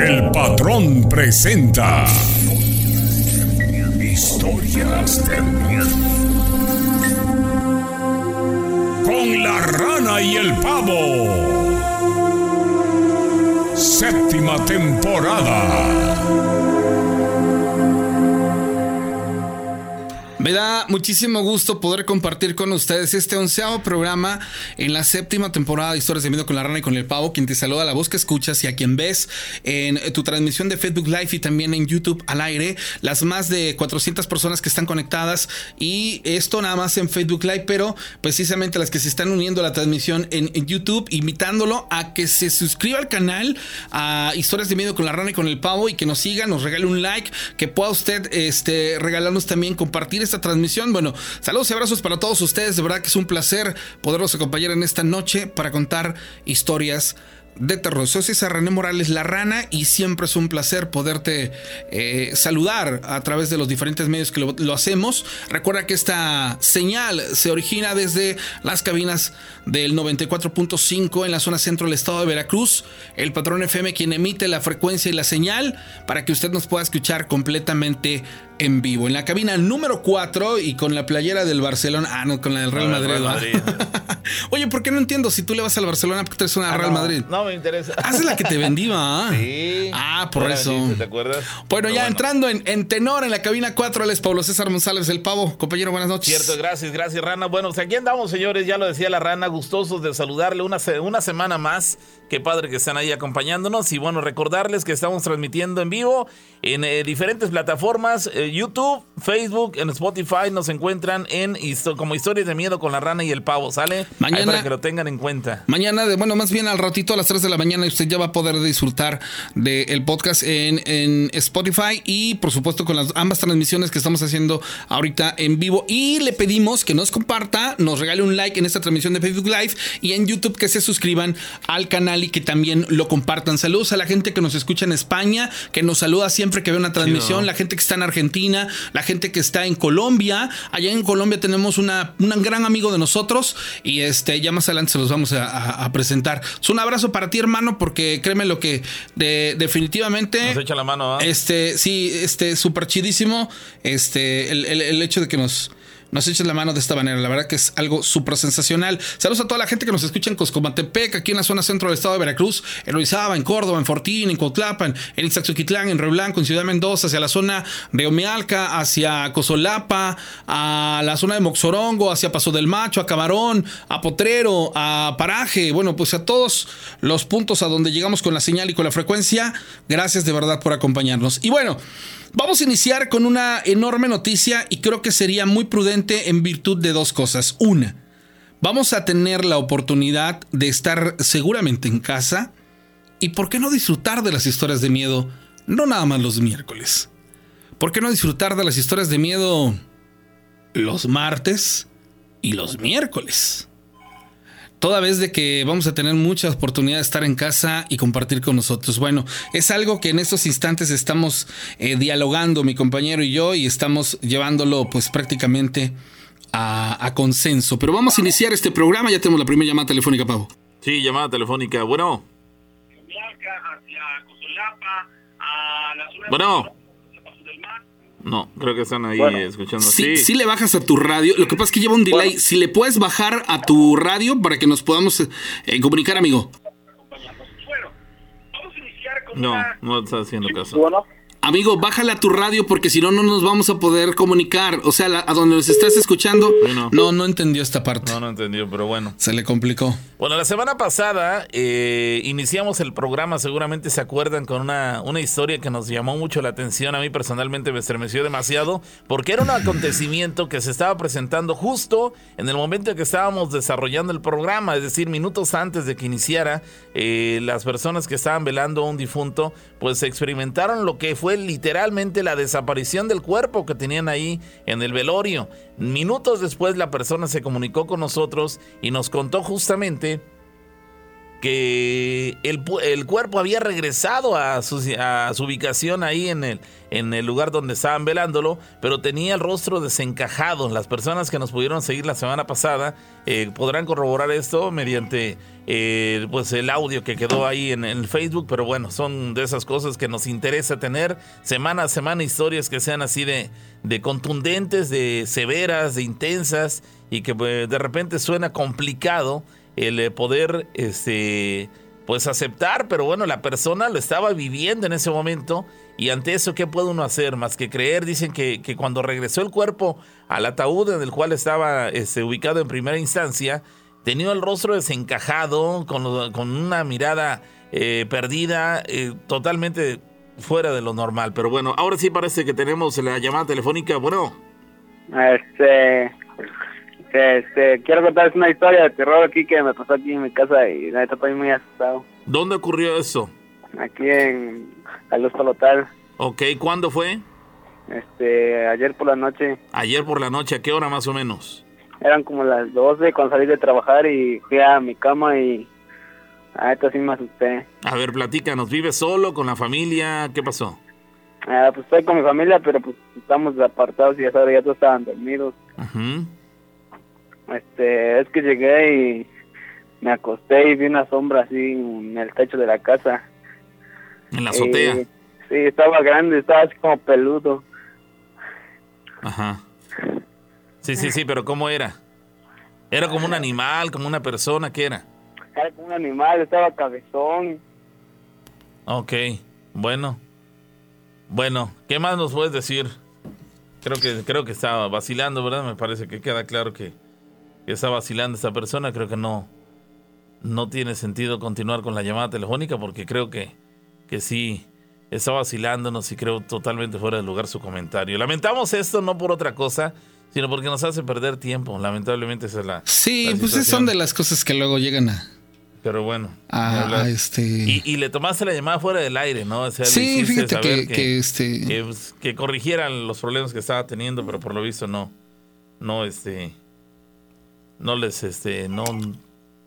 El patrón presenta Historias de miedo. Con la rana y el pavo. Séptima temporada. Me da muchísimo gusto poder compartir con ustedes este onceavo programa en la séptima temporada de Historias de Miedo con la Rana y con el Pavo, quien te saluda, la voz que escuchas y a quien ves en tu transmisión de Facebook Live y también en YouTube al aire, las más de 400 personas que están conectadas y esto nada más en Facebook Live, pero precisamente las que se están uniendo a la transmisión en, YouTube, invitándolo a que se suscriba al canal a Historias de Miedo con la Rana y con el Pavo y que nos siga, nos regale un like, que pueda usted este, regalarnos también compartir esta transmisión. Bueno, saludos y abrazos para todos ustedes. De verdad que es un placer poderlos acompañar en esta noche para contar historias de terror. Soy César René Morales La Rana y siempre es un placer poderte eh, saludar a través de los diferentes medios que lo, hacemos. Recuerda que esta señal se origina desde las cabinas del 94.5 en la zona centro del estado de Veracruz. El patrón FM quien emite la frecuencia y la señal para que usted nos pueda escuchar completamente en vivo. En la cabina número 4 y con la playera del Barcelona. Ah, no, con la del Real Madrid. Oye, ¿por qué no entiendo si tú le vas al Barcelona porque traes una ah, Real Madrid? No me interesa. Haz la que te vendí, ¿ah? Sí. Ah, por eso. ¿Te acuerdas? Bueno, ya entrando en, tenor en la cabina 4, él es Pablo César González, el pavo. Compañero, buenas noches. Cierto, gracias, gracias, Rana. Bueno, pues aquí andamos, señores. Ya lo decía la Rana, gustosos de saludarle una, una semana más. Qué padre que están ahí acompañándonos. Y bueno, recordarles que estamos transmitiendo en vivo en eh, diferentes plataformas: eh, YouTube, Facebook, en Spotify. Nos encuentran en como Historias de Miedo con la Rana y el Pavo. ¿Sale? Mañana. para que lo tengan en cuenta. Mañana, de, bueno, más bien al ratito a las 3 de la mañana, usted ya va a poder disfrutar del podcast en, en Spotify y, por supuesto, con las ambas transmisiones que estamos haciendo ahorita en vivo. Y le pedimos que nos comparta, nos regale un like en esta transmisión de Facebook Live y en YouTube que se suscriban al canal y que también lo compartan. Saludos a la gente que nos escucha en España, que nos saluda siempre que ve una transmisión, la gente que está en Argentina, la gente que está en Colombia. Allá en Colombia tenemos una, un gran amigo de nosotros y este ya más adelante se los vamos a, presentar. Es un abrazo para ti, hermano, porque créeme lo que definitivamente. Nos echa la mano, Este, sí, este, súper chidísimo. Este, el hecho de que nos nos eches la mano de esta manera. La verdad que es algo súper sensacional. Saludos a toda la gente que nos escucha en Coscomatepec, aquí en la zona centro del estado de Veracruz, en Orizaba, en Córdoba, en Fortín, en Cotlapan, en Ixtaxoquitlán, en Río Blanco, en Ciudad Mendoza, hacia la zona de Omealca, hacia Cosolapa, a la zona de Moxorongo, hacia Paso del Macho, a Camarón, a Potrero, a Paraje. Bueno, pues a todos los puntos a donde llegamos con la señal y con la frecuencia. Gracias de verdad por acompañarnos. Y bueno. Vamos a iniciar con una enorme noticia y creo que sería muy prudente en virtud de dos cosas. Una, vamos a tener la oportunidad de estar seguramente en casa y por qué no disfrutar de las historias de miedo, no nada más los miércoles. ¿Por qué no disfrutar de las historias de miedo los martes y los miércoles? Toda vez de que vamos a tener mucha oportunidad de estar en casa y compartir con nosotros. Bueno, es algo que en estos instantes estamos eh, dialogando mi compañero y yo y estamos llevándolo pues prácticamente a, consenso. Pero vamos a iniciar este programa, ya tenemos la primera llamada telefónica, Pau. Sí, llamada telefónica. Bueno. Bueno. No, creo que están ahí escuchando. Sí, sí, le bajas a tu radio. Lo que pasa es que lleva un delay. Si le puedes bajar a tu radio para que nos podamos eh, comunicar, amigo. No, no está haciendo caso. Amigo, bájale a tu radio porque si no, no nos vamos a poder comunicar. O sea, a donde nos estás escuchando, no, no entendió esta parte. No, no entendió, pero bueno. Se le complicó. Bueno, la semana pasada eh, iniciamos el programa, seguramente se acuerdan, con una, una historia que nos llamó mucho la atención. A mí personalmente me estremeció demasiado porque era un acontecimiento que se estaba presentando justo en el momento en que estábamos desarrollando el programa, es decir, minutos antes de que iniciara. Eh, las personas que estaban velando a un difunto, pues experimentaron lo que fue literalmente la desaparición del cuerpo que tenían ahí en el velorio. Minutos después la persona se comunicó con nosotros y nos contó justamente que el, cuerpo había regresado a su, ubicación ahí en el, en el lugar donde estaban velándolo, pero tenía el rostro desencajado. Las personas que nos pudieron seguir la semana pasada eh, podrán corroborar esto mediante eh, pues el audio que quedó ahí en, el Facebook, pero bueno, son de esas cosas que nos interesa tener semana a semana historias que sean así de, de contundentes, de severas, de intensas y que pues, de repente suena complicado el eh, poder este pues aceptar, pero bueno, la persona lo estaba viviendo en ese momento y ante eso, ¿qué puede uno hacer más que creer? Dicen que, que cuando regresó el cuerpo al ataúd en el cual estaba este, ubicado en primera instancia, tenía el rostro desencajado, con, con una mirada eh, perdida, eh, totalmente fuera de lo normal. Pero bueno, ahora sí parece que tenemos la llamada telefónica. Bueno. Este, este, quiero contarles una historia de terror aquí que me pasó aquí en mi casa y la neta estoy muy asustado. ¿Dónde ocurrió eso? Aquí en Luz Palotal. Ok, ¿cuándo fue? Este, ayer por la noche. Ayer por la noche, ¿a qué hora más o menos? Eran como las 12 cuando salí de trabajar y fui a mi cama y a esto sí me asusté. A ver, platícanos, ¿vives solo, con la familia? ¿Qué pasó? Ah, pues estoy con mi familia, pero pues estamos apartados y ya sabes, ya todos estaban dormidos. Ajá. Este, es que llegué y me acosté y vi una sombra así en el techo de la casa. ¿En la azotea? sí, estaba grande, estaba así como peludo. Ajá. Sí, sí, sí, pero ¿cómo era? ¿Era como un animal, como una persona? ¿Qué era? Era como un animal, estaba cabezón. Ok, bueno. Bueno, ¿qué más nos puedes decir? Creo que, creo que estaba vacilando, ¿verdad? Me parece que queda claro que que está vacilando esta persona, creo que no, no tiene sentido continuar con la llamada telefónica porque creo que, que sí está vacilándonos y creo totalmente fuera de lugar su comentario. Lamentamos esto no por otra cosa, sino porque nos hace perder tiempo. Lamentablemente esa es la. Sí, pues son de las cosas que luego llegan a. Pero bueno. A, este... Y, le tomaste la llamada fuera del aire, ¿no? O sea, sí, fíjate que, que, este... que, pues, que corrigieran los problemas que estaba teniendo, pero por lo visto no. No, este no les, este, no,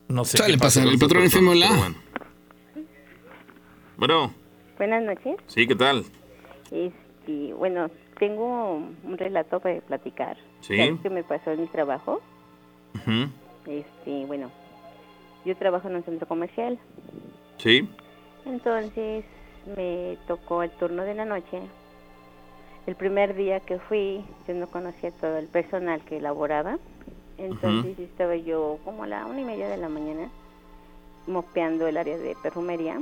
no sé. qué pasa, el patrón FM, bueno. bueno. Buenas noches. Sí, ¿qué tal? Este, bueno, tengo un relato para platicar. Sí. que me pasó en mi trabajo? Este, bueno, yo trabajo en un centro comercial. Sí. Entonces me tocó el turno de la noche. El primer día que fui, yo no conocía todo el personal que elaboraba. Entonces estaba yo como a la una y media de la mañana mopeando el área de perfumería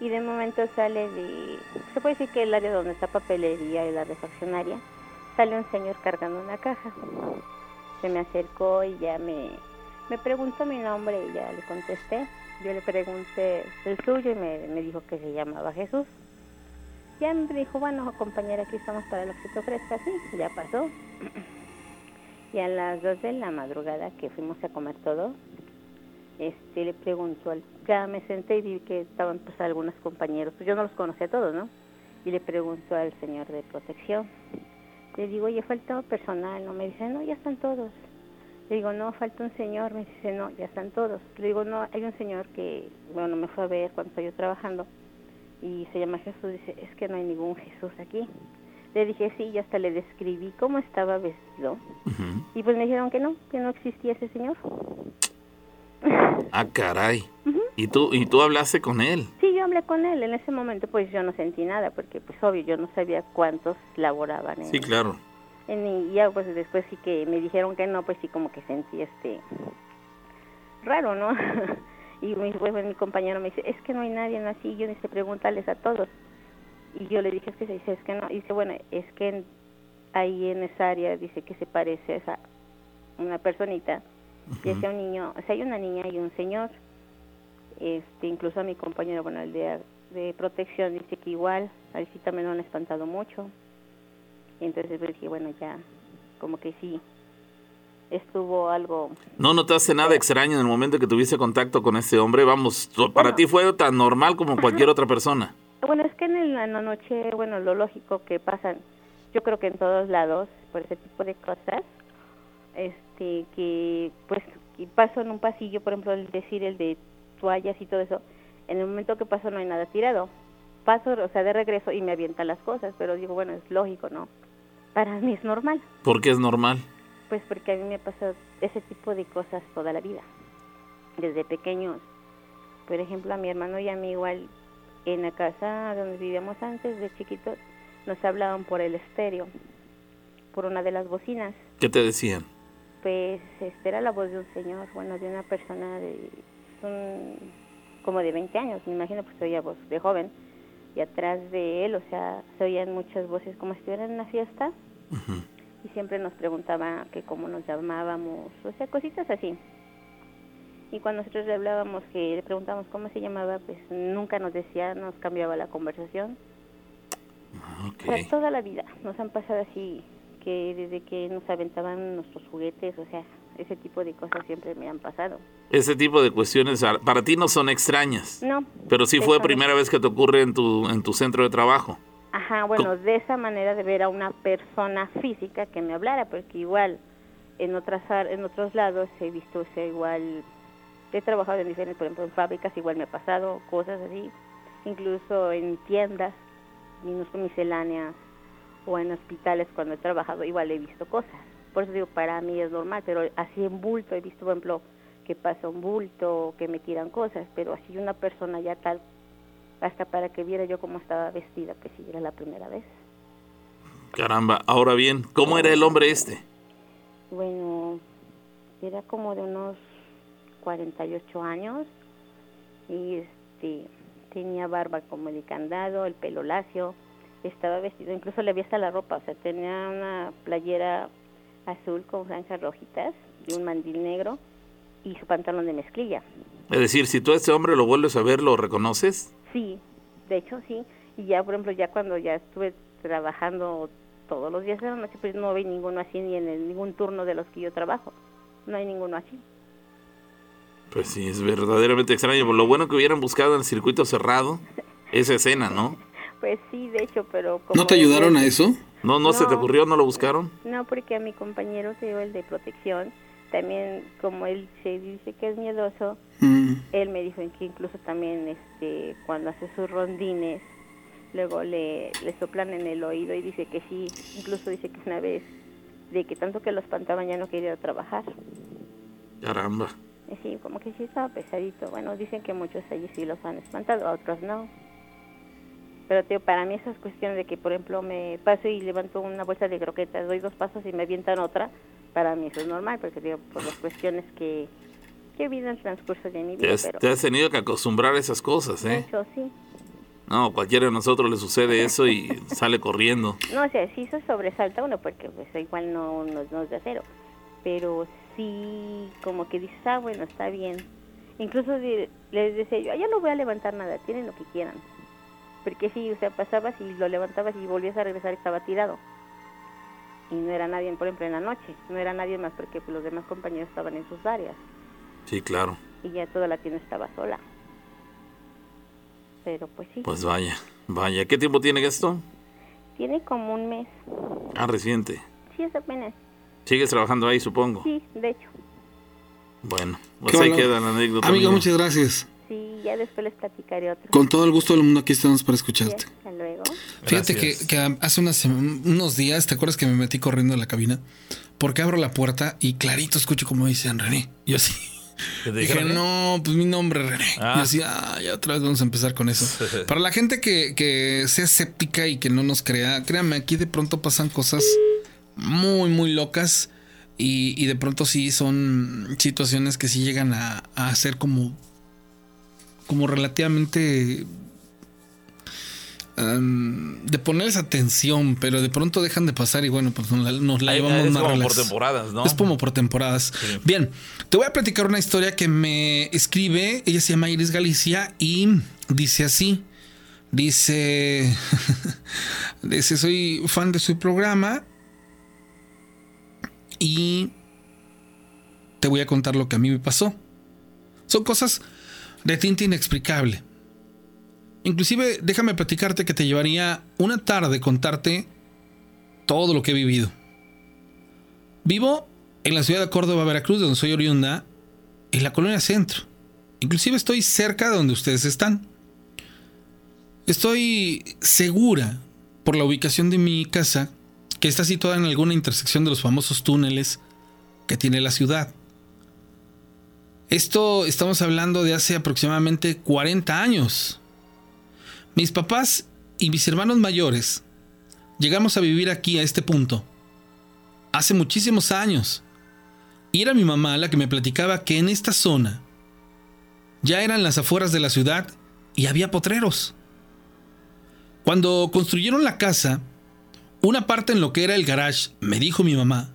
y de momento sale de, se puede decir que el área donde está papelería y la refaccionaria, sale un señor cargando una caja. Se me acercó y ya me, me preguntó mi nombre y ya le contesté. Yo le pregunté el suyo y me, me dijo que se llamaba Jesús. Ya me dijo, bueno, compañera, aquí estamos para lo que te ofrezca. Sí, ya pasó. Y a las dos de la madrugada que fuimos a comer todo, este, le preguntó, al, ya me senté y vi que estaban pues algunos compañeros, pues yo no los conocía a todos, ¿no? Y le preguntó al señor de protección, le digo, oye, falta personal, ¿no? Me dice, no, ya están todos. Le digo, no, falta un señor, me dice, no, ya están todos. Le digo, no, hay un señor que, bueno, me fue a ver cuando estoy yo trabajando y se llama Jesús, dice, es que no hay ningún Jesús aquí. Le dije sí y hasta le describí cómo estaba vestido. Y pues me dijeron que no, que no existía ese señor. Ah, caray. ¿Y, tú, ¿Y tú hablaste con él? Sí, yo hablé con él. En ese momento pues yo no sentí nada porque pues obvio yo no sabía cuántos laboraban. sí, claro. y ya pues después sí que me dijeron que no, pues sí como que sentí este raro, ¿no? y mi, pues, mi compañero me dice, es que no hay nadie así. Yo dice, pregúntales a todos. Y yo le dije, es que se dice, es que no. Y dice, bueno, es que ahí en esa área dice que se parece a esa, una personita. Y un niño, o sea, hay una niña y un señor. Este, incluso a mi compañero, bueno, el de, de protección, dice que igual, sí también lo han espantado mucho. Y entonces pues dije, bueno, ya, como que sí, estuvo algo... ¿No notaste nada extraño en el momento que tuviste contacto con este hombre? Vamos, para ti fue tan normal como cualquier otra persona. Bueno, es que en, la noche, bueno, lo lógico que pasan, yo creo que en todos lados, por ese tipo de cosas, este, que pues que paso en un pasillo, por ejemplo, el decir el de toallas y todo eso, en el momento que paso no hay nada tirado. Paso, o sea, de regreso y me avientan las cosas, pero digo, bueno, es lógico, ¿no? Para mí es normal, ¿Por qué es normal? pues porque a mí me ha pasado ese tipo de cosas toda la vida, desde pequeños. Por ejemplo, a mi hermano y a mí igual, en la casa donde vivíamos antes, de chiquitos, nos hablaban por el estéreo, por una de las bocinas. ¿Qué te decían? Pues este era la voz de un señor, bueno, de una persona de un- como de 20 años, me imagino, pues se oía voz de joven. Y atrás de él, o sea, se oían muchas voces como si estuviera en una fiesta. Y siempre nos preguntaba que cómo nos llamábamos, o sea, cositas así. Y cuando nosotros le hablábamos, que le preguntábamos cómo se llamaba, pues nunca nos decía, nos cambiaba la conversación. Ok. O sea, toda la vida nos han pasado así, que desde que nos aventaban nuestros juguetes, o sea, ese tipo de cosas siempre me han pasado. Ese tipo de cuestiones para ti no son extrañas, No. pero sí fue no. primera vez que te ocurre en tu, en tu centro de trabajo. Ajá, bueno, de esa manera de ver a una persona física que me hablara, porque igual en otras en otros lados he visto, o sea, igual he trabajado en diferentes, por ejemplo, en fábricas igual me ha pasado cosas así, incluso en tiendas, minus- misceláneas o en hospitales cuando he trabajado igual he visto cosas. Por eso digo, para mí es normal, pero así en bulto he visto, por ejemplo, que pasa un bulto, que me tiran cosas, pero así una persona ya tal hasta para que viera yo cómo estaba vestida, pues sí, era la primera vez. Caramba, ahora bien, ¿cómo era el hombre este? Bueno, era como de unos 48 años y este tenía barba como de candado, el pelo lacio, estaba vestido, incluso le vi hasta la ropa, o sea, tenía una playera azul con franjas rojitas y un mandil negro y su pantalón de mezclilla. Es decir, si tú a este hombre lo vuelves a ver, ¿lo reconoces? Sí, de hecho sí. Y ya, por ejemplo, ya cuando ya estuve trabajando todos los días de la noche, pues no vi ninguno así ni en el- ningún turno de los que yo trabajo. No hay ninguno así. Pues sí, es verdaderamente extraño. Por lo bueno que hubieran buscado en el circuito cerrado esa escena, ¿no? Pues sí, de hecho, pero como... ¿No te ayudaron a eso? ¿No, no, se te No. ocurrió? ¿No lo buscaron? No, porque a mi compañero, te digo, el de protección, también como él se dice que es miedoso, Mm. él me dijo que incluso también este cuando hace sus rondines luego le, le soplan en el oído y dice que sí incluso dice que una vez de que tanto que lo espantaban ya no quería trabajar Caramba. sí como que sí estaba pesadito bueno dicen que muchos allí sí los han espantado a otros no pero tío para mí esas cuestiones de que por ejemplo me paso y levanto una bolsa de croquetas doy dos pasos y me avientan otra para mí eso es normal porque digo por las cuestiones que que he vivido en el transcurso de mi Te vida has, pero te has tenido que acostumbrar a esas cosas, ¿eh? hecho sí No, cualquiera de nosotros le sucede eso y sale corriendo. No, o sea, sí se sobresalta uno porque pues igual no, no, no es de acero, pero sí como que dices, ah, bueno, está bien. Incluso les decía yo, "Ah, ya no voy a levantar nada, tienen lo que quieran. Porque sí, o sea, pasabas y lo levantabas y volvías a regresar, estaba tirado. Y no era nadie, por ejemplo, en la noche, no era nadie más porque pues, los demás compañeros estaban en sus áreas Sí, claro. y ya toda la tienda estaba sola. Pero pues sí, Pues vaya, vaya. ¿Qué tiempo tiene esto? tiene como un mes. Ah, reciente. Sí, es apenas. Sigues trabajando ahí, supongo. Sí, de hecho. Bueno, pues Qué ahí bueno. queda la anécdota. Amigo, amigo. muchas gracias. Sí, ya después les platicaré otro. Con todo el gusto del mundo aquí estamos para Sí, escucharte. hasta luego. Fíjate que, hace unas unos días, ¿te acuerdas que me metí corriendo a la cabina? Porque abro la puerta y clarito escucho como dicen René. Yo así. ¿Qué te Dije, no, pues mi nombre es René. Ah. Y así, ah, ya otra vez vamos a empezar con eso. Para la gente que, que sea escéptica y que no nos crea, créanme, aquí de pronto pasan cosas muy, muy locas. Y, y de pronto sí son situaciones que sí llegan a, a ser como, como relativamente de ponerles atención, pero de pronto dejan de pasar y bueno, pues nos la, nos la Ahí- llevamos es más como relax. por temporadas, ¿no? Es como por temporadas. Bien, te voy a platicar una historia que me escribe. Ella se llama Iris Galicia y dice así. Dice, dice, soy fan de su programa y te voy a contar lo que a mí me pasó. Son cosas de tinta inexplicable. Inclusive, déjame platicarte que te llevaría una tarde contarte todo lo que he vivido. Vivo en la ciudad de Córdoba, Veracruz, de donde soy oriunda, en la colonia centro. Inclusive estoy cerca de donde ustedes están. Estoy segura por la ubicación de mi casa que está situada en alguna intersección de los famosos túneles que tiene la ciudad. Esto estamos hablando de hace aproximadamente 40 años. Mis papás y mis hermanos mayores llegamos a vivir aquí a este punto hace muchísimos años. Y era mi mamá la que me platicaba que en esta zona ya eran las afueras de la ciudad y había potreros. Cuando construyeron la casa, una parte en lo que era el garage, me dijo mi mamá,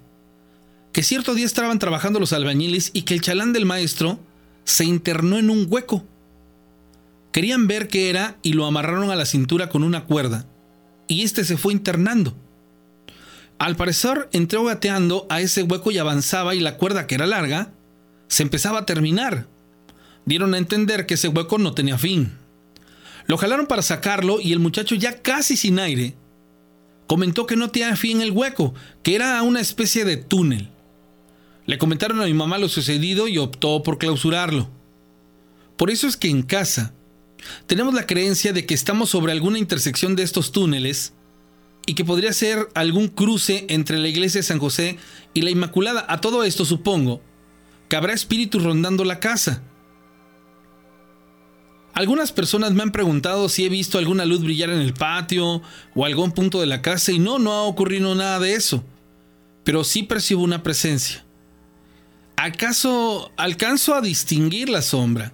que cierto día estaban trabajando los albañiles y que el chalán del maestro se internó en un hueco. Querían ver qué era y lo amarraron a la cintura con una cuerda, y este se fue internando. Al parecer entró gateando a ese hueco y avanzaba y la cuerda que era larga se empezaba a terminar. Dieron a entender que ese hueco no tenía fin. Lo jalaron para sacarlo y el muchacho ya casi sin aire comentó que no tenía fin el hueco, que era una especie de túnel. Le comentaron a mi mamá lo sucedido y optó por clausurarlo. Por eso es que en casa tenemos la creencia de que estamos sobre alguna intersección de estos túneles y que podría ser algún cruce entre la iglesia de San José y la Inmaculada. A todo esto supongo que habrá espíritus rondando la casa. Algunas personas me han preguntado si he visto alguna luz brillar en el patio o algún punto de la casa y no, no ha ocurrido nada de eso. Pero sí percibo una presencia. ¿Acaso alcanzo a distinguir la sombra?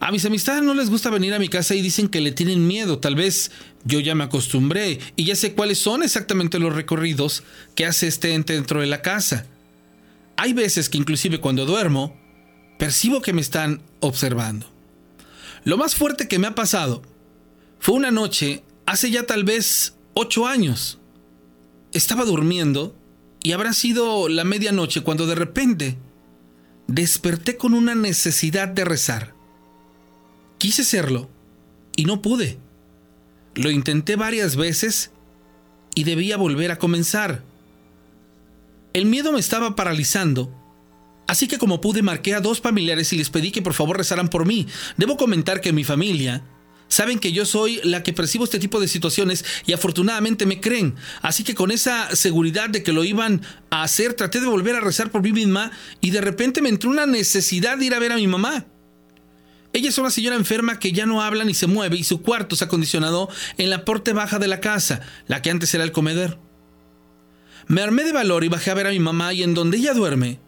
A mis amistades no les gusta venir a mi casa y dicen que le tienen miedo. Tal vez yo ya me acostumbré y ya sé cuáles son exactamente los recorridos que hace este ente dentro de la casa. Hay veces que inclusive cuando duermo, percibo que me están observando. Lo más fuerte que me ha pasado fue una noche, hace ya tal vez ocho años. Estaba durmiendo y habrá sido la medianoche cuando de repente desperté con una necesidad de rezar. Quise hacerlo y no pude. Lo intenté varias veces y debía volver a comenzar. El miedo me estaba paralizando Así que como pude marqué a dos familiares y les pedí que por favor rezaran por mí. Debo comentar que mi familia saben que yo soy la que percibo este tipo de situaciones y afortunadamente me creen. Así que con esa seguridad de que lo iban a hacer, traté de volver a rezar por mí misma y de repente me entró una necesidad de ir a ver a mi mamá. Ella es una señora enferma que ya no habla ni se mueve y su cuarto se acondicionado en la parte baja de la casa, la que antes era el comedor. Me armé de valor y bajé a ver a mi mamá y en donde ella duerme,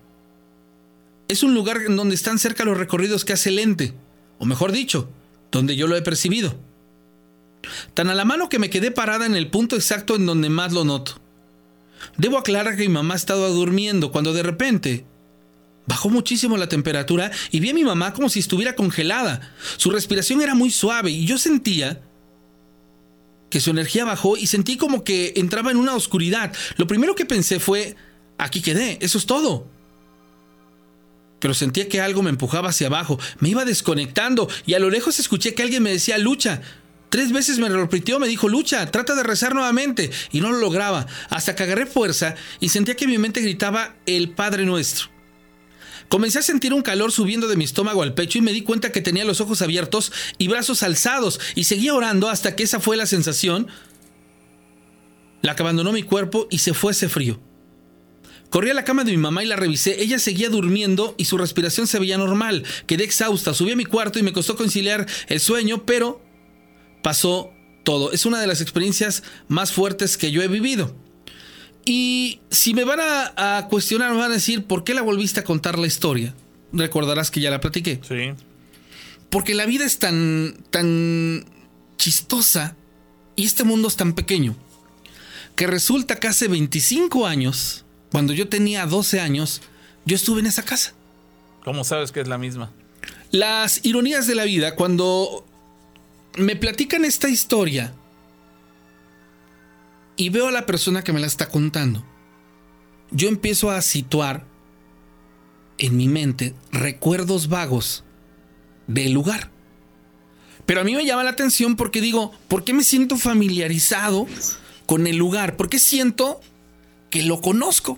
es un lugar en donde están cerca los recorridos que hace el ente, o mejor dicho, donde yo lo he percibido. Tan a la mano que me quedé parada en el punto exacto en donde más lo noto. Debo aclarar que mi mamá estaba durmiendo cuando de repente bajó muchísimo la temperatura y vi a mi mamá como si estuviera congelada. Su respiración era muy suave y yo sentía que su energía bajó y sentí como que entraba en una oscuridad. Lo primero que pensé fue, aquí quedé, eso es todo pero sentía que algo me empujaba hacia abajo, me iba desconectando y a lo lejos escuché que alguien me decía lucha. Tres veces me repitió, me dijo lucha, trata de rezar nuevamente y no lo lograba, hasta que agarré fuerza y sentía que mi mente gritaba el Padre Nuestro. Comencé a sentir un calor subiendo de mi estómago al pecho y me di cuenta que tenía los ojos abiertos y brazos alzados y seguía orando hasta que esa fue la sensación, la que abandonó mi cuerpo y se fue ese frío. Corrí a la cama de mi mamá y la revisé. Ella seguía durmiendo y su respiración se veía normal. Quedé exhausta. Subí a mi cuarto y me costó conciliar el sueño, pero pasó todo. Es una de las experiencias más fuertes que yo he vivido. Y si me van a, cuestionar, me van a decir, ¿por qué la volviste a contar la historia? Recordarás que ya la platiqué. Sí. Porque la vida es tan, tan chistosa y este mundo es tan pequeño que resulta que hace 25 años cuando yo tenía 12 años, yo estuve en esa casa. ¿Cómo sabes que es la misma? Las ironías de la vida, cuando me platican esta historia y veo a la persona que me la está contando, yo empiezo a situar en mi mente recuerdos vagos del lugar. Pero a mí me llama la atención porque digo, ¿por qué me siento familiarizado con el lugar? ¿Por qué siento que lo conozco.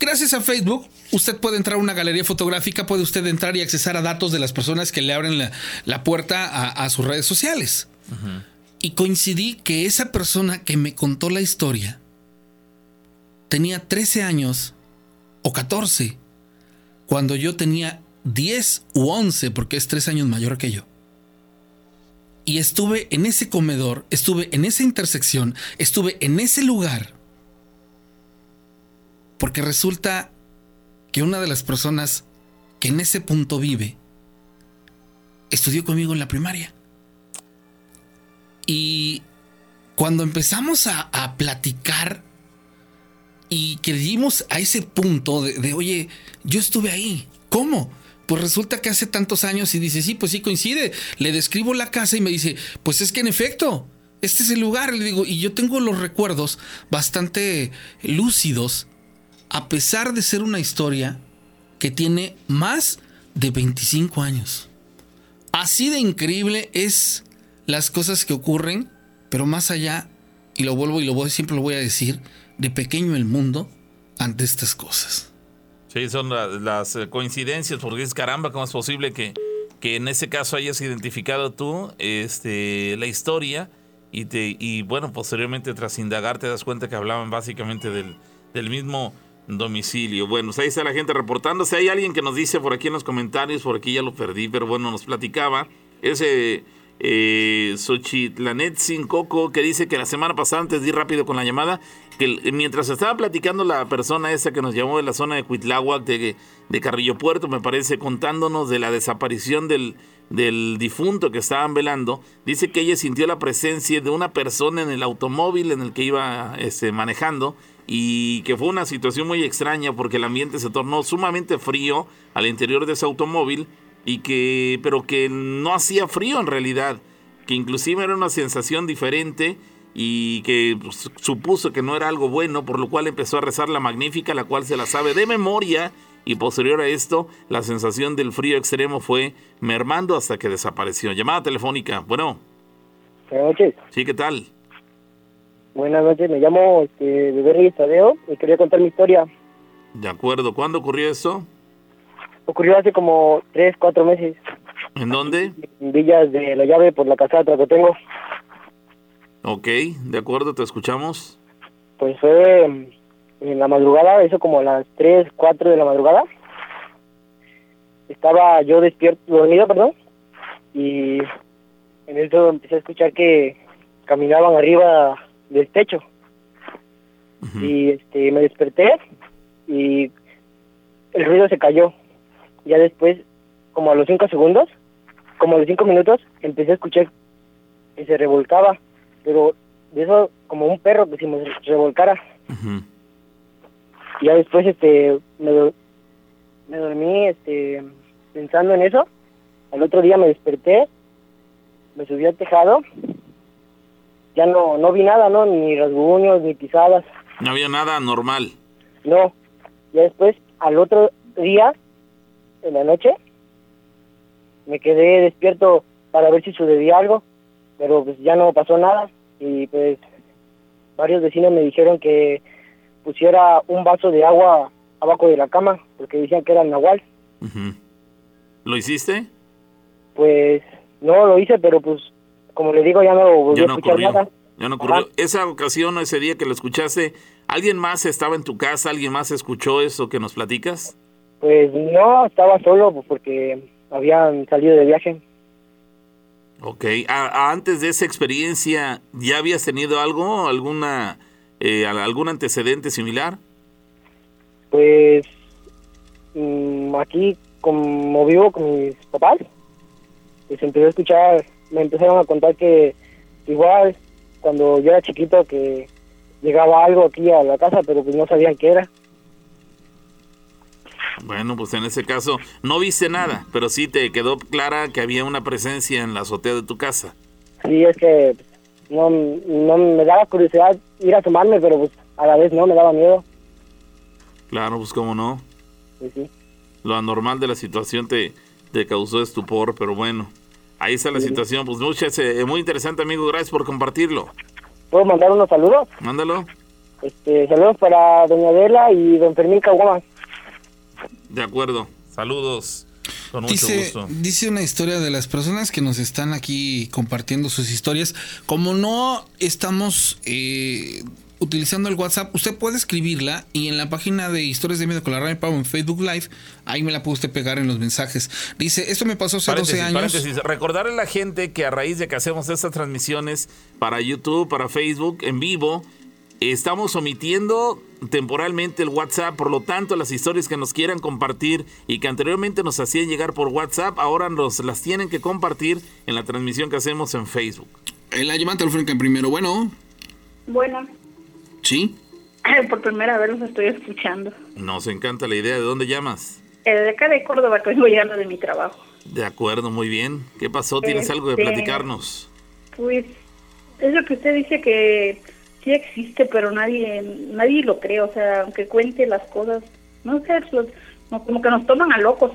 Gracias a Facebook usted puede entrar a una galería fotográfica, puede usted entrar y accesar a datos de las personas que le abren la, puerta a, sus redes sociales. Y coincidí que esa persona que me contó la historia tenía 13 años o 14 cuando yo tenía 10 u 11, porque es 3 años mayor que yo. Y estuve en ese comedor, estuve en esa intersección, estuve en ese lugar. Porque resulta que una de las personas que en ese punto vive estudió conmigo en la primaria. Y cuando empezamos a, platicar y que dimos a ese punto de, de, oye, yo estuve ahí, ¿cómo? Pues resulta que hace tantos años y dice, sí, pues sí coincide. Le describo la casa y me dice, pues es que en efecto, este es el lugar. Le digo, y yo tengo los recuerdos bastante lúcidos, a pesar de ser una historia que tiene más de 25 años. Así de increíble es las cosas que ocurren, pero más allá, y lo vuelvo y lo voy, siempre lo voy a decir, de pequeño el mundo ante estas cosas. Sí, son las eh, coincidencias, porque es caramba, ¿cómo es posible que, que en ese caso hayas identificado tú este, la historia y, te, y bueno, posteriormente tras indagar te das cuenta que hablaban básicamente del, del mismo domicilio. Bueno, pues ahí está la gente reportándose. Hay alguien que nos dice por aquí en los comentarios, por aquí ya lo perdí, pero bueno, nos platicaba. Ese eh, Xochitlanet Sin Coco que dice que la semana pasada, antes di rápido con la llamada, que mientras estaba platicando la persona esa que nos llamó de la zona de Cuitláhuac, de, de Carrillo Puerto, me parece, contándonos de la desaparición del, del difunto que estaban velando, dice que ella sintió la presencia de una persona en el automóvil en el que iba este, manejando y que fue una situación muy extraña porque el ambiente se tornó sumamente frío al interior de ese automóvil y que pero que no hacía frío en realidad, que inclusive era una sensación diferente y que pues, supuso que no era algo bueno, por lo cual empezó a rezar la magnífica, la cual se la sabe de memoria y posterior a esto la sensación del frío extremo fue mermando hasta que desapareció. Llamada telefónica, bueno. Sí, ¿qué tal? Buenas noches, me llamo este, Bebé Tadeo y quería contar mi historia. De acuerdo, ¿cuándo ocurrió eso? Ocurrió hace como tres, cuatro meses. ¿En dónde? En Villas de la Llave, por la casa que tengo. Ok, de acuerdo, te escuchamos. Pues fue en la madrugada, eso como a las tres, cuatro de la madrugada. Estaba yo despierto, dormido, perdón, y en eso empecé a escuchar que caminaban arriba del techo. Y este, me desperté y el ruido se cayó. Ya después, como a los cinco segundos, como a los cinco minutos, empecé a escuchar que se revolcaba, pero de eso como un perro que se me revolcara. Ya después este, me, me dormí este, pensando en eso. Al otro día me desperté, me subí al tejado ya no no vi nada, ¿no? Ni rasguños, ni pisadas. No había nada normal. No. Ya después, al otro día, en la noche, me quedé despierto para ver si sucedía algo, pero pues ya no pasó nada y pues varios vecinos me dijeron que pusiera un vaso de agua abajo de la cama porque decían que era el nahual. ¿Lo hiciste? Pues no lo hice, pero pues como le digo, ya no volví a escuchar nada. Ya no ocurrió. Esa ocasión, ese día que lo escuchaste, ¿alguien más estaba en tu casa? ¿Alguien más escuchó eso que nos platicas? Pues no, estaba solo pues, porque habían salido de viaje. Ok. antes de esa experiencia, ¿ya habías tenido algo, alguna, eh, algún antecedente similar? Pues mm, aquí, como vivo con mis papás, pues empecé a escuchar me empezaron a contar que igual cuando yo era chiquito que llegaba algo aquí a la casa, pero pues no sabían qué era. Bueno, pues en ese caso no viste nada, pero sí te quedó clara que había una presencia en la azotea de tu casa. Sí, es que no, no me daba curiosidad ir a tomarme, pero pues a la vez no, me daba miedo. Claro, pues cómo no. Sí, sí. Lo anormal de la situación te, te causó estupor, pero bueno. Ahí está la situación. Pues muchas, eh, muy interesante, amigo. Gracias por compartirlo. ¿Puedo mandar unos saludos? Mándalo. Este, saludos para doña Adela y don Fermín Caguama. De acuerdo. Saludos. Con mucho Dice, gusto. dice una historia de las personas que nos están aquí compartiendo sus historias. Como no estamos eh, utilizando el WhatsApp, usted puede escribirla y en la página de Historias de Miedo con la Radio Pavo en Facebook Live, ahí me la puede usted pegar en los mensajes. Dice, esto me pasó hace Paréntesis, 12 años. paréntesis. Recordarle a la gente que a raíz de que hacemos estas transmisiones para YouTube, para Facebook, en vivo, estamos omitiendo temporalmente el WhatsApp, por lo tanto las historias que nos quieran compartir y que anteriormente nos hacían llegar por WhatsApp, ahora nos las tienen que compartir en la transmisión que hacemos en Facebook. Eh, La llamada telefónica primero. Bueno, Bueno, sí. por primera vez los estoy escuchando. Nos encanta la idea. ¿De dónde llamas? Eh, de acá de Córdoba que vengo llegando de mi trabajo. De acuerdo, muy bien. ¿Qué pasó? ¿Tienes algo de Este, platicarnos? Pues es lo que usted dice que sí existe, pero nadie nadie lo cree. O sea, aunque cuente las cosas, no sé, los- como que nos toman a locos.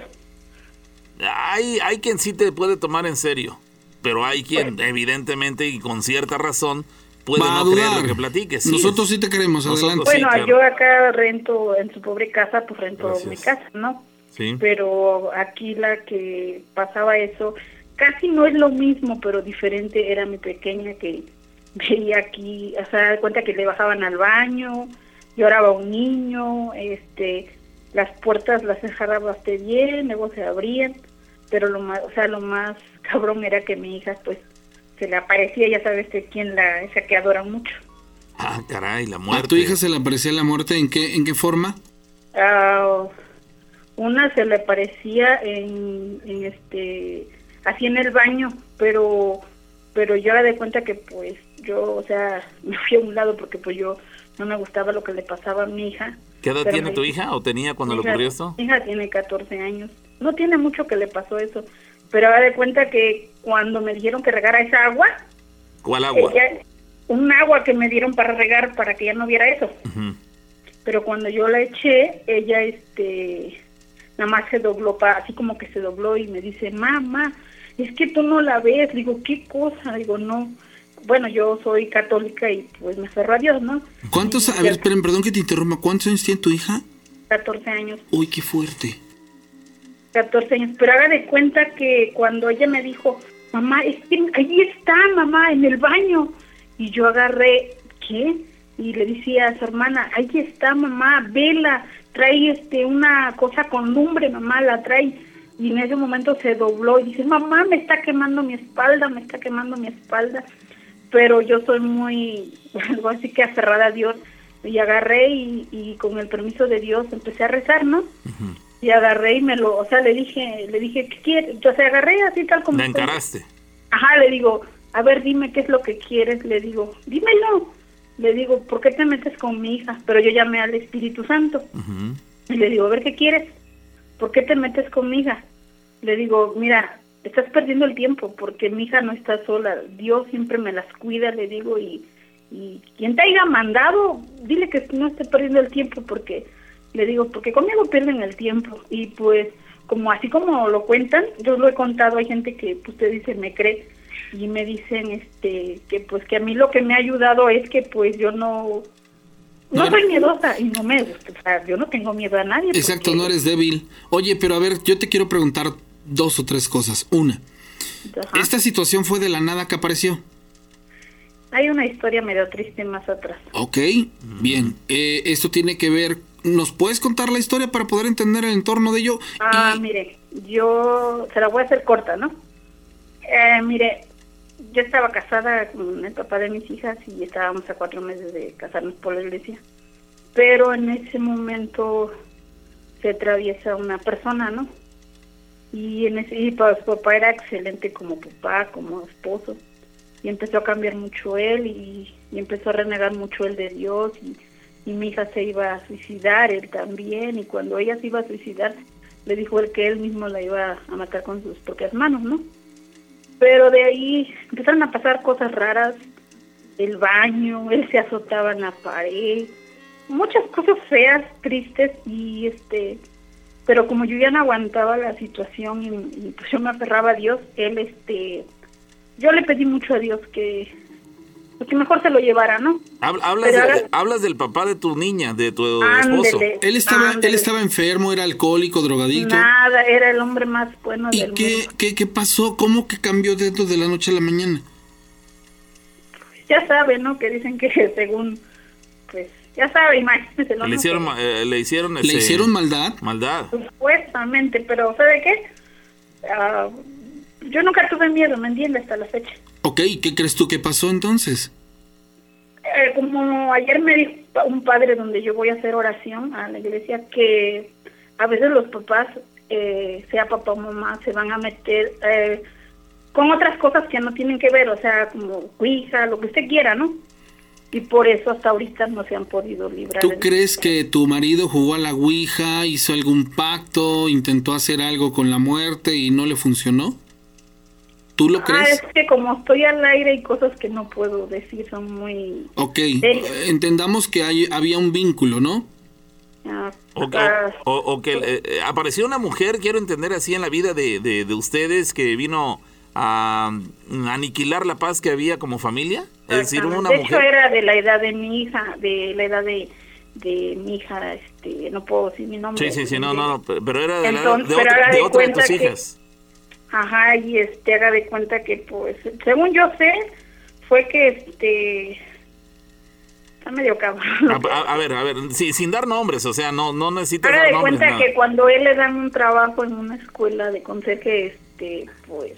Hay, hay quien sí te puede tomar en serio, pero hay quien, evidentemente y con cierta razón, puede Va a no creer dudar. lo que platiques. Sí, Nosotros es- sí te queremos, Nosotros adelante. sí, bueno, claro. yo acá rento en su pobre casa, pues rento Gracias. mi casa, ¿no? Sí. Pero aquí la que pasaba eso, casi no es lo mismo, pero diferente era mi pequeña que veía aquí, o sea, de cuenta que le bajaban al baño, lloraba un niño, este, las puertas las cerraba bastante bien, luego se abrían, pero lo más, o sea, lo más cabrón era que mi hija, pues, se le aparecía, ya sabes de quién la, esa que adora mucho. Ah, caray, la ¿A muerte. tu hija se le aparecía la muerte? ¿En qué, en qué forma? Ah, una se le parecía en, en este así en el baño pero pero yo era de cuenta que pues yo o sea me fui a un lado porque pues yo no me gustaba lo que le pasaba a mi hija ¿Qué edad tiene me- tu hija o tenía cuando le hija- ocurrió esto? mi hija tiene 14 años no tiene mucho que le pasó eso pero era de cuenta que cuando me dijeron que regara esa agua ¿Cuál agua? ella- un agua que me dieron para regar para que ya no viera eso Ujú. pero cuando yo la eché, ella este nada más se dobló, pa- así como que se dobló y me dice, mamá, es que tú no la ves. Digo, ¿qué cosa? Digo, no. Bueno, yo soy católica y pues me aferro a Dios, ¿no? ¿Cuántos? A ver, esperen, perdón que te interrumpa. ¿Cuántos años tiene tu hija? 14 años, Uy, qué fuerte. 14 años. Pero haga de cuenta que cuando ella me dijo, mamá, es que ahí está, mamá, en el baño. Y yo agarré, ¿qué? Y le decía a su hermana, ahí está, mamá, vela, trae este una cosa con lumbre, mamá, la trae. Y en ese momento se dobló y dice, mamá, me está quemando mi espalda, me está quemando mi espalda. Pero yo soy muy, algo así que aferrada a Dios. Y agarré y, y con el permiso de Dios empecé a rezar, ¿no? Y agarré y me lo, o sea, le dije, le dije, ¿qué quieres? O sea, agarré así tal como... La estoy. encaraste. Ajá, le digo, a ver, dime qué es lo que quieres, le digo, dímelo. Le digo, ¿por qué te metes con mi hija? Pero yo llamé al Espíritu Santo. Y le digo, a ver, ¿qué quieres? ¿Por qué te metes con mi hija? Le digo, mira, estás perdiendo el tiempo porque mi hija no está sola. Dios siempre me las cuida, le digo, y, y quien te haya mandado, dile que no esté perdiendo el tiempo porque, le digo, porque conmigo pierden el tiempo. Y pues, como así como lo cuentan, yo lo he contado, hay gente que pues, usted dice, me cree, y me dicen este que pues que a mí lo que me ha ayudado es que pues yo no no soy miedosa y no me gusta, o sea, yo no tengo miedo a nadie. Exacto, porque- no eres débil. Oye, pero a ver, yo te quiero preguntar dos o tres cosas. Una, Ajá. ¿esta situación fue de la nada que apareció? Hay una historia medio triste más atrás. Ok, bien. Eh, esto tiene que ver... ¿Nos puedes contar la historia para poder entender el entorno de ello? Ah, Y- mire, yo se la voy a hacer corta, ¿no? Eh, mire, yo estaba casada con el papá de mis hijas y estábamos a cuatro meses de casarnos por la iglesia. Pero en ese momento se atraviesa una persona, ¿no? Y, en ese, y pues, papá era excelente como papá, como esposo. Y empezó a cambiar mucho él y, y empezó a renegar mucho él de Dios. Y, y mi hija se iba a suicidar, él también. Y cuando ella se iba a suicidar, le dijo él que él mismo la iba a matar con sus propias manos, ¿no? Pero de ahí empezaron a pasar cosas raras, el baño, él se azotaba en la pared, muchas cosas feas, tristes y este, pero como yo ya no aguantaba la situación y, y, pues yo me aferraba a Dios, él este, yo le pedí mucho a Dios que pues que mejor se lo llevara, ¿no? Hab- Hablas, de- ahora- hablas del papá de tu niña, de tu esposo. Ándele, Él estaba, él estaba enfermo, era alcohólico, drogadicto. Nada, era el hombre más bueno ¿Y del qué, mundo. qué, qué pasó? ¿Cómo que cambió dentro de la noche a la mañana? Ya sabe, ¿no? Que dicen que según, pues, ya sabe, imagínese. ¿no? Le hicieron, eh, le hicieron, ¿Le este, hicieron maldad? maldad. Supuestamente, pero ¿sabe qué? Ah, yo nunca tuve miedo, ¿me entiende? Hasta la fecha. Ok, ¿y ¿qué crees tú que pasó entonces? Eh, como ayer me dijo un padre donde yo voy a hacer oración a la iglesia que a veces los papás, eh, sea papá o mamá, se van a meter eh, con otras cosas que no tienen que ver, o sea, como cuija, lo que usted quiera, ¿no? Y por eso hasta ahorita no se han podido librar. ¿Tú crees que tu marido jugó a la Ouija, hizo algún pacto, intentó hacer algo con la muerte y no le funcionó? ¿Tú lo Ah, crees? es que como estoy al aire y cosas que no puedo decir son muy... Ok, entendamos que hay, había un vínculo, ¿no? ah, O, que- ah, o- o que eh, eh, apareció una mujer, quiero entender así, en la vida de, de- de ustedes que vino a mm, aniquilar la paz que había como familia. Es decir, una de hecho mujer. era de la edad de mi hija, de la edad de, de mi hija, este, no puedo decir mi nombre. Sí, sí, sí, no, De- no, no, pero era de, la- Entonces, de pero otra, de de otra de tus que- hijas. Ajá, y este, haga de cuenta que, pues, según yo sé, fue que, este, está medio cabrón. A, a- a ver, a ver, sí, sin dar nombres, o sea, no, no necesitas Haga dar de nombres. cuenta nada. que cuando él le dan un trabajo en una escuela de conserje, este, pues,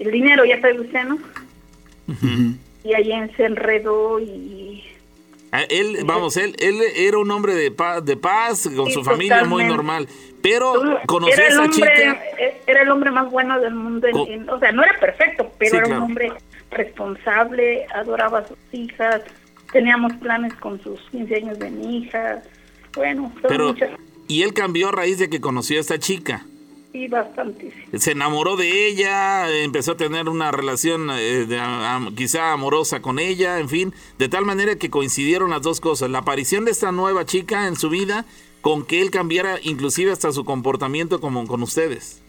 el dinero, ya sabe usted, ¿no? Y ahí se enredó y Él, vamos, él, él era un hombre de paz, de paz con Sí, su familia muy normal. Pero conoció era a esa chica. eh, era el hombre más bueno del mundo. en- o sea, no era perfecto, pero Sí, era claro. un hombre responsable, adoraba a sus hijas. Teníamos planes con sus 15 años de mi hija. Bueno, Pero, muchas, y él cambió a raíz de que conoció a esta chica. Sí, bastantes. Se enamoró de ella, empezó a tener una relación eh, de, quizá amorosa con ella, en fin, de tal manera que coincidieron las dos cosas, la aparición de esta nueva chica en su vida con que él cambiara inclusive hasta su comportamiento como con ustedes.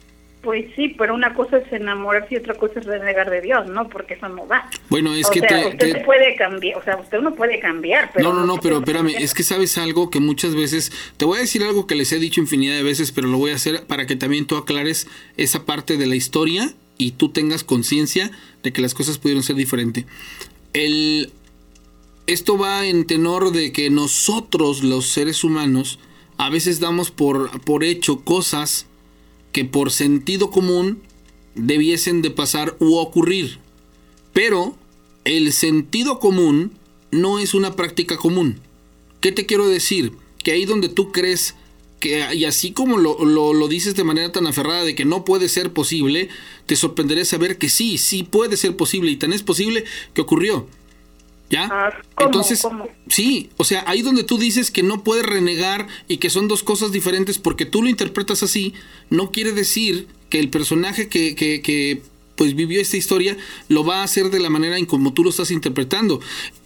Pues sí, pero una cosa es enamorarse y otra cosa es renegar de Dios, ¿no? Porque eso no va. Bueno, es o que sea, te- usted te- puede cambiar, o sea, usted no puede cambiar, pero... no, no, no, pero espérame, es que sabes algo que muchas veces, te voy a decir algo que les he dicho infinidad de veces, pero lo voy a hacer para que también tú aclares esa parte de la historia y tú tengas conciencia de que las cosas pudieron ser diferentes. El, esto va en tenor de que nosotros, los seres humanos, a veces damos por, por hecho cosas que por sentido común debiesen de pasar u ocurrir. Pero el sentido común no es una práctica común. ¿Qué te quiero decir? Que ahí donde tú crees que, y así como lo, lo- lo dices de manera tan aferrada de que no puede ser posible, te sorprenderé saber que sí, sí puede ser posible y tan es posible que ocurrió. ¿Ya? Ah, ¿cómo? Entonces, ¿Cómo? sí, o sea, ahí donde tú dices que no puedes renegar y que son dos cosas diferentes porque tú lo interpretas así, no quiere decir que el personaje que, que, que, pues vivió esta historia lo va a hacer de la manera en como tú lo estás interpretando.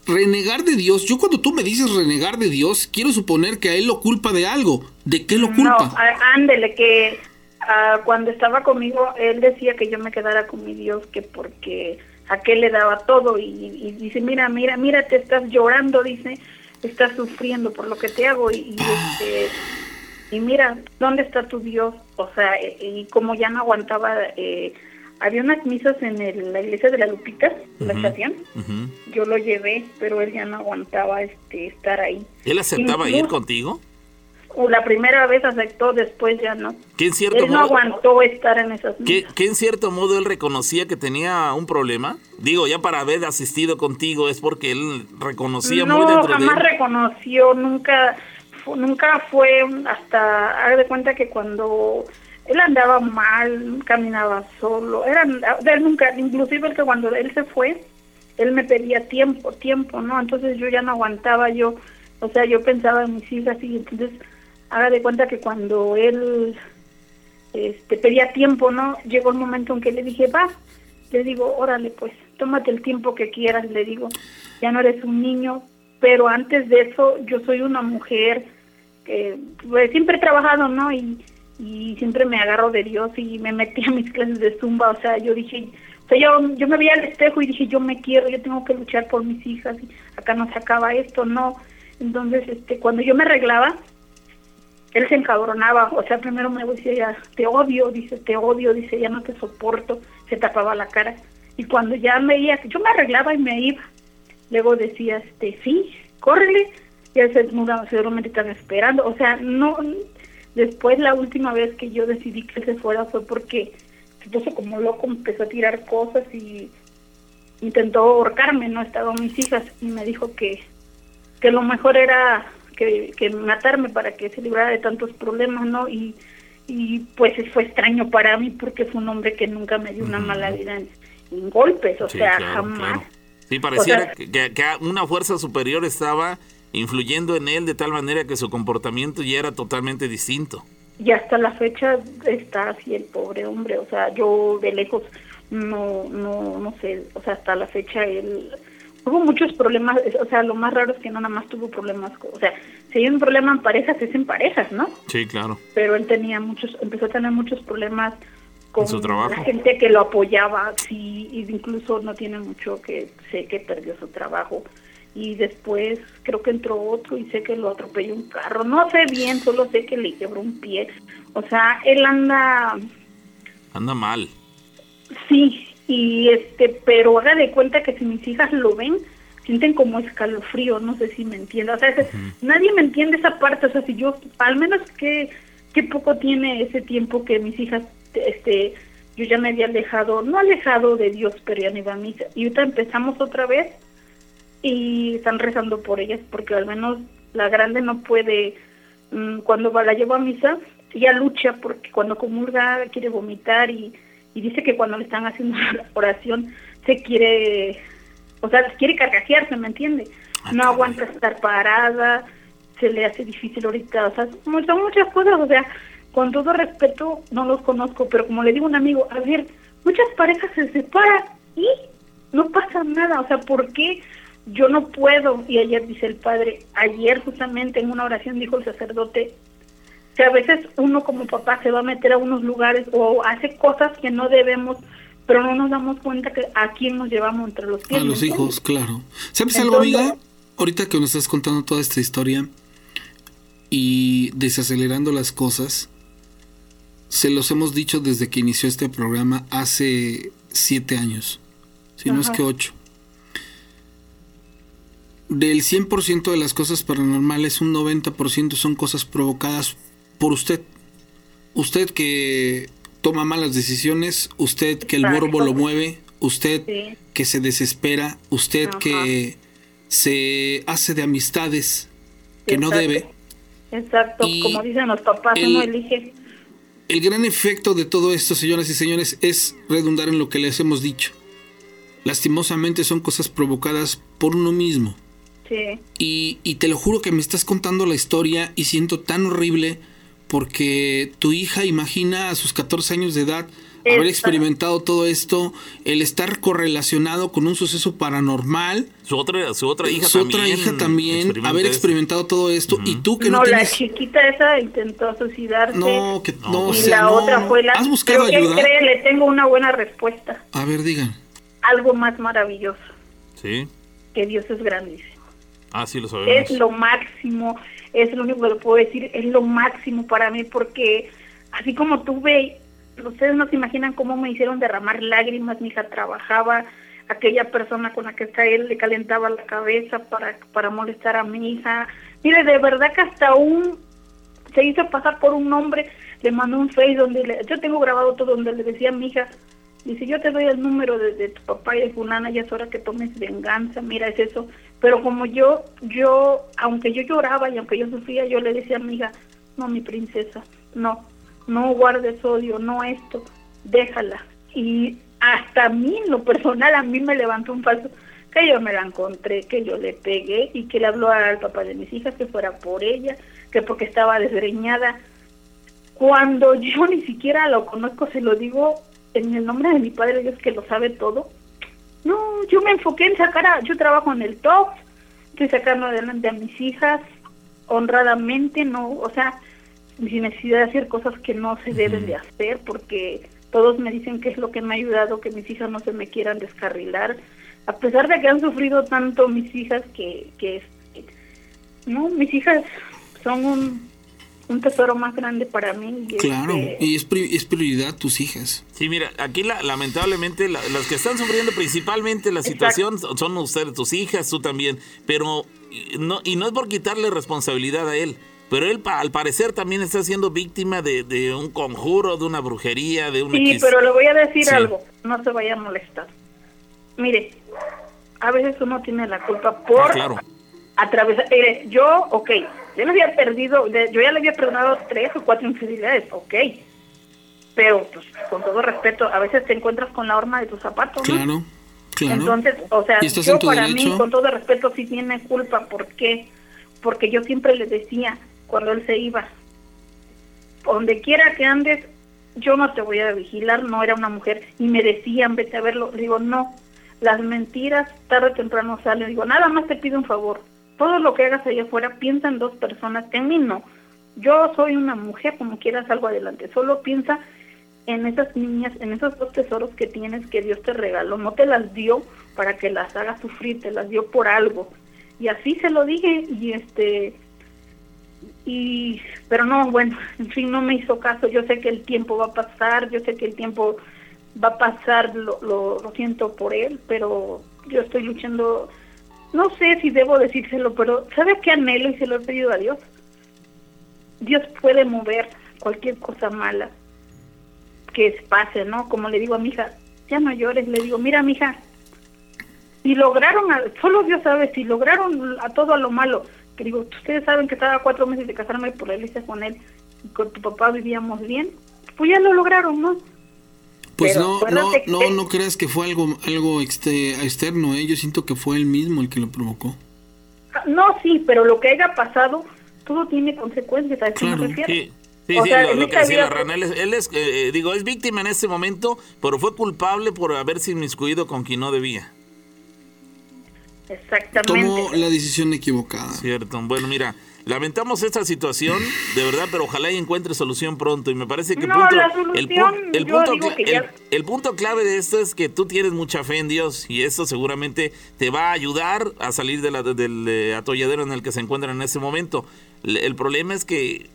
Renegar de Dios, yo cuando tú me dices renegar de Dios, quiero suponer que a él lo culpa de algo. ¿De qué lo No, culpa? á- ándele, que ah, cuando estaba conmigo, él decía que yo me quedara con mi Dios, que porque aquel le daba todo y, y dice, mira, mira, mira, te estás llorando, dice, estás sufriendo por lo que te hago y, y, este, y mira, ¿dónde está tu Dios? O sea, eh, y como ya no aguantaba, eh, había unas misas en el- la iglesia de la Lupita, la estación, yo lo llevé, pero él ya no aguantaba este estar ahí. ¿Él aceptaba ir contigo? O la primera vez aceptó, después ya no. ¿Que en cierto Él no aguantó estar en esas que, que en cierto modo él reconocía que tenía un problema? Digo, ya para haber asistido contigo es porque él reconocía muy No, dentro de jamás él. reconoció, nunca, nunca fue hasta, haga de cuenta que cuando él andaba mal, caminaba solo, era, él nunca, inclusive el que cuando él se fue, él me pedía tiempo, tiempo, ¿no? Entonces yo ya no aguantaba, yo, o sea, yo pensaba en mis hijas y entonces haga de cuenta que cuando él este, pedía tiempo, ¿no? Llegó el momento en que le dije, va, le digo, órale, pues, tómate el tiempo que quieras, le digo, ya no eres un niño, pero antes de eso yo soy una mujer que pues, siempre he trabajado, ¿no? Y, y siempre me agarro de Dios y me metí a mis clases de zumba, o sea, yo dije, o sea, yo, yo me vi al espejo y dije, yo me quiero, yo tengo que luchar por mis hijas, y acá no se acaba esto, no. Entonces, este, cuando yo me arreglaba, él se encabronaba, o sea, primero me decía, te odio, dice, te odio, dice, ya no te soporto, se tapaba la cara. Y cuando ya me veía, yo me arreglaba y me iba. Luego decía, este, sí, córrele, ya se desnuda, seguramente están esperando. O sea, no, después la última vez que yo decidí que se fuera fue porque se puso como loco, empezó a tirar cosas y intentó ahorcarme, no estaban mis hijas y me dijo que, que lo mejor era que, que matarme para que se librara de tantos problemas, ¿no? Y, y pues fue extraño para mí porque fue un hombre que nunca me dio una mala vida en, en golpes, o Sí, sea, claro, jamás. claro. Sí, pareciera O sea- que, que una fuerza superior estaba influyendo en él de tal manera que su comportamiento ya era totalmente distinto. Y hasta la fecha está así el pobre hombre, o sea, yo de lejos no, no, no sé, o sea, hasta la fecha él hubo muchos problemas, o sea, lo más raro es que no nada más tuvo problemas, o sea, si hay un problema en parejas es en parejas, ¿no? Sí, claro. Pero él tenía muchos, empezó a tener muchos problemas con En su trabajo. la gente que lo apoyaba, sí, y incluso no tiene mucho que sé que perdió su trabajo y después creo que entró otro y sé que lo atropelló un carro, no sé bien, solo sé que le quebró un pie, o sea, él anda Anda mal. Sí, y este, pero haga de cuenta que si mis hijas lo ven, sienten como escalofrío, no sé si me entiende. O sea, nadie me entiende esa parte, o sea, si yo, al menos que, que poco tiene ese tiempo que mis hijas, este, yo ya me había alejado, no alejado de Dios, pero ya no iba a misa. Y ahorita empezamos otra vez y están rezando por ellas, porque al menos la grande no puede, mm, cuando va, la llevo a misa, ella lucha porque cuando comulga quiere vomitar y, y dice que cuando le están haciendo la oración se quiere, o sea, quiere carcajearse, ¿me entiende? No aguanta estar parada, se le hace difícil ahorita, o sea, son muchas cosas, o sea, con todo respeto, no los conozco, pero como le digo a un amigo, a ver, muchas parejas se separan y no pasa nada, o sea, ¿por qué yo no puedo? Y ayer dice el padre, ayer justamente en una oración dijo el sacerdote, que a veces uno como papá se va a meter a unos lugares o hace cosas que no debemos, pero no nos damos cuenta que a quién nos llevamos entre los pies. A ¿me los hijos, claro. ¿Sabes algo, Entonces- amiga? Ahorita que nos estás contando toda esta historia y desacelerando las cosas, se los hemos dicho desde que inició este programa hace siete años, si no es Ajá. que ocho. Del 100% de las cosas paranormales, un 90% son cosas provocadas por usted. Usted que toma malas decisiones, usted que el Exacto. morbo lo mueve, usted Sí. que se desespera, usted Ajá. que se hace de amistades que no debe. Exacto, Y como dicen los papás, el- uno elige. El gran efecto de todo esto, señoras y señores, es redundar en lo que les hemos dicho. Lastimosamente son cosas provocadas por uno mismo. Sí, Y, y te lo juro que me estás contando la historia y siento tan horrible porque tu hija imagina a sus 14 años de edad haber experimentado todo esto, el estar correlacionado con un suceso paranormal, Su otra, su otra hija su también. otra hija también experimenta haber eso. experimentado todo esto y tú que no, no, la chiquita esa intentó suicidarse. No, que no, o y sea, la no. otra fue la... ¿Has buscado Pero ayuda? ¿qué cree? Le tengo una buena respuesta. A ver, digan. Algo más maravilloso, Sí. que Dios es grandísimo. Ah, sí, lo sabemos. Es lo máximo, es lo único que puedo decir, es lo máximo para mí porque así como tuve, ustedes no se imaginan cómo me hicieron derramar lágrimas, mi hija trabajaba, aquella persona con la que está él le calentaba la cabeza para, para molestar a mi hija. Mire, de verdad que hasta un, se hizo pasar por un hombre, le mandó un face donde, le- yo tengo grabado todo donde le decía a mi hija, Dice, yo te doy el número de, de tu papá y de fulana, ya es hora que tomes venganza, mira, es eso. Pero como yo, yo, aunque yo lloraba y aunque yo sufría, yo le decía a mi hija, no, mi princesa, no, no guardes odio, no esto, déjala. Y hasta a mí, lo personal, a mí me levantó un falso, que yo me la encontré, que yo le pegué y que le habló al papá de mis hijas que fuera por ella, que porque estaba desgreñada. Cuando yo ni siquiera lo conozco, se lo digo en el nombre de mi padre, Dios que lo sabe todo. No, yo me enfoqué en sacar a, yo trabajo en el top, estoy sacando adelante a mis hijas honradamente, no, o sea, sin necesidad de hacer cosas que no se deben de hacer, porque todos me dicen que es lo que me ha ayudado, que mis hijas no se me quieran descarrilar, a pesar de que han sufrido tanto mis hijas que, que este, no, mis hijas son un, un tesoro más grande para mí. y, Claro, este, y es, pri- es prioridad tus hijas. Sí, mira, aquí la- lamentablemente la- las que están sufriendo principalmente la situación son ustedes, tus hijas, tú también, pero y no, y no es por quitarle responsabilidad a él, pero él pa- al parecer también está siendo víctima de, de un conjuro, de una brujería, de un Sí, pero le voy a decir Sí. algo, no se vaya a molestar. Mire, a veces uno tiene la culpa por Ah, claro. atravesar. Mire, yo, ok, yo le había perdido, yo ya le había perdonado tres o cuatro infidelidades, ok. Pero, pues, con todo respeto, a veces te encuentras con la horma de tus zapatos, ¿no? Claro, claro. Entonces, o sea, yo para derecho. mí, con todo respeto, sí tiene culpa. ¿Por qué? Porque yo siempre le decía, cuando él se iba, donde quiera que andes, yo no te voy a vigilar, no era una mujer. Y me decían, vete a verlo. Digo, no, las mentiras tarde o temprano salen. Digo, nada más te pido un favor. Todo lo que hagas allá afuera, piensa en dos personas. En mí no. Yo soy una mujer, como quieras, salgo adelante. Solo piensa en esas niñas, en esos dos tesoros que tienes que Dios te regaló. No te las dio para que las hagas sufrir, te las dio por algo. Y así se lo dije y este y pero no, bueno, en fin, no me hizo caso. Yo sé que el tiempo va a pasar, yo sé que el tiempo va a pasar, lo, lo, lo siento por él, pero yo estoy luchando, no sé si debo decírselo, pero ¿sabe qué anhelo y se lo he pedido a Dios? Dios puede mover cualquier cosa mala que pase, ¿no? Como le digo a mi hija, ya no llores, le digo, mira, mi hija, si lograron, a- solo Dios sabe, si lograron a todo a lo malo, que digo, ustedes saben que estaba cuatro meses de casarme por la iglesia con él y con tu papá vivíamos bien, pues ya lo lograron, ¿no? Pues Pero no, no, que- no, no creas que fue algo, algo exte- externo, ¿eh? Yo siento que fue él mismo el que lo provocó. Ah, No, sí, pero lo que haya pasado, todo tiene consecuencias, a Claro. me. Sí, sí, O sí, sea, lo, lo que decía la rana, él es, él es, eh, eh, digo, es víctima en este momento, pero fue culpable por haberse inmiscuido con quien no debía. Exactamente. Tomó la decisión equivocada. Cierto. Bueno, mira, lamentamos esta situación, de verdad, pero ojalá y encuentre solución pronto. Y me parece que el No, punto, la el, pu- solución, el yo punto, digo cla- que el- ya- el punto clave de esto es que tú tienes mucha fe en Dios y eso seguramente te va a ayudar a salir de la- del eh, atolladero en el que se encuentran en este momento. El problema es que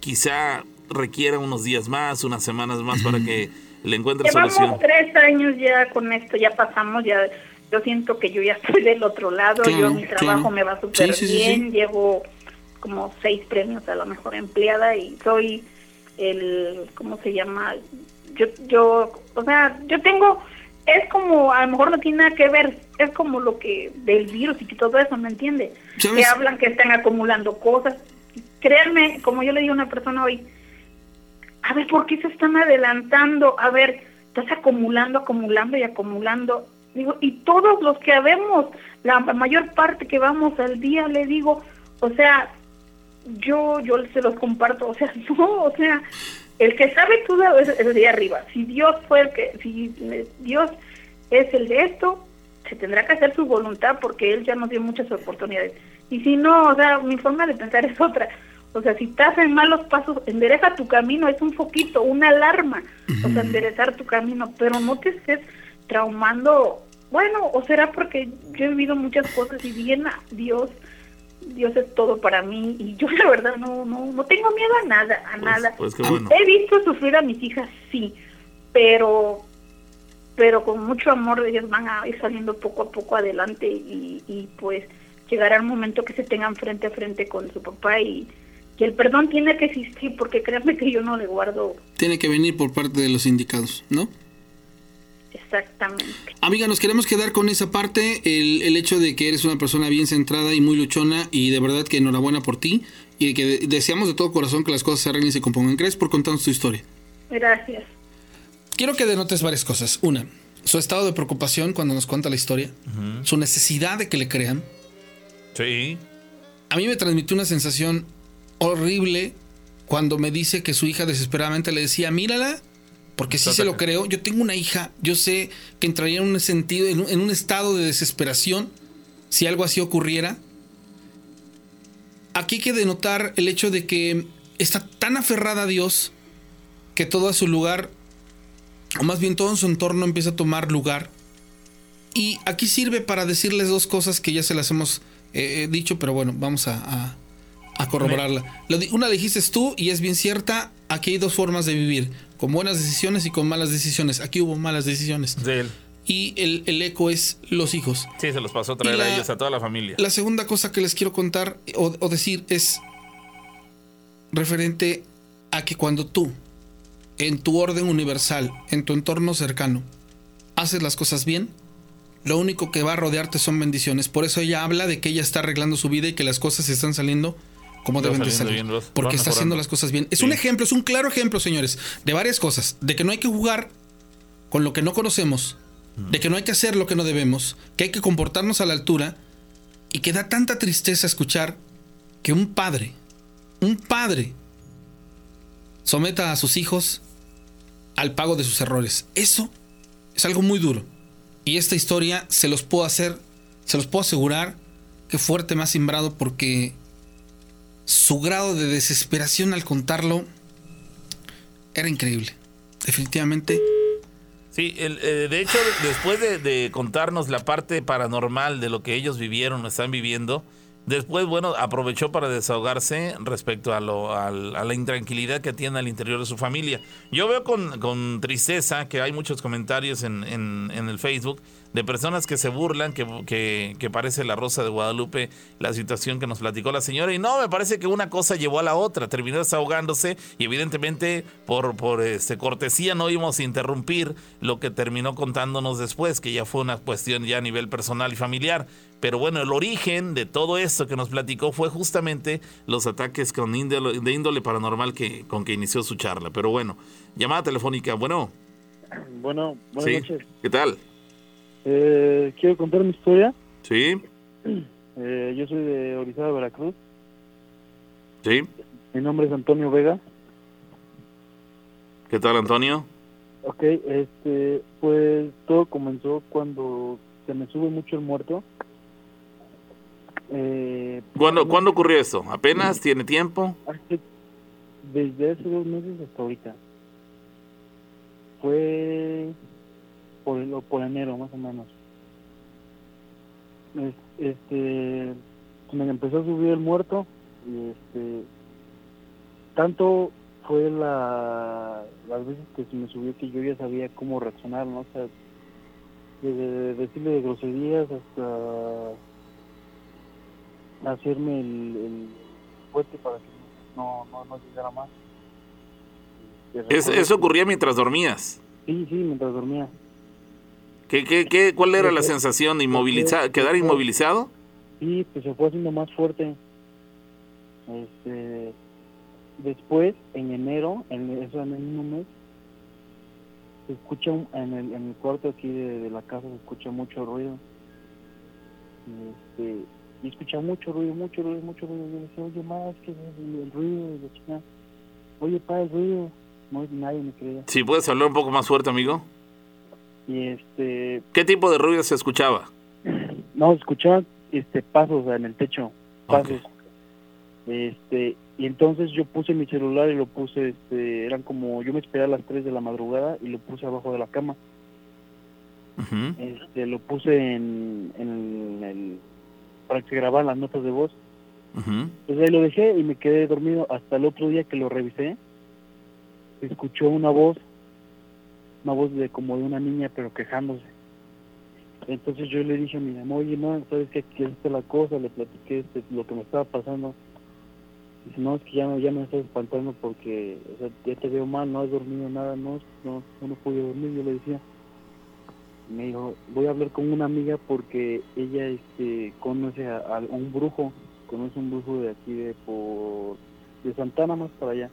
quizá requiera unos días más, unas semanas más para que le encuentre Llevamos solución. tres años ya con esto, ya pasamos, ya yo siento que yo ya estoy del otro lado, Claro, yo mi trabajo claro. me va súper sí, bien, sí. llevo como seis premios a la mejor empleada y soy el, ¿cómo se llama? Yo, yo, o sea, yo tengo, es como, a lo mejor no tiene nada que ver, es como lo que del virus y que todo eso, ¿me entiende? ¿Sabes? Que hablan que están acumulando cosas. Créanme, como yo le digo a una persona hoy, a ver, ¿por qué se están adelantando? A ver, estás acumulando, acumulando y acumulando. Digo, y todos los que habemos, la mayor parte que vamos al día, le digo, o sea, yo yo se los comparto, o sea, no, o sea, el que sabe todo es el de arriba. Si Dios fue el que, si eh, Dios es el de esto, se tendrá que hacer su voluntad porque Él ya nos dio muchas oportunidades. Y si no, o sea, mi forma de pensar es otra. O sea, si estás en malos pasos, endereza tu camino, es un foquito, una alarma. O sea, enderezar tu camino, pero no te estés traumando. Bueno, o será porque yo he vivido muchas cosas y bien a Dios, Dios es todo para mí y yo la verdad no no no tengo miedo a nada, a nada. pues qué bueno. He visto sufrir a mis hijas, sí, pero pero con mucho amor ellas van a ir saliendo poco a poco adelante y, y pues llegará el momento que se tengan frente a frente con su papá y, y el perdón tiene que existir porque créanme que yo no le guardo Tiene que venir por parte de los indicados, ¿no? Exactamente. Amiga, nos queremos quedar con esa parte, el, el hecho de que eres una persona bien centrada y muy luchona y de verdad que enhorabuena por ti y que de- deseamos de todo corazón que las cosas se arreglen y se compongan. Gracias por contarnos tu historia. Gracias. Quiero que denotes varias cosas. Una, su estado de preocupación cuando nos cuenta la historia, su necesidad de que le crean. Sí. A mí me transmitió una sensación horrible cuando me dice que su hija desesperadamente le decía, mírala, porque sí se lo creo. Yo tengo una hija, yo sé que entraría en un sentido, en un, en un estado de desesperación si algo así ocurriera. Aquí hay que denotar el hecho de que está tan aferrada a Dios que todo a su lugar, o más bien todo en su entorno empieza a tomar lugar. Y aquí sirve para decirles dos cosas que ya se las hemos eh, dicho, pero bueno, vamos a, a, a corroborarla. Una dijiste tú y es bien cierta, aquí hay dos formas de vivir, con buenas decisiones y con malas decisiones. Aquí hubo malas decisiones. De él. Y el, el eco es los hijos. Sí, se los pasó a traer la- a ellos, a toda la familia. La segunda cosa que les quiero contar o, o decir es referente a que cuando tú, en tu orden universal, en tu entorno cercano, haces las cosas bien, lo único que va a rodearte son bendiciones. Por eso ella habla de que ella está arreglando su vida y que las cosas están saliendo Van deben de salir. bien, porque está mejorando. haciendo las cosas bien. Es Sí. un ejemplo, es un claro ejemplo, señores, de varias cosas. De que no hay que jugar con lo que no conocemos, de que no hay que hacer lo que no debemos, que hay que comportarnos a la altura y que da tanta tristeza escuchar que un padre, un padre, someta a sus hijos al pago de sus errores. Eso es algo muy duro. Y esta historia se los puedo hacer, se los puedo asegurar que fuerte más simbrado porque su grado de desesperación al contarlo era increíble. Definitivamente. Sí, el, eh, de hecho, después de, contarnos la parte paranormal de lo que ellos vivieron o están viviendo, después, bueno, aprovechó para desahogarse respecto a, lo, a la intranquilidad que tiene al interior de su familia. Yo veo con, con tristeza que hay muchos comentarios en, en- en el Facebook de personas que se burlan, que, que, que parece la Rosa de Guadalupe, la situación que nos platicó la señora. Y no, me parece que una cosa llevó a la otra, terminó desahogándose y evidentemente por, por este, cortesía no íbamos a interrumpir lo que terminó contándonos después, que ya fue una cuestión ya a nivel personal y familiar. Pero bueno, el origen de todo esto que nos platicó fue justamente los ataques con índole, de índole paranormal que, con que inició su charla. Pero bueno, llamada telefónica, bueno, Bueno, buenas sí, noches. ¿qué tal? Eh, quiero contar mi historia. Sí, Eh, yo soy de Orizaba, Veracruz. sí, Mi nombre es Antonio Vega. ¿qué tal Antonio? Ok, este, pues todo comenzó cuando se me sube mucho el muerto. Eh, ¿Cuándo, ¿Cuándo ocurrió esto? ¿Apenas? ¿Tiene tiempo? hace- desde hace dos meses hasta ahorita. Fue por, por enero, más o menos. Es- Este, me empezó a subir el muerto y este, tanto fue la, las veces que se me subió que yo ya sabía cómo reaccionar, ¿no? O sea, desde decirle de groserías hasta hacerme el, el fuerte para que no, no, no llegara más. Eso ocurría mientras dormías. Sí, sí, mientras dormía. ¿Qué, qué, qué, ¿Cuál era la Porque- sensación? ¿Inmovilizado? ¿Quedar inmovilizado? Sí, pues se fue haciendo más fuerte. Este, después, en enero, en eso en el mismo mes, se escucha un- en, el, en el cuarto aquí de, de la casa se escucha mucho ruido. Y, este, y escucha mucho ruido, mucho ruido, mucho ruido. Yo decía, oye, más que el, el ruido de la chica. Oye, pa, el ruido. No, nadie me creía. Si puedes hablar un poco más fuerte, amigo. Y este, ¿Qué tipo de ruido se escuchaba? No, escuchaba este pasos en el techo, pasos. Este, y entonces yo puse mi celular y lo puse, este, eran como, yo me esperé a las 3 de la madrugada y lo puse abajo de la cama. Este, lo puse en, en el, para que se grabaran las notas de voz. Ujú. Entonces ahí lo dejé y me quedé dormido hasta el otro día que lo revisé. Se escuchó una voz, una voz de como de una niña pero quejándose. Entonces yo le dije a mi mamá, oye, no, ¿sabes qué? ¿Qué es esta la cosa? Le platiqué este, lo que me estaba pasando. Dice, no, es que ya, no- ya me estás espantando porque o sea, ya te veo mal, no has dormido nada, no, no, no, no pude dormir. Yo le decía, me dijo, voy a hablar con una amiga porque ella este, conoce a, a un brujo, conoce un brujo de aquí de por de Santana más para allá.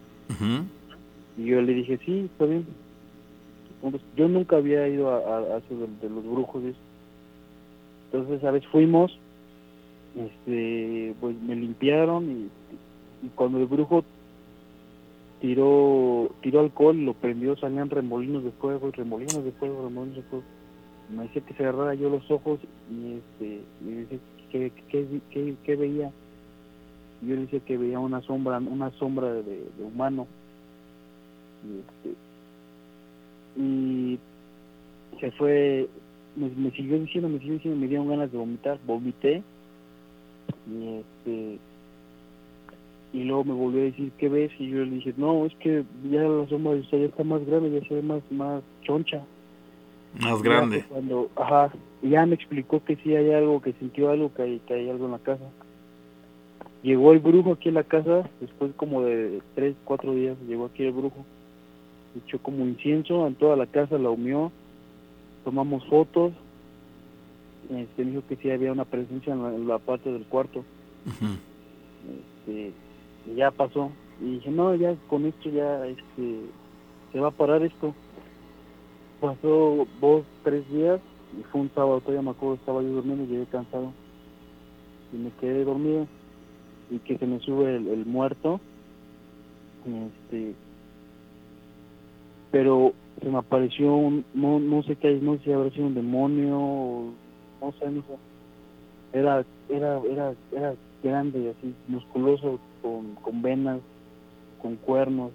Y yo le dije, sí, está bien. Yo nunca había ido a, a, eso de, los brujos. Entonces, a veces fuimos, este, pues me limpiaron y, cuando el brujo tiró tiró alcohol lo prendió, salían remolinos de fuego y remolinos de fuego, remolinos de fuego. Me decía que cerrara yo los ojos y este me decía que, que, que, que- veía. yo le decía que veía una sombra, una sombra de, humano. Este, y se fue, me, me siguió diciendo, me siguió diciendo, me dieron ganas de vomitar, vomité. Y este y luego me volvió a decir, ¿qué ves? Y yo le dije, no, es que ya la sombra de usted ya está más grande, ya se ve más, más choncha. Más grande. Cuando, ajá, ya me explicó que sí hay algo, que sintió algo, que hay, que hay algo en la casa. Llegó el brujo aquí en la casa, después como de tres, cuatro días, llegó aquí el brujo. Echó como incienso en toda la casa, la humió, tomamos fotos. Este, me dijo que sí había una presencia en la, en la parte del cuarto. Este, y ya pasó. Y dije, no, ya con esto ya este, se va a parar esto. Pasó dos, tres días y fue un sábado, todavía me acuerdo, estaba yo durmiendo y llegué cansado. Y me quedé dormido y que se me sube el, el muerto. Este, pero se me apareció un, no, no sé qué, no sé si habrá sido un demonio, o no sé, no sé. Era, era, era, era grande, así, musculoso, con, con venas, con cuernos,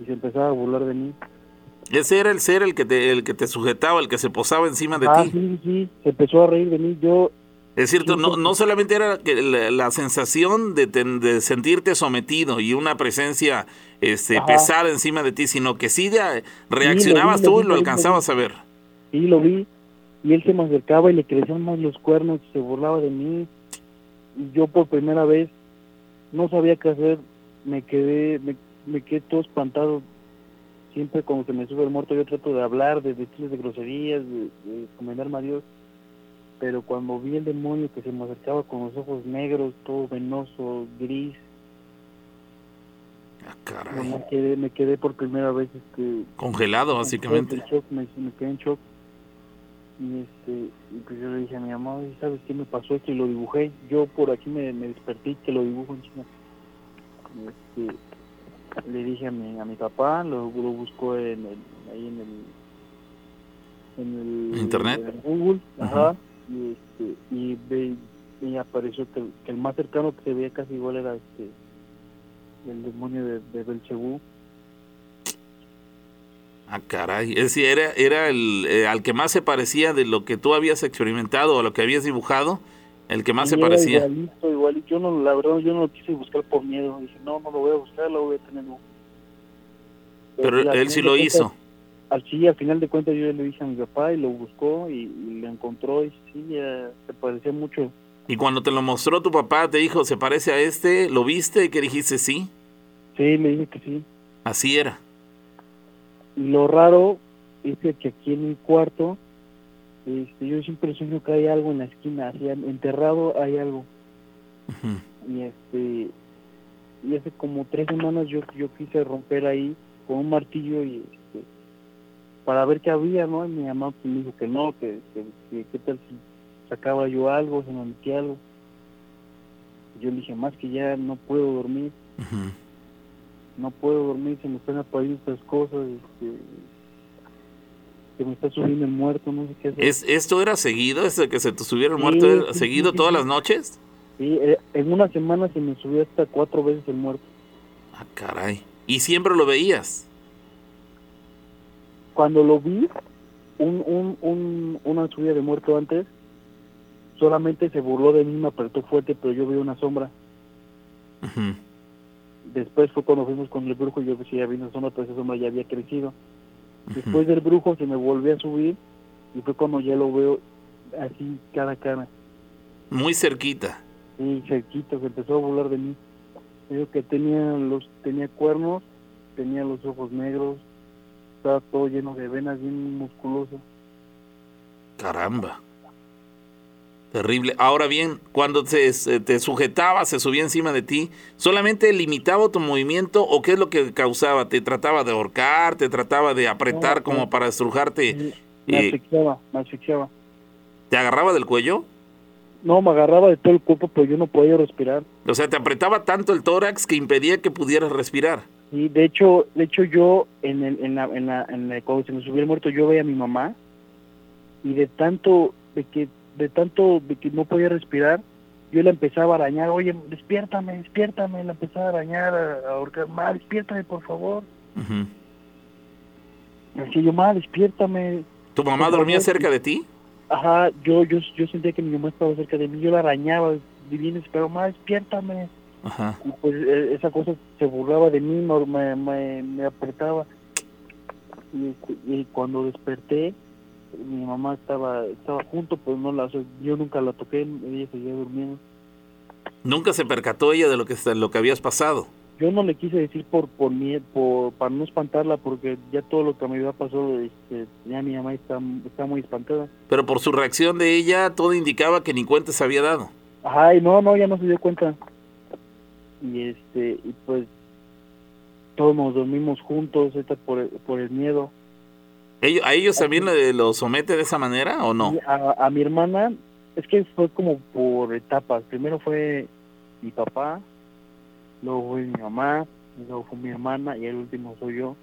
y se empezaba a burlar de mí. Ese era el ser el que te, el que te sujetaba, el que se posaba encima de ah, ti. sí, sí, sí, se empezó a reír de mí. Yo, Es cierto, no, no solamente era la, la sensación de, ten- de sentirte sometido y una presencia este, Ajá. pesada encima de ti, sino que sí de- reaccionabas lo vi, tú lo y vi, lo lo vi, lo alcanzabas a ver. sí, lo vi, y él se me acercaba y le crecían más los cuernos, se burlaba de mí. Y yo por primera vez no sabía qué hacer, me quedé, me, me quedé todo espantado. Siempre cuando se me sube el muerto yo trato de hablar, de decirles de groserías, de, de a Dios. Pero cuando vi el demonio que se me acercaba con los ojos negros, todo venoso, gris, Ah, caray. me quedé, me quedé por primera vez este, Congelado, básicamente. en shock, me, me quedé en shock. Y, este, y pues yo le dije a mi mamá, "Oye, ¿sabes qué me pasó esto? Y lo dibujé. Yo por aquí me, me desperté y que lo dibujo en China. Este, le dije a mi, a mi papá, lo, lo buscó en el, ahí en el, en el ¿Internet? en Google, ajá, y este, y, ve- y apareció que, el- que el más cercano que se veía casi igual era este el demonio de, de Belcebú. Ah, caray. Es decir, era, era el eh, al que más se parecía de lo que tú habías experimentado o lo que habías dibujado, el que más Y se parecía. Igualito, igualito. Yo no, la verdad, yo no lo quise buscar por miedo. Dije, no, no lo voy a buscar, lo voy a tener. Pero al él sí lo hizo. Cuentas- Al, final de cuentas yo le dije a mi papá y lo buscó y, y lo encontró y sí, ya se parecía mucho. Y cuando te lo mostró tu papá, te dijo, ¿se parece a este? ¿Lo viste? ¿Y que dijiste sí? Sí, le dije que sí. Así era. Lo raro es que aquí en mi cuarto, este, yo siempre sueño que hay algo en la esquina, así enterrado hay algo. Ujú. y este y hace como tres semanas yo yo quise romper ahí con un martillo y este, para ver qué había no y mi mamá pues, me dijo que no que, que, que qué tal si sacaba yo algo se me metía algo yo le dije más que ya no puedo dormir no puedo dormir se me están apareciendo estas cosas este, que me está subiendo el muerto no sé qué hacer ¿Es, ¿Esto era seguido? ¿Eso de que se te subiera el Sí, muerto era sí, seguido sí, todas las noches? Sí, eh, en una semana se me subió hasta cuatro veces el muerto Ah, caray. ¿Y siempre lo veías? Cuando lo vi, un, un, un, una subida de muerto antes, solamente se burló de mí, me apretó fuerte, pero yo vi una sombra. Después fue cuando fuimos con el brujo, yo sí había una sombra, pero esa sombra ya había crecido. Después del brujo se me volvió a subir y fue cuando ya lo veo así cara a cara. Muy cerquita. Y cerquita, se empezó a burlar de mí. Me dijo que tenía los tenía cuernos, tenía los ojos negros, estaba todo lleno de venas, bien musculoso. Caramba. Terrible. Ahora bien, cuando te, se- te sujetaba, se subía encima de ti, ¿solamente limitaba tu movimiento o qué es lo que causaba? ¿Te trataba de ahorcar? ¿Te trataba de apretar No, como para estrujarte? Me Eh, asfixiaba, me asfixiaba. ¿Te agarraba del cuello? No, me agarraba de todo el cuerpo, pero yo no podía respirar. O sea, te apretaba tanto el tórax que impedía que pudieras respirar. Y de hecho, de hecho yo en el, en la, en la, en la- cuando se me subió el muerto, yo veía a mi mamá y de tanto, de que, de tanto, de que no podía respirar, yo la empezaba a arañar, oye, despiértame, despiértame, la empezaba a arañar, a, ahorcar, ma, despiértame, por favor. Decía yo, ma, despiértame. ¿Tu mamá dormía favor. cerca de ti? Ajá, yo, yo, yo sentía que mi mamá estaba cerca de mí, yo la arañaba, bien pero ma, despiértame. Ajá. Y pues eh, esa cosa se burlaba de mí, me, me, apretaba. Y, cu- y cuando desperté, mi mamá estaba estaba junto, pues no la, yo nunca la toqué, ella seguía durmiendo. Nunca se percató ella de lo que, lo que habías pasado. Yo no le quise decir por por mí, por para no espantarla, porque ya todo lo que me había pasado, este, ya mi mamá está, está muy espantada. Pero por su reacción de ella, todo indicaba que ni cuenta se había dado. Ajá, y no, no, ya no se dio cuenta. Y este, y pues todos nos dormimos juntos, esta por, por el miedo. ¿Ellos, ¿A ellos también lo somete de esa manera o no? A, a mi hermana, es que fue como por etapas. Primero fue mi papá, luego fue mi mamá, luego fue mi hermana y el último soy yo.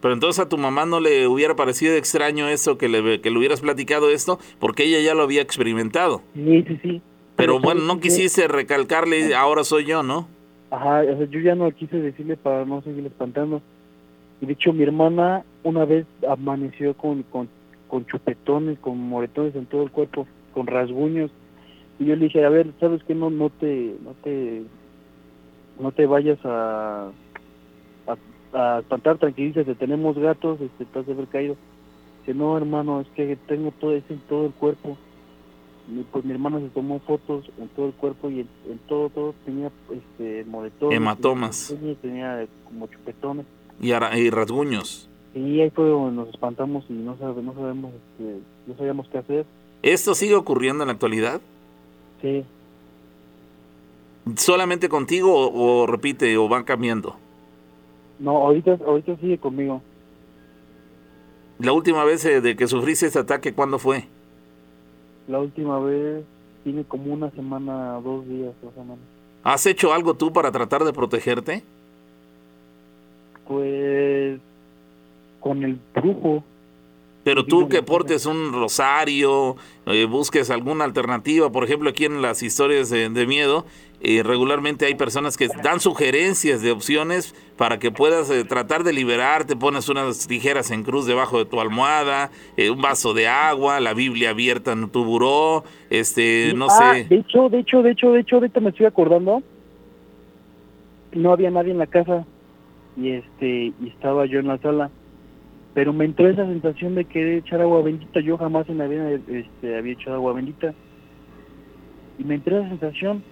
Pero entonces a tu mamá no le hubiera parecido extraño eso, que le, que le hubieras platicado esto, porque ella ya lo había experimentado. Sí, sí, sí. Pero Pero bueno, no quisiste recalcarle, ahora soy yo, ¿no? Ajá, o sea, yo ya no quise decirle para no seguir espantando. Y de hecho, mi hermana una vez amaneció con, con, con chupetones, con moretones en todo el cuerpo, con rasguños. Y yo le dije, a ver, ¿sabes qué? No, no te, no te, no te vayas a, a, a espantar, tranquilízate, tenemos gatos, este, te has de haber caído. Dice, no, hermano, es que tengo todo eso en todo el cuerpo. Pues mi hermana se tomó fotos en todo el cuerpo y en, en todo, todo tenía este, moretones. Hematomas. tenía- Tenía como chupetones. Y, ara- y rasguños. Y ahí fue donde nos espantamos y no, sabe, no sabemos, este, no sabíamos qué hacer. ¿Esto sigue ocurriendo en la actualidad? Sí, ¿Solamente contigo o, o repite o van cambiando? no, ahorita, ahorita sigue conmigo. La última vez eh, de que sufriste este ataque, ¿cuándo fue? La última vez tiene como una semana, dos días, dos semanas. ¿Has hecho algo tú para tratar de protegerte? Pues con el brujo. Pero tú que portes un rosario, eh, busques alguna alternativa, por ejemplo, aquí en las historias de, de miedo, eh, regularmente hay personas que dan sugerencias de opciones para que puedas eh, tratar de liberarte, pones unas tijeras en cruz debajo de tu almohada, eh, un vaso de agua, la Biblia abierta en tu buró, este, no Ah, sé. De hecho, de hecho, de hecho, de hecho, ahorita me estoy acordando. No había nadie en la casa y este y estaba yo en la sala. Pero me entró esa sensación de querer echar agua bendita. Yo jamás en la vida este, había echado agua bendita. Y me entró esa sensación.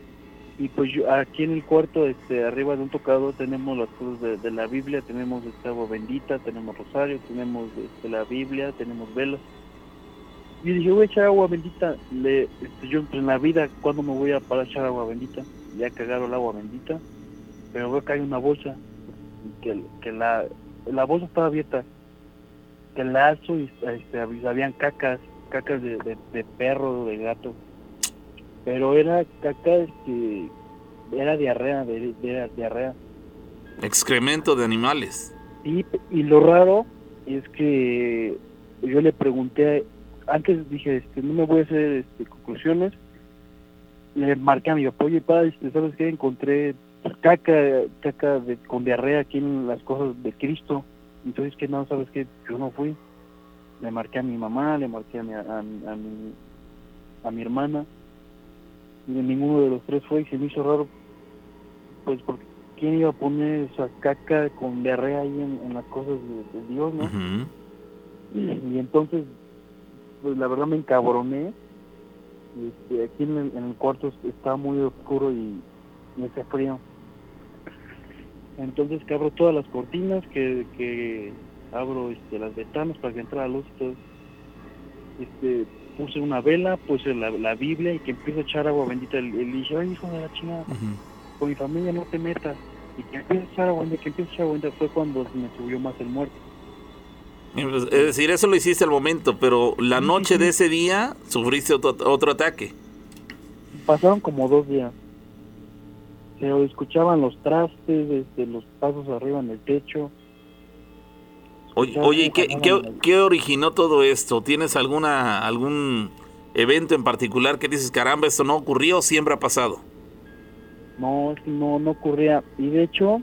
Y pues yo, aquí en el cuarto, este, arriba de un tocador, tenemos las cosas de, de la Biblia, tenemos este, agua bendita, tenemos rosario, tenemos este, la Biblia, tenemos velas. Y dije, voy a echar agua bendita. Le, este, yo en la vida, ¿cuándo me voy a parar echar agua bendita? Ya cagaron el agua bendita, pero veo que hay una bolsa, que, que la, la bolsa estaba abierta, que la alzo y este, habían cacas, cacas de, de, de perro, de gato, pero era caca que era diarrea, de- diarrea. Excremento de animales. Y, y lo raro es que yo le pregunté, antes dije, este, no me voy a hacer este, conclusiones, le marqué a mi papá, oye, padre, este, ¿sabes qué? Encontré caca, caca de, con diarrea aquí en las cosas de Cristo. Entonces, que no, ¿sabes qué? Yo no fui. Le marqué a mi mamá, le marqué a mi, a, a mi, a mi hermana, y ninguno de los tres fue y se me hizo raro, pues porque ¿quién iba a poner esa caca con diarrea ahí en, en las cosas de, de Dios, no? Y entonces, pues la verdad me encabroné. Este, aquí en el, en el cuarto está muy oscuro y, y hace frío. Entonces que abro todas las cortinas, que, que abro este, las ventanas para que entre la luz y todo. Este, puse una vela, puse la, la Biblia y que empiece a echar agua bendita. Le, le dije, ay hijo de la chingada, Ujú. con mi familia no te metas. Y que empiece a echar agua bendita, que empiece a echar agua bendita fue cuando se me subió más el muerto. Es decir, eso lo hiciste al momento, pero la noche de ese día sufriste otro, otro ataque. Pasaron como dos días. Se escuchaban los trastes, este, los pasos arriba en el techo. Oye, oye ¿y qué, qué, qué originó todo esto? ¿Tienes alguna algún evento en particular que dices, caramba, esto no ocurrió, siempre ha pasado? No, no, no ocurría. Y de hecho,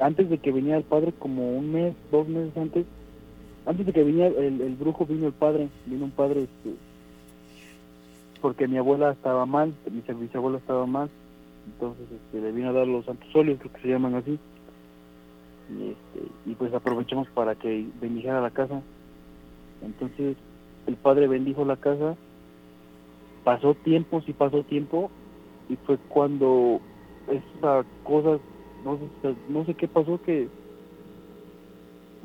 antes de que viniera el padre, como un mes, dos meses antes, antes de que viniera el, el brujo, vino el padre, vino un padre, este, porque mi abuela estaba mal, mi bisabuela estaba mal, entonces este, le vino a dar los santos óleos, creo que se llaman así, y, este, y pues aprovechamos para que bendijera la casa. Entonces el padre bendijo la casa, pasó tiempo, sí pasó tiempo, y fue cuando esa cosa, no sé, no sé qué pasó, que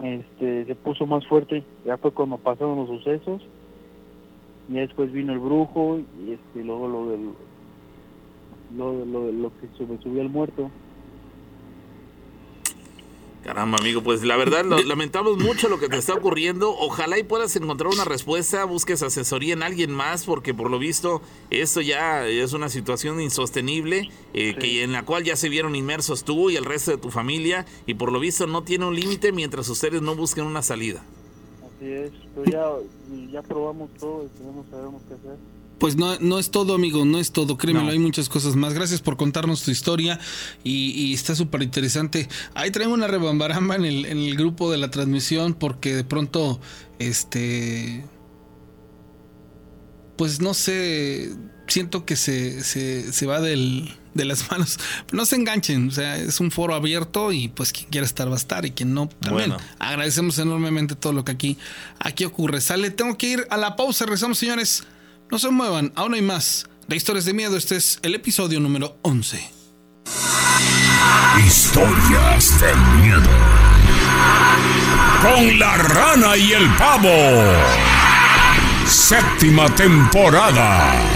este se puso más fuerte, ya fue cuando pasaron los sucesos, y después vino el brujo, y este luego lo del lo, lo, lo que se subió el muerto. Caramba, amigo, pues la verdad lo, lamentamos mucho lo que te está ocurriendo. Ojalá y puedas encontrar una respuesta, busques asesoría en alguien más, porque por lo visto esto ya es una situación insostenible, eh, que en la cual ya se vieron inmersos tú y el resto de tu familia, y por lo visto no tiene un límite mientras ustedes no busquen una salida. Así es, pero ya, ya probamos todo y no sabemos qué hacer. Pues no, no es todo, amigo, no es todo, créemelo, hay muchas cosas más. Gracias por contarnos tu historia y, y está súper interesante. Ahí traigo una rebambaramba en el, en el grupo de la transmisión porque de pronto, este, pues no sé, siento que se, se, se va del, de las manos. No se enganchen, o sea, es un foro abierto y pues quien quiera estar va a estar y quien no, también. Bueno. Agradecemos enormemente todo lo que aquí, aquí ocurre. Sale, tengo que ir a la pausa, rezamos señores. No se muevan, aún hay más. De historias de miedo, este es el episodio número 11. Historias de miedo. Con la rana y el pavo. Séptima temporada.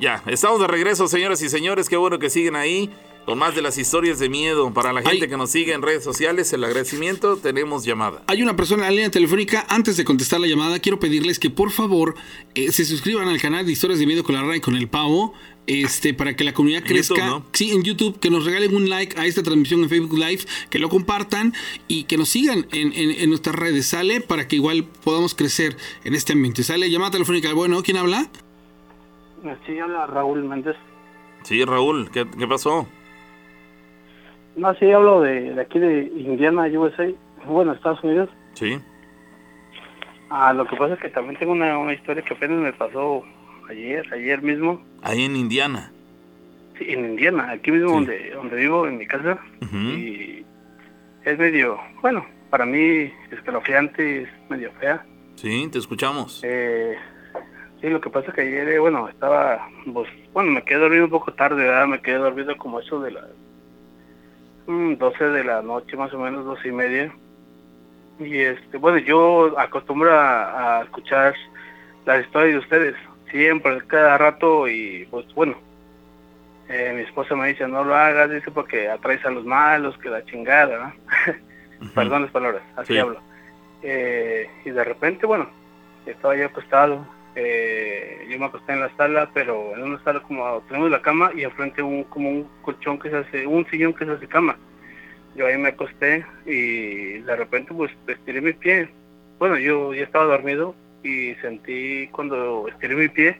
Ya, estamos de regreso, señoras y señores, qué bueno que siguen ahí con más de las historias de miedo. Para la gente que nos sigue en redes sociales, el agradecimiento, tenemos llamada. Hay una persona en la línea telefónica. Antes de contestar la llamada, quiero pedirles que por favor eh, se suscriban al canal de Historias de Miedo con la y con el Pavo. Este, para que la comunidad En crezca. YouTube, ¿no? Sí, en YouTube, que nos regalen un like a esta transmisión en Facebook Live, que lo compartan y que nos sigan en, en- en nuestras redes. Sale para que igual podamos crecer en este ambiente. Sale llamada telefónica. Bueno, ¿quién habla? Sí, habla Raúl Méndez. Sí, Raúl, ¿qué, qué pasó? No, sí, hablo de, de aquí de Indiana, USA. Bueno, Estados Unidos. Sí. Ah, lo que pasa es que también tengo una, una historia que apenas me pasó ayer, ayer mismo. Ahí en Indiana. Sí, en Indiana, aquí mismo Sí. donde, donde vivo, en mi casa. Y es medio, bueno, para mí escalofriante, es medio fea. Sí, te escuchamos. Eh, sí, lo que pasa es que ayer, eh, bueno, estaba, pues, bueno, me quedé dormido un poco tarde, ¿verdad? Me quedé dormido como eso de las mm, 12 de la noche, más o menos, 12 y media. Y este, bueno, yo acostumbro a, a escuchar las historias de ustedes, siempre, cada rato, y pues bueno, eh, mi esposa me dice, no lo hagas, dice, porque atraes a los malos, que la chingada, ¿no? Perdón las palabras, así Sí. hablo. Eh, y de repente, bueno, estaba yo acostado, eh, yo me acosté en la sala, pero en una sala como tenemos la cama y enfrente un como un colchón que se hace, un sillón que se hace cama. Yo ahí me acosté y de repente pues estiré mi pie. Bueno, yo ya estaba dormido y sentí cuando estiré mi pie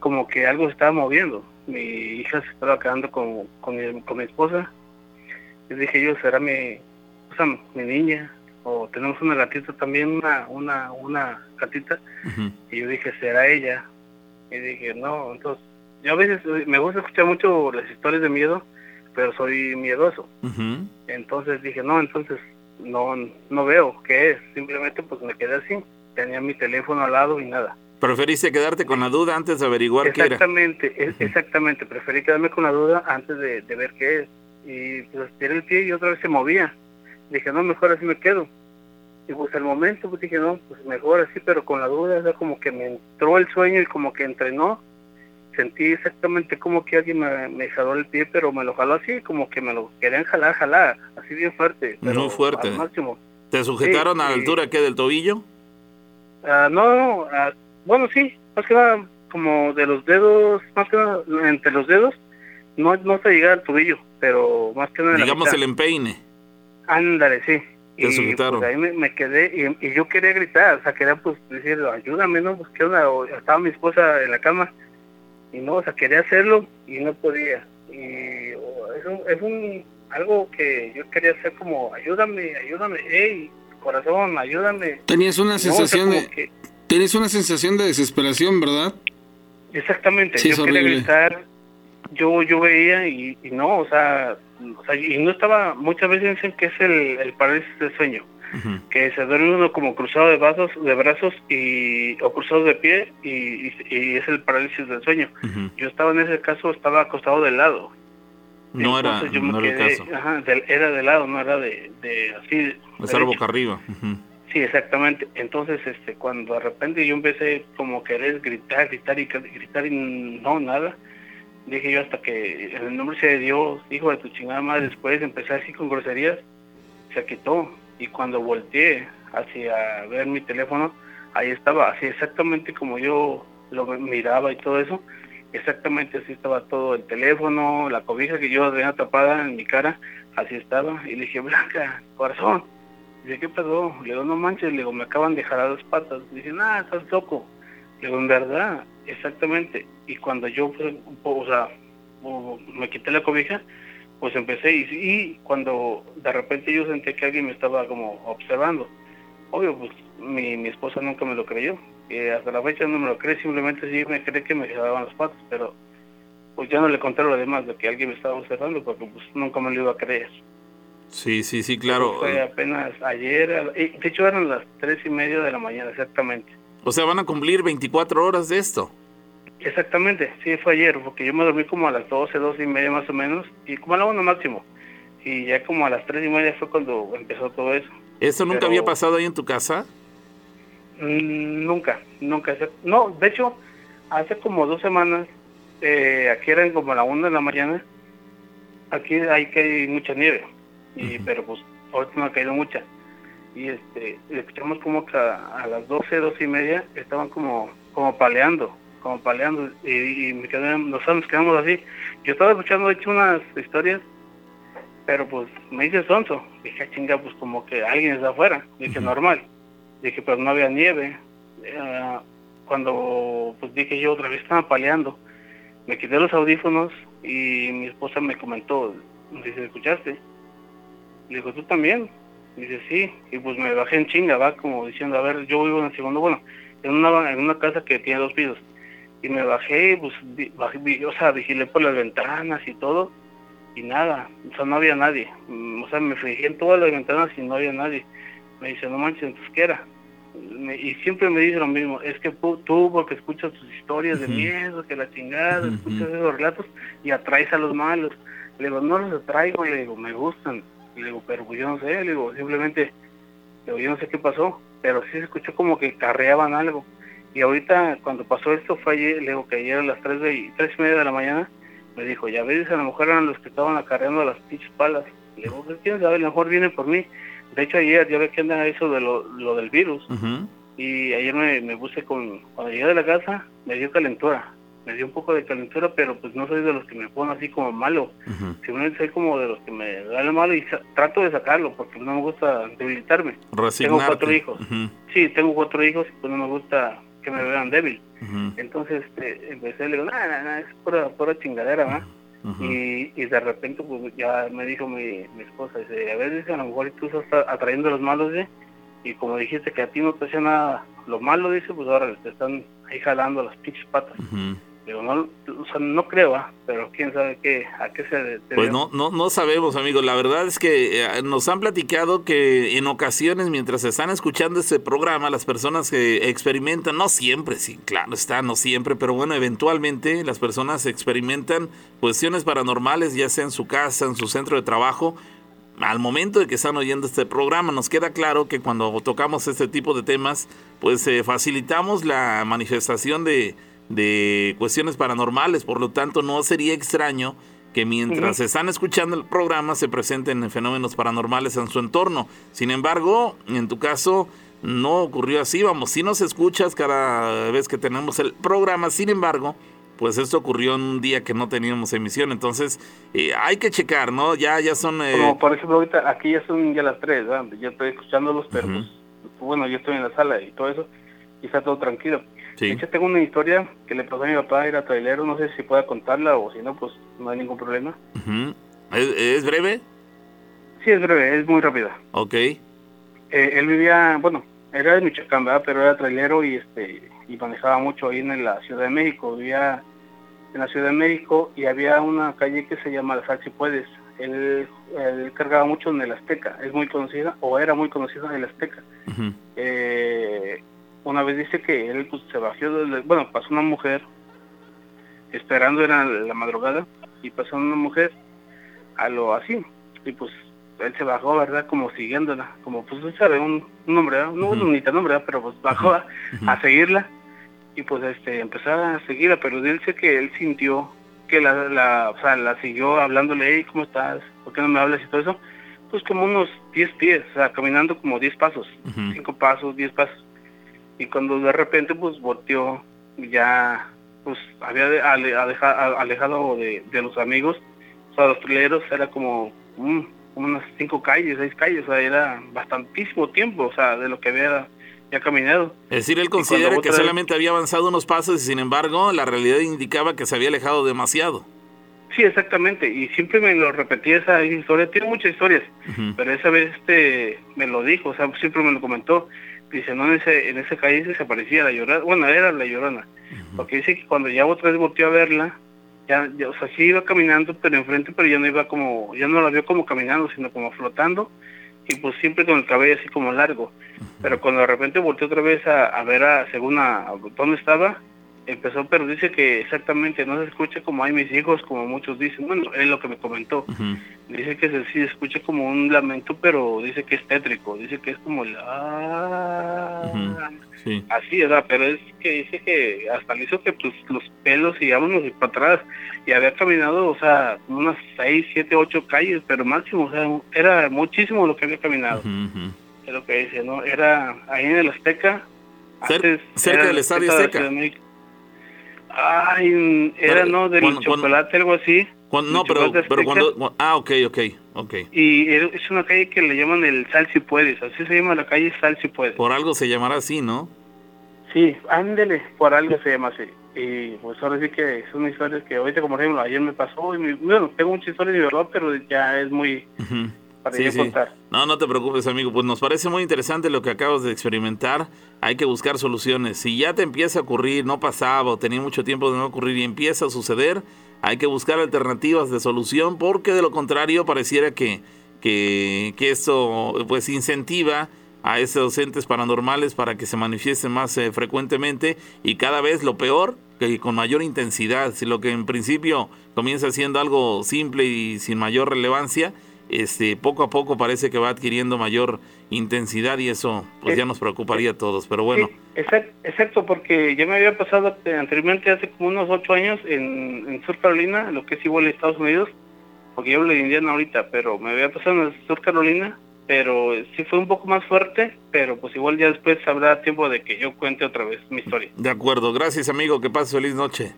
como que algo se estaba moviendo. Mi hija se estaba quedando con, con, mi, con mi esposa. Y dije yo, será mi, o mi niña. O tenemos una gatita también, una, una, una gatita. Y yo dije, ¿será ella? Y dije, no, entonces, yo a veces eh, me gusta escuchar mucho las historias de miedo, pero soy miedoso. Entonces dije, no, entonces no no veo qué es. Simplemente pues me quedé así. Tenía mi teléfono al lado y nada. Preferiste quedarte con la duda antes de averiguar qué era. Exactamente, es- exactamente. Preferí quedarme con la duda antes de, de ver qué es. Y pues tiré el pie y otra vez se movía. Dije, no, mejor así me quedo. Y pues al momento pues dije, no, pues mejor así, pero con la duda, sea, como que me entró el sueño y como que entrenó. Sentí exactamente como que alguien me, me jaló el pie, pero me lo jaló así, como que me lo querían jalar, jalar, así bien fuerte. Pero Muy fuerte. Al máximo. ¿Te sujetaron Sí, a la sí. altura qué del tobillo? Ah, no, no, ah, bueno, sí, más que nada como de los dedos, más que nada entre los dedos, no, no hasta llegar al tobillo, pero más que nada Digamos el empeine. Ándale, sí. Te Y pues, ahí me, me quedé y, y yo quería gritar, o sea, quería pues decir, ayúdame, ¿no? Pues qué onda, O estaba mi esposa en la cama y no, o sea, quería hacerlo y no podía. Y o, es, un, es un algo que yo quería hacer como, ayúdame, ayúdame, hey, corazón, ayúdame. Tenías una No, o sea, sensación de que- tenías una sensación de desesperación, ¿verdad? Exactamente, Sí, yo es quería horrible. gritar, yo yo veía y, y no, o sea, o sea, y no estaba, muchas veces dicen que es el, el parálisis del sueño, que se duerme uno como cruzado de brazos, de brazos y o cruzado de pie y, y- y es el parálisis del sueño. Yo estaba en ese caso, estaba acostado de lado. No era, yo me no era el caso. ajá, del- era de lado, no era de, de así. De estar boca arriba. Sí, exactamente. Entonces, este, cuando de repente yo empecé como querer gritar, gritar y gr- gritar y no, nada, dije yo hasta que en el nombre de Dios, hijo de tu chingada madre, después empecé así con groserías, se quitó. Y cuando volteé hacia ver mi teléfono, ahí estaba, así exactamente como yo lo miraba y todo eso, exactamente así estaba todo el teléfono, la cobija que yo tenía tapada en mi cara, así estaba. Y le dije, Blanca, corazón, Dice, ¿qué pasó? Le digo, no manches, le digo, me acaban de jalar las patas. Dice, nada, estás loco. Digo, en verdad, exactamente. Y cuando yo, pues, o sea, me quité la cobija, pues empecé y, y cuando de repente yo sentí que alguien me estaba como observando. Obvio, pues mi, mi esposa nunca me lo creyó. Hasta la fecha no me lo cree, simplemente sí me cree que me jalaban las patas, pero pues ya no le conté lo demás de que alguien me estaba observando porque pues nunca me lo iba a creer. Sí, sí, sí, claro. Fue apenas ayer, de hecho eran las tres y media de la mañana, exactamente. O sea, van a cumplir 24 horas de esto. Exactamente, sí, fue ayer, porque yo me dormí como a las 12, 12 y media más o menos, y como a la una máximo. Y ya como a las tres y media fue cuando empezó todo eso. ¿Esto nunca Pero- había pasado ahí en tu casa? Mm, nunca, nunca. No, de hecho, hace como dos semanas, eh, aquí eran como a la una de la mañana, aquí hay que hay mucha nieve, y, pero pues ahorita no ha caído mucha. Y este, escuchamos como que a, a las 12, 12 y media estaban como, como paleando, como paleando, y, y me quedé, nosotros nos quedamos así. Yo estaba escuchando, de hecho, unas historias, pero pues me hice sonso. Dije, "Ah, chinga, pues como que alguien está afuera. Dije, normal. Dije, pero no había nieve. Eh, cuando pues dije yo otra vez estaban paleando, me quité los audífonos y mi esposa me comentó, dice, ¿escuchaste? Le digo, ¿tú también? Dice, sí. Y pues me bajé en chinga, va, como diciendo, a ver, yo vivo en el segundo, bueno, en una, en una casa que tiene dos pisos. Y me bajé, pues, vi- bajé, vi- o sea, vigilé por las ventanas y todo, y nada, o sea, no había nadie. Mm, O sea, me fijé en todas las ventanas y no había nadie. Me dice, no manches, entonces, ¿qué era? Me- y siempre me dice lo mismo, es que tú porque escuchas tus historias de miedo, que la chingada, escuchas esos relatos y atraes a los malos. Le digo, no los atraigo, le digo, me gustan. Le digo, pero pues yo no sé, le digo, simplemente, le digo, yo no sé qué pasó, pero sí se escuchó como que carreaban algo. Y ahorita, cuando pasó esto, fue ayer, le digo que ayer a las 3, de, tres y media de la mañana, me dijo, ya ves, a lo mejor eran los que estaban acarreando las pinches palas. Le digo, "Pues, quién sabe, a lo mejor vienen por mí. De hecho, ayer ya ve que anda eso de lo, lo del virus. Y ayer me, me puse con, cuando llegué de la casa, me dio calentura. Me dio un poco de calentura, pero pues no soy de los que me ponen así como malo. Simplemente soy como de los que me da el malo y trato de sacarlo porque no me gusta debilitarme. Tengo cuatro hijos. Sí, tengo cuatro hijos y pues no me gusta que me vean débil. Entonces este, empecé, le digo, nada, nada, nada, es pura, pura chingadera, ujú. y, y de repente pues ya me dijo mi, mi esposa, dice, a ver, dice, a lo mejor tú estás atrayendo a los malos, ¿eh? y como dijiste que a ti no te hacía nada lo malo, dice, pues ahora te están ahí jalando las pinches patas. Digo, no, o sea, no creo, pero quién sabe qué, a qué se debe. Pues no, no, no sabemos, amigos. La verdad es que eh, nos han platicado que en ocasiones, mientras están escuchando este programa, las personas que experimentan, no siempre, sí, claro está, no siempre, pero bueno, eventualmente las personas experimentan cuestiones paranormales, ya sea en su casa, en su centro de trabajo. Al momento de que están oyendo este programa, nos queda claro que cuando tocamos este tipo de temas, pues eh, facilitamos la manifestación de, de cuestiones paranormales. Por lo tanto, no sería extraño que mientras Ujú. están escuchando el programa se presenten fenómenos paranormales en su entorno. Sin embargo, en tu caso, no ocurrió así. Vamos, si nos escuchas cada vez que tenemos el programa, sin embargo, pues esto ocurrió en un día que no teníamos emisión, entonces eh, hay que checar, ¿no? Ya, ya son... Eh, Como por ejemplo ahorita, aquí ya son ya las tres, ¿verdad? Yo estoy escuchándolos, pero pues, bueno, yo estoy en la sala y todo eso, y está todo tranquilo. Sí. De hecho, tengo una historia que le pasó a mi papá, era trailero, no sé si pueda contarla o si no, pues no hay ningún problema. ujú. ¿Es, es breve? Sí, es breve, es muy rápida. Ok. Eh, él vivía, bueno, era de Michoacán, ¿verdad? Pero era trailero y este y manejaba mucho ahí en la Ciudad de México. Vivía en la Ciudad de México y había una calle que se llama La Sal Si Puedes. Él, él cargaba mucho en el Azteca, es muy conocida, o era muy conocida en el Azteca. Eh, una vez dice que él pues, se bajó, del- bueno, pasó una mujer, esperando era la madrugada, y pasó una mujer a lo así, y pues él se bajó, ¿verdad? Como siguiéndola, como pues usted sabe, un, un hombre, ¿verdad? no tan hombre, ¿verdad? pero pues bajó a, a seguirla, y pues este empezó a seguirla, pero él dice que él sintió que la, la, o sea, la siguió hablándole, hey, ¿cómo estás? ¿Por qué no me hablas y todo eso? Pues como unos 10 pies, o sea, caminando como 10 pasos, Ujú. 5 pasos, 10 pasos. Y cuando de repente pues volteó, ya pues había de- ale- aleja- a- alejado de, de los amigos, o sea, los trileros era como, mm, unas 5 calles, 6 calles, o sea, era bastantísimo tiempo, o sea, de lo que había ya caminado. Es decir, él considera que vez- solamente había avanzado unos pasos y sin embargo la realidad indicaba que se había alejado demasiado. Sí, exactamente, y siempre me lo repetía esa historia, tiene muchas historias, pero esa vez este me lo dijo, o sea, siempre me lo comentó. Dice, no, en ese en esa calle se aparecía la llorona, bueno, era la llorona, porque dice que cuando ya otra vez volteó a verla, ya, ya, o sea, sí iba caminando, pero enfrente, pero ya no iba como, ya no la vio como caminando, sino como flotando, y pues siempre con el cabello así como largo. Pero cuando de repente volteó otra vez a, a ver a, según a, a dónde estaba, empezó, pero dice que exactamente no se escucha como hay mis hijos, como muchos dicen, bueno, es lo que me comentó. Dice que se, sí escucha como un lamento, pero dice que es tétrico, dice que es como el... ah. Sí. Así, ¿verdad? Pero es que dice que hasta le hizo que pues los pelos y vámonos y para atrás. Y había caminado, o sea, unas 6, 7, 8 calles, pero máximo, o sea, era muchísimo lo que había caminado. Es lo que dice, ¿no? Era ahí en el Azteca. Cer- antes cerca del el Estadio la Azteca. De. Ay, era, Pero, ¿no? Del cuando- cuando- chocolate, algo así. Cuando- no, pero, cuando... Ah, ok, ok, ok. Y es una calle que le llaman el Sal si puedes, así se llama la calle Sal si puedes. Por algo se llamará así, ¿no? Sí, ándele, por algo se llama así. Y pues ahora sí que es una historia que ahorita, como ejemplo, ayer me pasó, y me- bueno, tengo muchas historias de verdad, pero ya es muy Ujú. Para Sí, yo sí. contar. No, no te preocupes, amigo. Pues nos parece muy interesante lo que acabas de experimentar. Hay que buscar soluciones. Si ya te empieza a ocurrir, no pasaba o tenía mucho tiempo de no ocurrir y empieza a suceder, hay que buscar alternativas de solución porque de lo contrario pareciera que, que, que esto pues incentiva a esos entes paranormales para que se manifiesten más eh, frecuentemente y cada vez lo peor, que con mayor intensidad. Si lo que en principio comienza siendo algo simple y sin mayor relevancia, este, poco a poco parece que va adquiriendo mayor intensidad y eso pues Eh, ya nos preocuparía a todos. Pero bueno, Sí, exact- exacto, porque ya me había pasado eh, anteriormente, hace como unos ocho años, en, en Sur Carolina, lo que es igual a Estados Unidos, porque yo hablo de Indiana ahorita, pero me había pasado en Sur Carolina, pero eh, sí fue un poco más fuerte, pero pues igual ya después habrá tiempo de que yo cuente otra vez mi historia. de acuerdo. Gracias, amigo. Que pases feliz noche.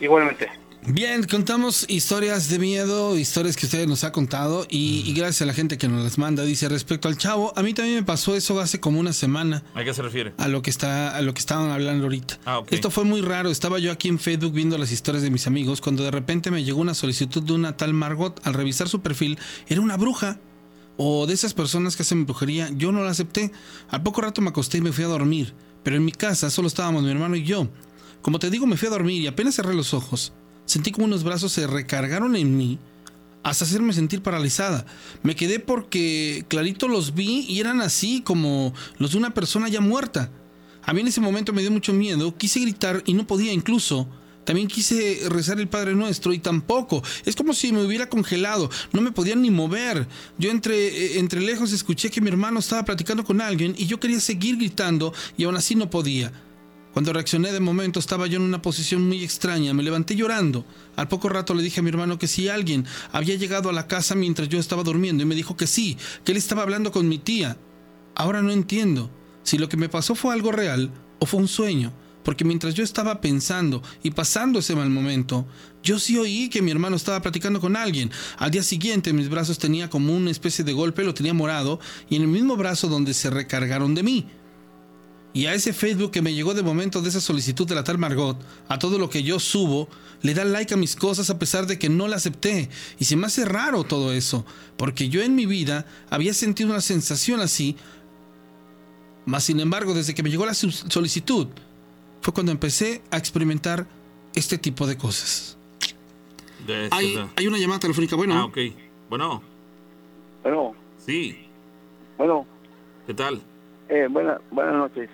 Igualmente. Bien, contamos historias de miedo, historias que ustedes nos ha contado y, y gracias a la gente que nos las manda. Dice respecto al chavo, a mí también me pasó eso hace como una semana. ¿A qué se refiere? A lo que está, a lo que estaban hablando ahorita. Ah, ok. Esto fue muy raro. Estaba yo aquí en Facebook viendo las historias de mis amigos cuando de repente me llegó una solicitud de una tal Margot. Al revisar su perfil, era una bruja. O de esas personas que hacen brujería. Yo no la acepté. Al poco rato me acosté y me fui a dormir. Pero en mi casa solo estábamos mi hermano y yo. Como te digo, me fui a dormir y apenas cerré los ojos. Sentí como unos brazos se recargaron en mí hasta hacerme sentir paralizada. Me quedé porque clarito los vi y eran así como los de una persona ya muerta. A mí en ese momento me dio mucho miedo, quise gritar y no podía incluso. También quise rezar el Padre Nuestro y tampoco. Es como si me hubiera congelado, no me podía ni mover. Yo entre, eh, entre lejos escuché que mi hermano estaba platicando con alguien y yo quería seguir gritando y aún así no podía. Cuando reaccioné de momento estaba yo en una posición muy extraña, me levanté llorando. Al poco rato le dije a mi hermano que si alguien había llegado a la casa mientras yo estaba durmiendo y me dijo que sí, que él estaba hablando con mi tía. Ahora no entiendo. si lo que me pasó fue algo real o fue un sueño. Porque mientras yo estaba pensando y pasando ese mal momento, yo sí oí que mi hermano estaba platicando con alguien. Al día siguiente mis brazos tenía como una especie de golpe, lo tenía morado, y en el mismo brazo donde se recargaron de mí. Y a ese Facebook que me llegó de momento de esa solicitud de la tal Margot, a todo lo que yo subo, le da like a mis cosas a pesar de que no la acepté. Y se me hace raro todo eso, porque yo en mi vida había sentido una sensación así, mas sin embargo desde que me llegó la solicitud, fue cuando empecé a experimentar este tipo de cosas. hay, hay, una llamada telefónica, bueno. Ah, ok. Bueno. Bueno. Sí. Bueno. ¿Qué tal? Eh, buena, buenas noches.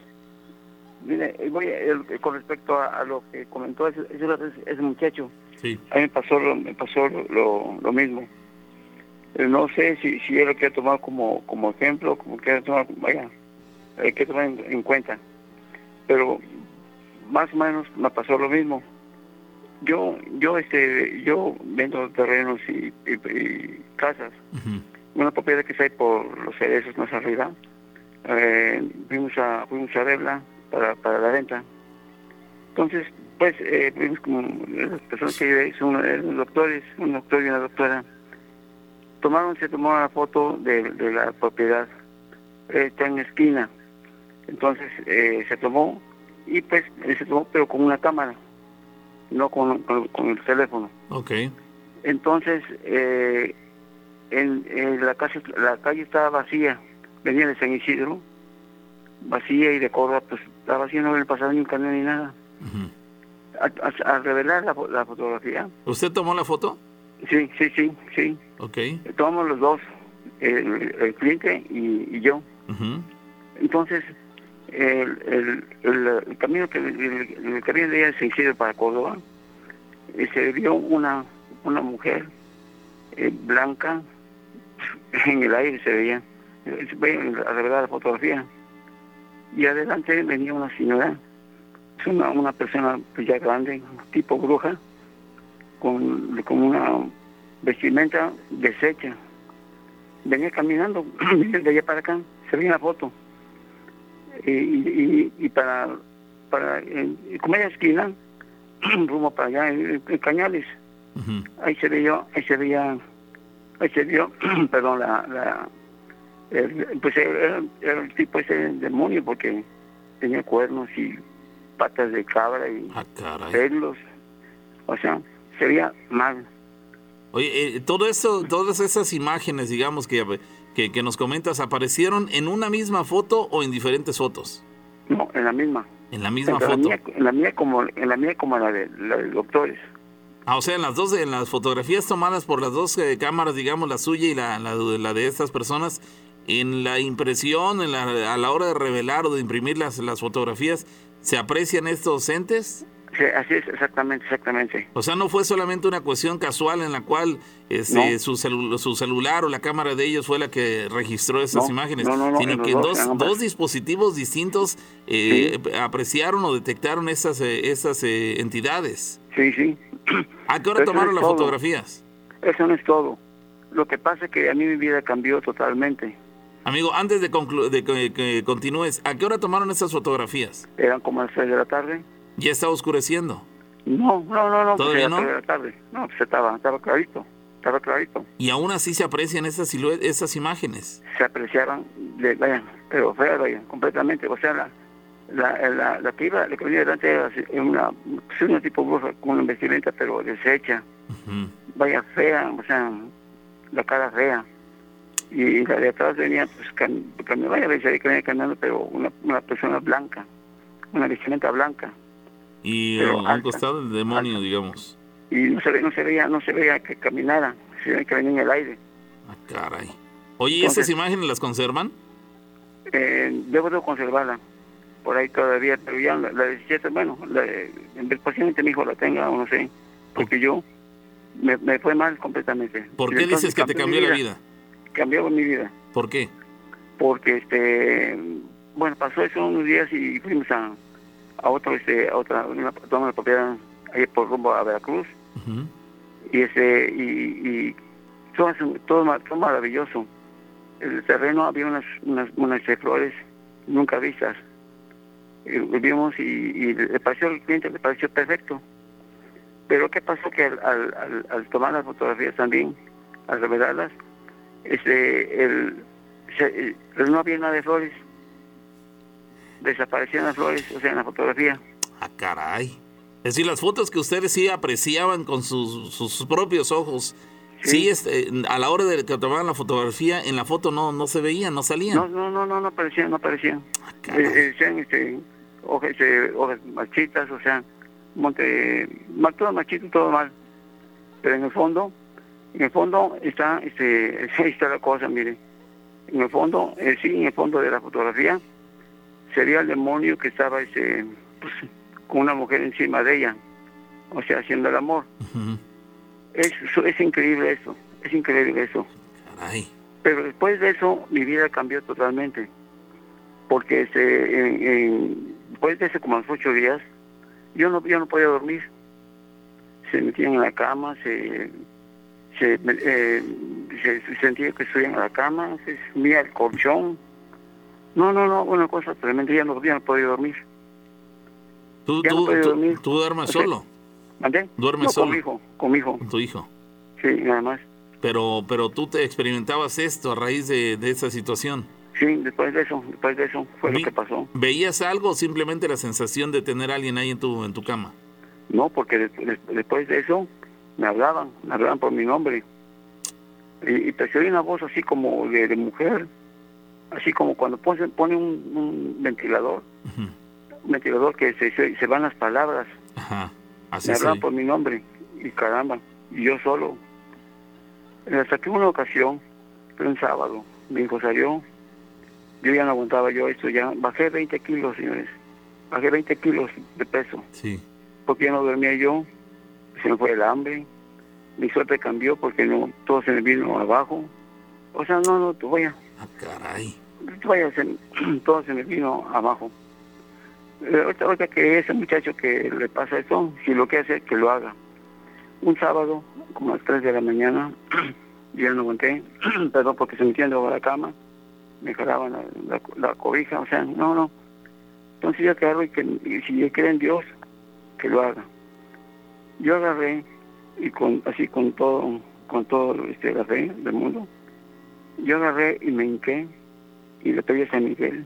Mire, eh, voy eh, con respecto a, lo que comentó ese, ese, muchacho. Sí. A mí me pasó lo, me pasó lo, lo, mismo. no sé si, si él lo quiere tomar como, como ejemplo, como quiere tomar, vaya, hay que tomar en cuenta. Pero más o menos me pasó lo mismo. Yo, yo, este, yo vendo terrenos y, casas. Una propiedad que está ahí por los cerezos más arriba. Eh, fuimos a, fuimos a verla para, para la venta. Entonces, pues, eh, vimos como las personas que viven son unos doctores, un doctor y una doctora. Tomaron, se tomó una foto de, de la propiedad. Eh, está en esquina. Entonces, eh, se tomó y pues se tomó pero con una cámara, no con, con, el teléfono. Ok. Entonces, eh, en, la, calle, la calle estaba vacía, venía de San Isidro, vacía y de Córdoba, pues estaba vacía, no había pasado ni un camión ni nada. al, revelar la, la, fotografía. ¿Usted tomó la foto? Sí, sí, sí, sí. Ok. Tomamos los dos, el, cliente y, yo. Entonces, el, el, camino que el, camino de ella se hicieron para Córdoba y se vio una una mujer eh, blanca en el aire se veía se veía a la fotografía y adelante venía una señora una, una persona pues, ya grande tipo bruja con, con una vestimenta deshecha. Venía caminando de allá para acá se veía la foto. Y, y, para, para como ella esquina, rumbo para allá, en, Cañales. Ahí se veía, ahí se veía, ahí se vio, perdón, la, la pues era, el tipo ese demonio porque tenía cuernos y patas de cabra y ah, pelos. O sea, se veía mal. Oye, eh, todo eso, todas esas imágenes, digamos, que que, nos comentas, ¿aparecieron en una misma foto o en diferentes fotos? No, en la misma. En la misma foto. en la mía como en la mía como la de, la de doctores. Ah, o sea, en las dos, en las fotografías tomadas por las dos eh, cámaras, digamos, la suya y la, la, de estas personas, en la impresión, en la, a la hora de revelar o de imprimir las, las fotografías, ¿se aprecian estos entes? así es, exactamente, exactamente. O sea, no fue solamente una cuestión casual en la cual este, su, su celular o la cámara de ellos fue la que registró esas imágenes, sino que dos, dos, dispositivos distintos eh, apreciaron o detectaron esas, eh, esas eh, entidades. Sí, sí. ¿A qué hora tomaron las fotografías? Eso no es todo. Lo que pasa es que a mí mi vida cambió totalmente. Amigo, antes de, de que, continúes, ¿a qué hora tomaron esas fotografías? Eran como a las 6 de la tarde. ¿Ya está oscureciendo? No, no, no, no. ¿Todavía no? La tarde. No, pues estaba, estaba clarito, estaba clarito. ¿Y aún así se aprecian esas esas imágenes? Se apreciaban, de, vayan, pero feas, vayan, completamente. O sea, la, la, la, la que iba, la que venía delante era una, pues, una tipo bruja con una vestimenta, pero deshecha. Vaya, fea, o sea, la cara fea. Y la de atrás venía, pues, can, que venía caminando, pero una, una persona blanca, una vestimenta blanca y a un costado el demonio, digamos. Y no se, no se veía, no se veía que caminara, se veía que venía en el aire. Ah, caray. Oye, ¿y esas imágenes las conservan? Eh, debo de conservarla por ahí todavía, pero ya la, la 17, bueno, la, posiblemente mi hijo la tenga o no sé, porque yo me, me fue mal completamente. ¿Por qué dices que te cambió la vida? Cambió mi vida. ¿Por qué? Porque, este, bueno, pasó eso unos días y fuimos a, a otro este a otra una, una propiedad ahí por rumbo a Veracruz y ese y, y todo, todo, todo, maravilloso el terreno había unas unas, unas flores nunca vistas. Y vimos y, y le pareció al cliente, le pareció perfecto. Pero ¿qué pasó? Que al, al, al- al tomar las fotografías también, al revelarlas, este, el, se- eh, no había nada de flores. Desaparecían las flores, o sea, en la fotografía. Ah, caray. Es decir, las fotos que ustedes sí apreciaban con sus, sus propios ojos. Sí, este, a la hora de que tomaban la fotografía, en la foto no, no se veían, no salían. No, no, no, no, no aparecían, no aparecían. Eh, eh, decían, este, hojas, este, hojas marchitas, o sea, monte, ma- todo machito, todo mal. Pero en el fondo, en el fondo está, este, ahí está la cosa, mire. En el fondo, eh, sí, en el fondo de la fotografía, sería el demonio que estaba, este, pues, con una mujer encima de ella, o sea, haciendo el amor. Es, es increíble eso, es increíble eso. Caray. Pero después de eso, mi vida cambió totalmente. Porque este, en- en- después de ese como a los ocho días, yo no, yo no podía dormir. Se metían en la cama, se, se, eh, se- se sentía que subían a la cama, se sumía el colchón. No, no, no, una cosa tremenda, ya no, ya no podía dormir. ¿Tú, Ya no tú, podía tú- dormir. tú duermes O sea, solo? ¿Mandé? ¿Duermes no, solo? con mi hijo, con mi hijo. Tu hijo. Sí, nada más. Pero, pero tú te experimentabas esto a raíz de, de esa situación. Sí, después de eso, después de eso fue lo que pasó. ¿Veías algo o simplemente la sensación de tener a alguien ahí en tu, en tu cama? No, porque des- después de eso me hablaban, me hablaban por mi nombre. Y, y percibí una voz así como de, de mujer, así como cuando pone, pone un, un ventilador, un ventilador que se, se, se van las palabras. Ajá. Así me hablaban por mi nombre y caramba, y yo solo. Hasta que una ocasión, fue un sábado, mi hijo salió, yo ya no aguantaba yo esto, ya bajé 20 kilos, señores, bajé 20 kilos de peso Sí. porque ya no dormía yo, se me fue el hambre, mi suerte cambió porque no todo se me vino abajo. O sea, no, no, tú vaya, Ah, caray. tú vaya, se- todo se me vino abajo. Eh, ahorita, ahorita que ese muchacho que le pasa esto, si lo quiere hacer, que lo haga. Un sábado, como a las 3 de la mañana, yo ya no aguanté, perdón, porque se metían debajo de la cama, me jalaban la, la, la cobija, o sea, no, no. Entonces yo agarro y que y si yo creo en Dios, que lo haga. Yo agarré y con así con todo, con todo este fe del mundo, yo agarré y me hinqué y le pedí a San Miguel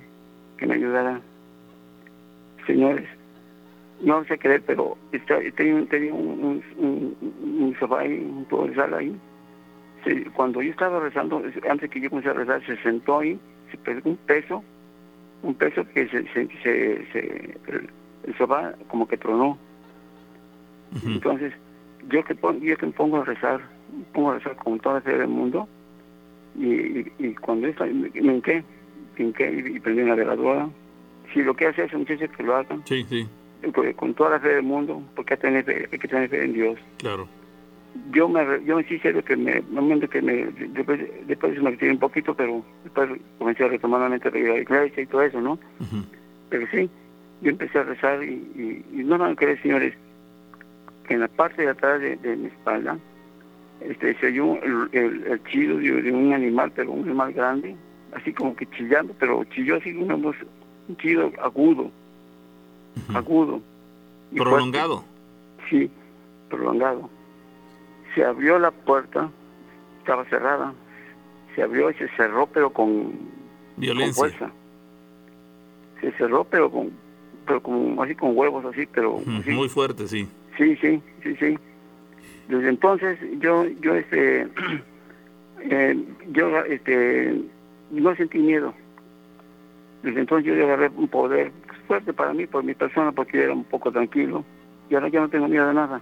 que me ayudara. Señores, no sé creer, pero tenía, un, un, sofá ahí, un tubo de sal ahí. Cuando yo estaba rezando, antes que yo comencé a rezar, se sentó ahí, se pegó un peso, un peso que se, se, se- se- el, el sofá como que tronó. Entonces, yo que, pon- yo que me pongo a rezar, me pongo a rezar con toda la fe del mundo, y, y, y cuando estaba- me, me hinqué, me hinqué y, y prendí una veladora. Si lo que hace ese muchacho que lo hagan, Sí, sí, porque con toda la fe del mundo, porque hay que tener fe, hay que tener fe en Dios. claro. Yo me, yo me sí serio que me, momento que me, después, después me retiré un poquito, pero después comencé a retomar la iglesia y todo eso, ¿no? Pero sí, yo empecé a rezar y, y, y no van a creer, señores, en la parte de atrás de, de mi espalda este, se oyó el, el, el chillo de, de un animal, pero un animal grande, así como que chillando, pero chilló así una voz, un chillo agudo, agudo. y fuerte. Prolongado. Sí, prolongado. Se abrió la puerta, estaba cerrada, se abrió y se cerró, pero con, Violencia. con fuerza. Se cerró, pero con, pero como así con huevos, así, pero así. Muy fuerte, sí. Sí, sí, sí, sí. Desde entonces yo, yo este, eh, yo este, no sentí miedo. Desde entonces yo agarré un poder fuerte para mí, por mi persona, porque yo era un poco tranquilo. Y ahora ya no tengo miedo de nada.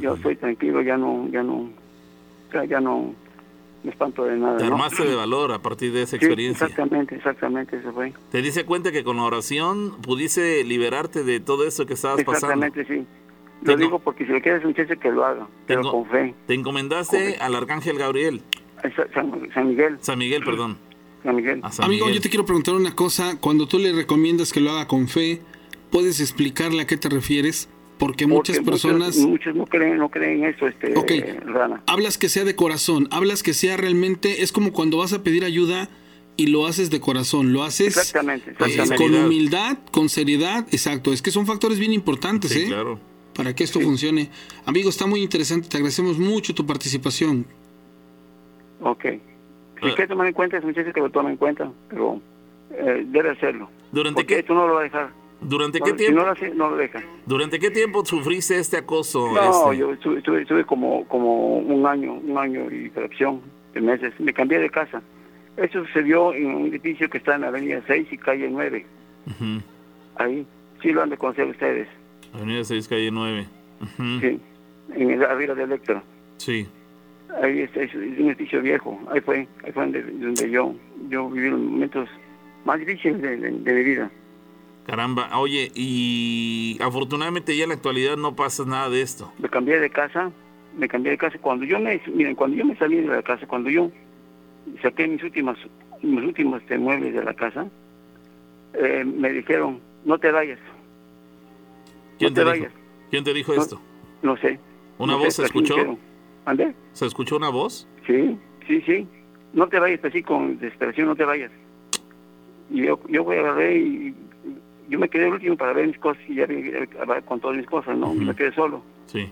Yo estoy tranquilo, ya no, ya no, ya, ya no me espanto de nada. Te ¿no? armaste de valor a partir de esa Sí, experiencia. exactamente, exactamente, eso fue. Te diste cuenta que con la oración pudiste liberarte de todo eso que estabas pasando. Exactamente, sí. Lo digo porque si lo quieres un chiste que lo haga, pero con fe. Te encomendaste al arcángel Gabriel. San, San Miguel. San Miguel, perdón. San Miguel. A San Amigo, Miguel. yo te quiero preguntar una cosa. Cuando tú le recomiendas que lo haga con fe, ¿puedes explicarle a qué te refieres? Porque muchas Porque personas... Muchos, muchos no creen, no creen eso, este, Ok. Rana. Hablas que sea de corazón, hablas que sea realmente... Es como cuando vas a pedir ayuda y lo haces de corazón, lo haces Exactamente, eh, exactamente. con humildad, con seriedad, exacto. Es que son factores bien importantes, Sí, ¿eh? claro. Para que esto funcione. Amigo, está muy interesante, te agradecemos mucho tu participación. Ok. Si Ah. quiere tomar en cuenta, es muchacho que lo tome en cuenta, pero eh, debe hacerlo. ¿Durante Porque qué, esto no lo va a dejar. durante No, qué si tiempo? no lo hace, no lo deja. ¿Durante qué tiempo sufriste este acoso? No, este? yo estuve, como, como un año, un año y fracción de meses. Me cambié de casa. Eso sucedió en un edificio que está en la avenida 6 y calle 9. Ujú. Ahí. Sí lo han de conocer ustedes. Avenida 6, calle 9. Ujú. Sí. En el, arriba de Electra. Sí. Ahí es, es un edificio viejo. Ahí fue, ahí fue donde, donde yo, yo viví los momentos más difíciles de, de- de mi vida. Caramba, oye, y afortunadamente ya en la actualidad no pasa nada de esto. me cambié de casa, me cambié de casa. Cuando yo me, miren, cuando yo me salí de la casa, cuando yo saqué mis últimas, mis últimos este, muebles de la casa, eh, me dijeron, no te vayas, ¿Quién no te te dijo? vayas. ¿Quién te dijo No. esto? No sé. ¿Una no voz sé, se escuchó? ¿Ande? ¿Se escuchó una voz? Sí, sí, sí. No te vayas, así con desesperación, no te vayas. Y yo, yo voy a ver y yo me quedé el último para ver mis cosas y ya eh, con todas mis cosas, ¿no? Me quedé solo. Sí.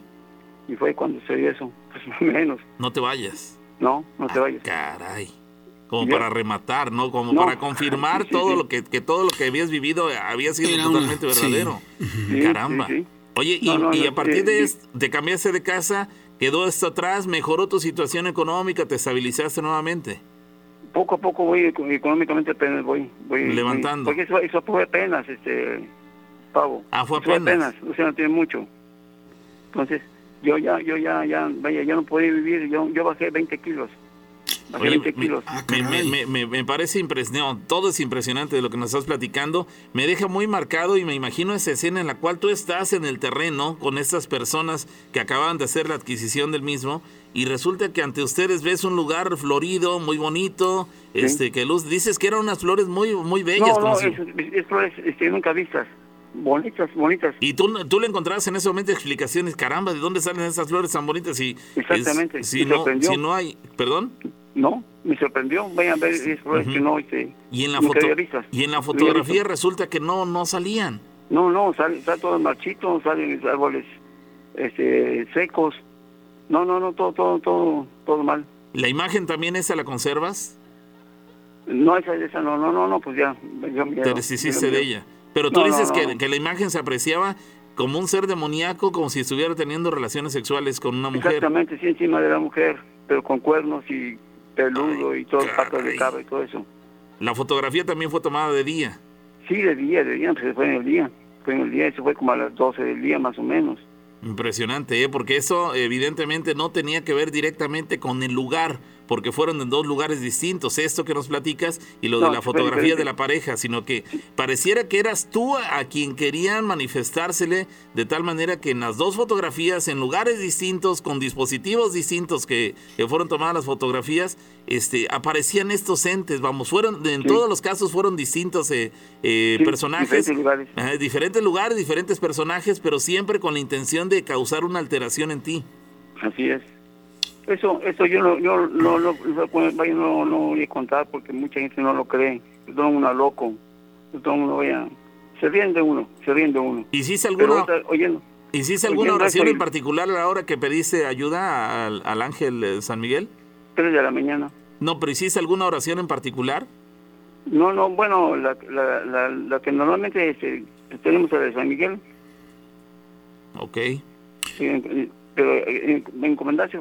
Y fue cuando se dio eso, pues menos. No te vayas. No, no te vayas. Caray. Como para rematar, ¿no? Como No. para confirmar Sí, sí, todo sí. lo que, que todo lo que habías vivido había sido Era totalmente verdadero. Sí, Caramba. sí, sí. Oye, y, No, no, y no, a partir sí, de sí. esto, te cambiaste de casa, quedó esto atrás, mejoró tu situación económica, te estabilizaste nuevamente. poco a poco voy eco- económicamente apenas voy, voy Levantando. voy- porque eso, eso fue apenas este pavo Ah, fue Eso apenas. o sea no tiene mucho entonces yo ya yo ya ya vaya ya no podía vivir yo yo bajé 20 kilos bajé Oye, 20 me, kilos Ah, me- caray. me- me- me parece impresionante, todo es impresionante de lo que nos estás platicando, me deja muy marcado y me imagino esa escena en la cual tú estás en el terreno con estas personas que acaban de hacer la adquisición del mismo y resulta que ante ustedes ves un lugar florido, muy bonito, este que luz, dices que eran unas flores muy muy bellas. no como no si- es, es flores este, nunca vistas bonitas bonitas y tú, tú le encontrabas en ese momento explicaciones, caramba, ¿de dónde salen esas flores tan bonitas? Y, Exactamente, es- si, no, si no hay, perdón. No me sorprendió vayan a ver esas flores que no este Y en la, foto, y en la fotografía resulta que no, no salían. No, no, sale, está todo marchito, salen los árboles este, secos. No, no, no, todo, todo, todo, todo mal. ¿La imagen también esa la conservas? No, esa, esa no, no, no, no, pues ya. yo Te deshiciste de ella. Pero tú No, dices no, que, que la imagen se apreciaba como un ser demoníaco, como si estuviera teniendo relaciones sexuales con una mujer. Exactamente, sí, encima de la mujer, pero con cuernos y peludo y todo, patas de cabra y todo eso. La fotografía también fue tomada de día. Sí, de día, de día, pues fue en el día. Fue en el día, eso fue como a las 12 del día más o menos. Impresionante, ¿eh? porque eso evidentemente no tenía que ver directamente con el lugar, porque fueron en dos lugares distintos, esto que nos platicas y lo No, de la fotografía de la pareja, sino que pareciera que eras tú a quien querían manifestársele de tal manera que en las dos fotografías, en lugares distintos, con dispositivos distintos que, que fueron tomadas las fotografías, este, aparecían estos entes, vamos, fueron, en Sí. todos los casos fueron distintos eh, eh, Sí, personajes. diferentes lugares. Ajá, diferentes lugares, diferentes personajes, pero siempre con la intención de causar una alteración en ti. Así es. Eso, eso yo no, yo no, no, no, vaya, no, no voy a contar porque mucha gente no lo cree. Todo mundo es loco. Todo mundo vaya. Se ríen de uno, se ríen de uno. ¿Hiciste alguna, oyendo, ¿hiciste alguna oración en particular a la hora que pediste ayuda al, al ángel eh, San Miguel? tres de la mañana. No, pero ¿hiciste alguna oración en particular? No, no, bueno, la, la, la, la que normalmente este, tenemos a la de San Miguel, Ok. eh, pero eh, me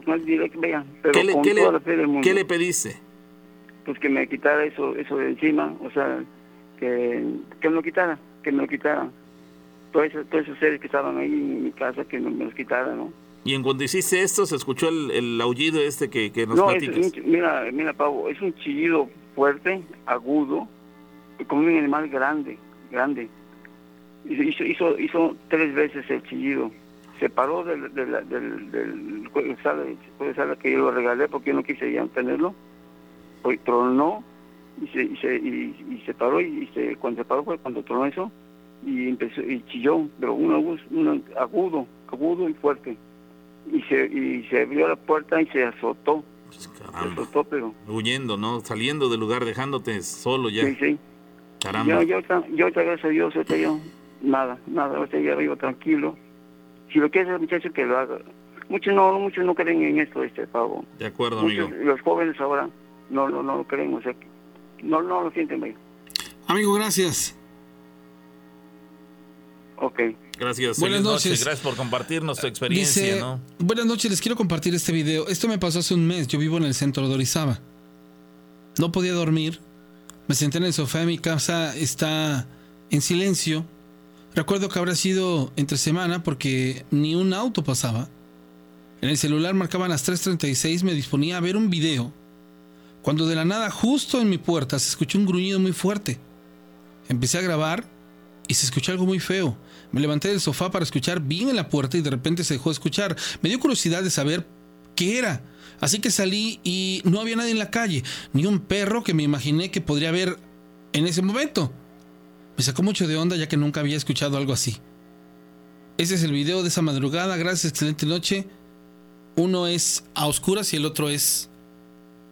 con él vea, pero ¿Qué le, con qué le- toda la fe del mundo. qué le pediste? Pues que me quitara eso, eso de encima, o sea, que, que me lo quitara, que me lo quitara. Todos esos, todos esos seres que estaban ahí en mi casa, que no me los quitara, ¿no? Y en cuando hiciste esto, se escuchó el, el aullido este que, que nos No, es platicas. un- mira, mira, Pavo, es un chillido fuerte, agudo, como un animal grande, grande. Hizo, hizo, hizo tres veces el chillido. Se paró del, del, del, del juego de sala, juego de sala que yo lo regalé porque yo no quise ya tenerlo. Pues tronó y se, y se, y, y se paró y se, cuando se paró fue cuando tronó eso y empezó y chilló, pero un agudo, un agudo, agudo y fuerte. Y se, y se abrió la puerta y se azotó Caramba. Me asustó, pero... Huyendo, ¿no? Saliendo del lugar, dejándote solo ya. Sí, sí. Caramba. Yo, yo, yo, gracias a Dios, yo, nada, nada, ahorita ya vivo tranquilo. Si lo quiere hacer, muchacho, que lo haga. Muchos no, muchos no creen en esto, este pavo. De acuerdo, Muchos, amigo. los jóvenes ahora no, no, no lo creen, o sea, que no, no lo sienten bien. Amigo, gracias. Ok. Gracias. Buenas feliz noche. noches. Gracias por compartirnos tu experiencia, Dice, ¿no? buenas noches, les quiero compartir este video. Esto me pasó hace un mes, yo vivo en el centro de Orizaba. No podía dormir, me senté en el sofá de mi casa, está en silencio. Recuerdo que habrá sido entre semana porque ni un auto pasaba. En el celular marcaban las 3.36, me disponía a ver un video. Cuando de la nada, justo en mi puerta, se escuchó un gruñido muy fuerte. Empecé a grabar y se escuchó algo muy feo. Me levanté del sofá para escuchar bien en la puerta y de repente se dejó de escuchar. Me dio curiosidad de saber qué era. Así que salí y no había nadie en la calle, ni un perro que me imaginé que podría haber en ese momento. Me sacó mucho de onda ya que nunca había escuchado algo así. Ese es el video de esa madrugada. Gracias, excelente noche. Uno es a oscuras y el otro es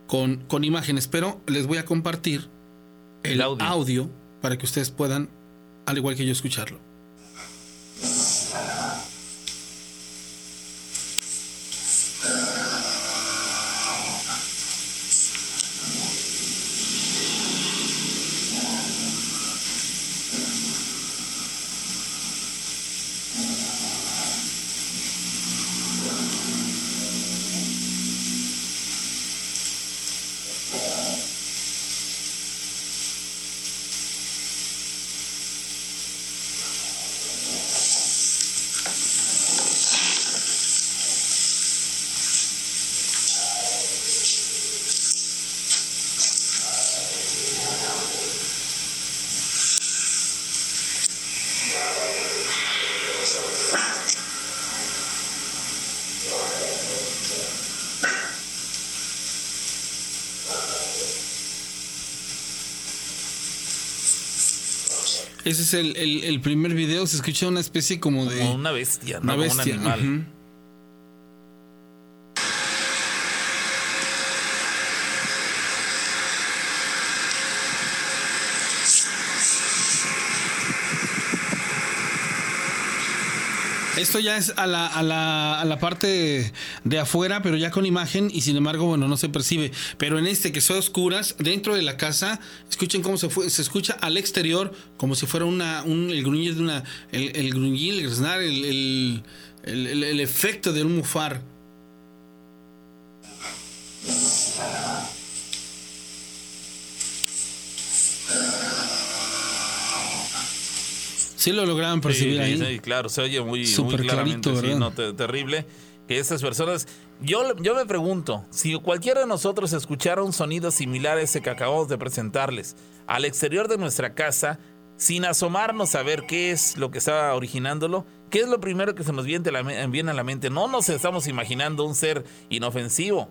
con, con imágenes, pero les voy a compartir el, El audio. audio para que ustedes puedan, al igual que yo, escucharlo. Ese es el, el- el primer video. Se escucha una especie como de. Como una bestia, ¿no? Una Como un animal. ujú. Esto ya es a la, a, la, a la parte de afuera, pero ya con imagen y sin embargo, bueno, no se percibe. Pero en este que son oscuras, dentro de la casa, escuchen cómo se, fue, se escucha al exterior como si fuera una, un, el gruñir de una, el, el el, el- el- el efecto de un mufar. Sí lo lograban percibir Sí, ahí. sí, claro, se oye muy, muy Súper claramente, clarito, sí, no, te- terrible. Que estas personas, yo, yo me pregunto, si cualquiera de nosotros escuchara un sonido similar a ese que acabamos de presentarles, al exterior de nuestra casa, sin asomarnos a ver qué es lo que estaba originándolo, ¿qué es lo primero que se nos viene a la, me- viene a la mente? No nos estamos imaginando un ser inofensivo.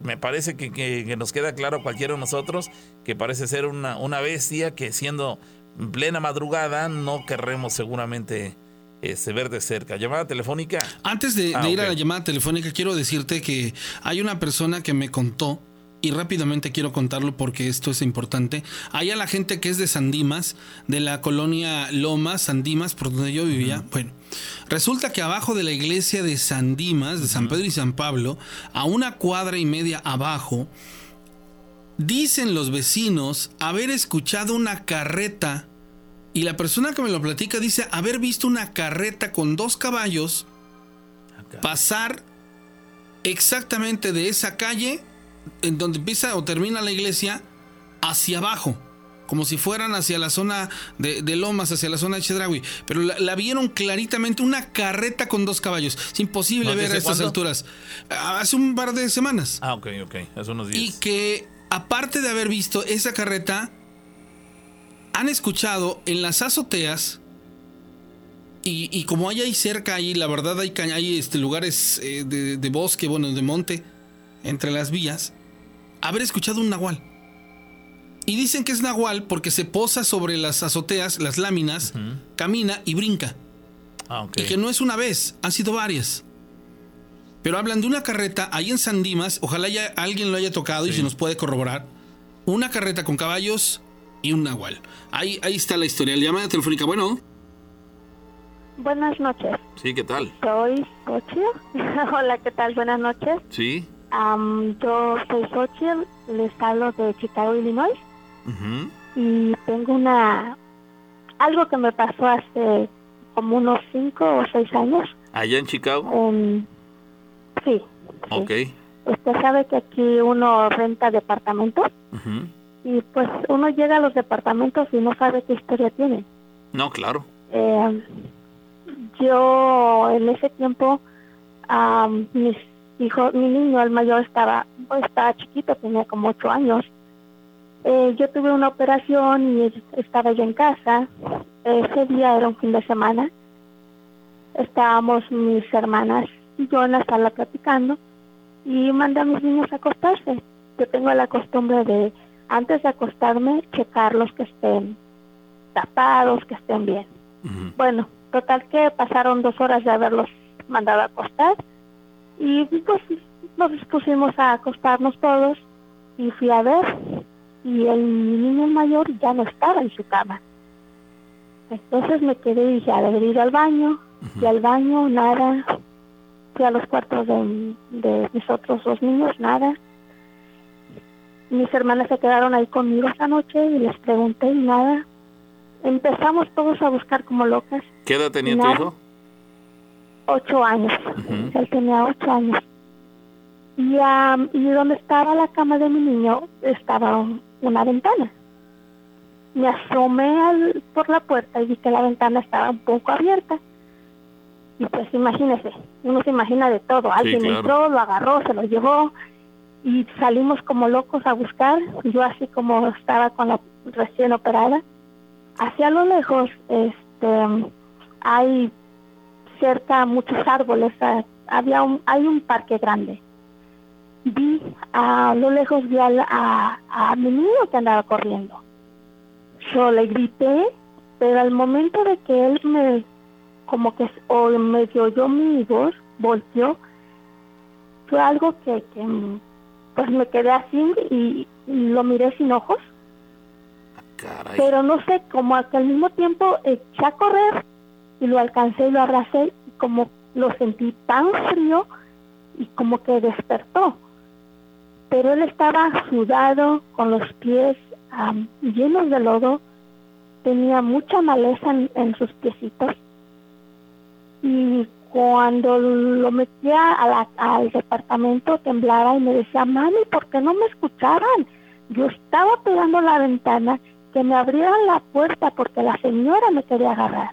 Me parece que, que- que nos queda claro a cualquiera de nosotros que parece ser una, una bestia que siendo en plena madrugada no querremos seguramente este, ver de cerca. Llamada telefónica. Antes de, Ah, de ir a la llamada telefónica, quiero decirte que hay una persona que me contó, y rápidamente quiero contarlo porque esto es importante. Hay a la gente que es de Sandimas, de la colonia Lomas, Sandimas, por donde yo vivía. Bueno, resulta que abajo de la iglesia de Sandimas, de San Pedro y San Pablo, a una cuadra y media abajo, dicen los vecinos haber escuchado una carreta. Y la persona que me lo platica dice haber visto una carreta con dos caballos pasar exactamente de esa calle en donde empieza o termina la iglesia hacia abajo. Como si fueran hacia la zona de, de Lomas, hacia la zona de Chedraui. Pero la, la vieron claritamente una carreta con dos caballos. Es imposible ¿No? ver a ¿Desde estas cuándo? alturas. Hace un par de semanas. Ah, ok, ok. Hace unos Y días. que aparte de haber visto esa carreta, han escuchado en las azoteas. Y, y como hay ahí cerca, ahí, la verdad hay, este, lugares eh, de, de bosque, bueno, de monte, entre las vías, haber escuchado un nahual. Y dicen que es nahual porque se posa sobre las azoteas, las láminas, camina y brinca. Ah. Y que no es una vez, han sido varias. Pero hablan de una carreta ahí en San Dimas, ojalá ya alguien lo haya tocado y si nos puede corroborar, una carreta con caballos y un nahual. Ahí, ahí está la historia. La llamada telefónica, bueno. Buenas noches. Sí, ¿qué tal? Soy Xochitl. Hola, ¿qué tal? Buenas noches. Sí. Yo soy Xochitl, les hablo de Chicago, Illinois. Ujú. Y tengo una... Algo que me pasó hace como unos cinco o seis años. Allá en Chicago. Um, sí. Ok. Usted sabe que aquí uno renta departamentos y pues uno llega a los departamentos y no sabe qué historia tiene. No, claro. Eh, yo en ese tiempo, am, mis hijos, mi niño, el mayor, estaba, estaba chiquito, tenía como ocho años. Eh, yo tuve una operación y estaba yo en casa. Ese día era un fin de semana. Estábamos mis hermanas y yo en la sala platicando y mandé a mis niños a acostarse. Yo tengo la costumbre de, antes de acostarme, checarlos que estén tapados, que estén bien. Bueno, total que pasaron dos horas de haberlos mandado a acostar y pues nos pusimos a acostarnos todos y fui a ver y el niño mayor ya no estaba en su cama. Entonces me quedé y dije, a ver, ir al baño, y al baño nada, fui a los cuartos de, de mis otros dos niños, nada. Mis hermanas se quedaron ahí conmigo esa noche y les pregunté y nada. Empezamos todos a buscar como locas. ¿Qué edad tenía tu Nada. hijo? Ocho años. Él tenía ocho años. Y, am, y donde estaba la cama de mi niño estaba un- una ventana. Me asomé al- por la puerta y vi que la ventana estaba un poco abierta. Y pues imagínese, uno se imagina de todo. Alguien claro. entró, lo agarró, se lo llevó y salimos como locos a buscar. Yo así como estaba con la recién operada. Hacia lo lejos este, hay cerca muchos árboles. ah, Había un, hay un parque grande. Vi a lo lejos vi al- a, a mi niño que andaba corriendo. Yo le grité, pero al momento de que él me, como que o medio mi voz, volteó, fue algo que, que pues me quedé así y, y lo miré sin ojos. Pero no sé, como que al mismo tiempo eché a correr y lo alcancé y lo abracé y como lo sentí tan frío y como que despertó. Pero él estaba sudado, con los pies am, llenos de lodo, tenía mucha maleza en, en sus piecitos. Y cuando lo metía a la- al departamento temblaba y me decía, mami, ¿por qué no me escuchaban? Yo estaba pegando la ventana, que me abrieran la puerta porque la señora me quería agarrar.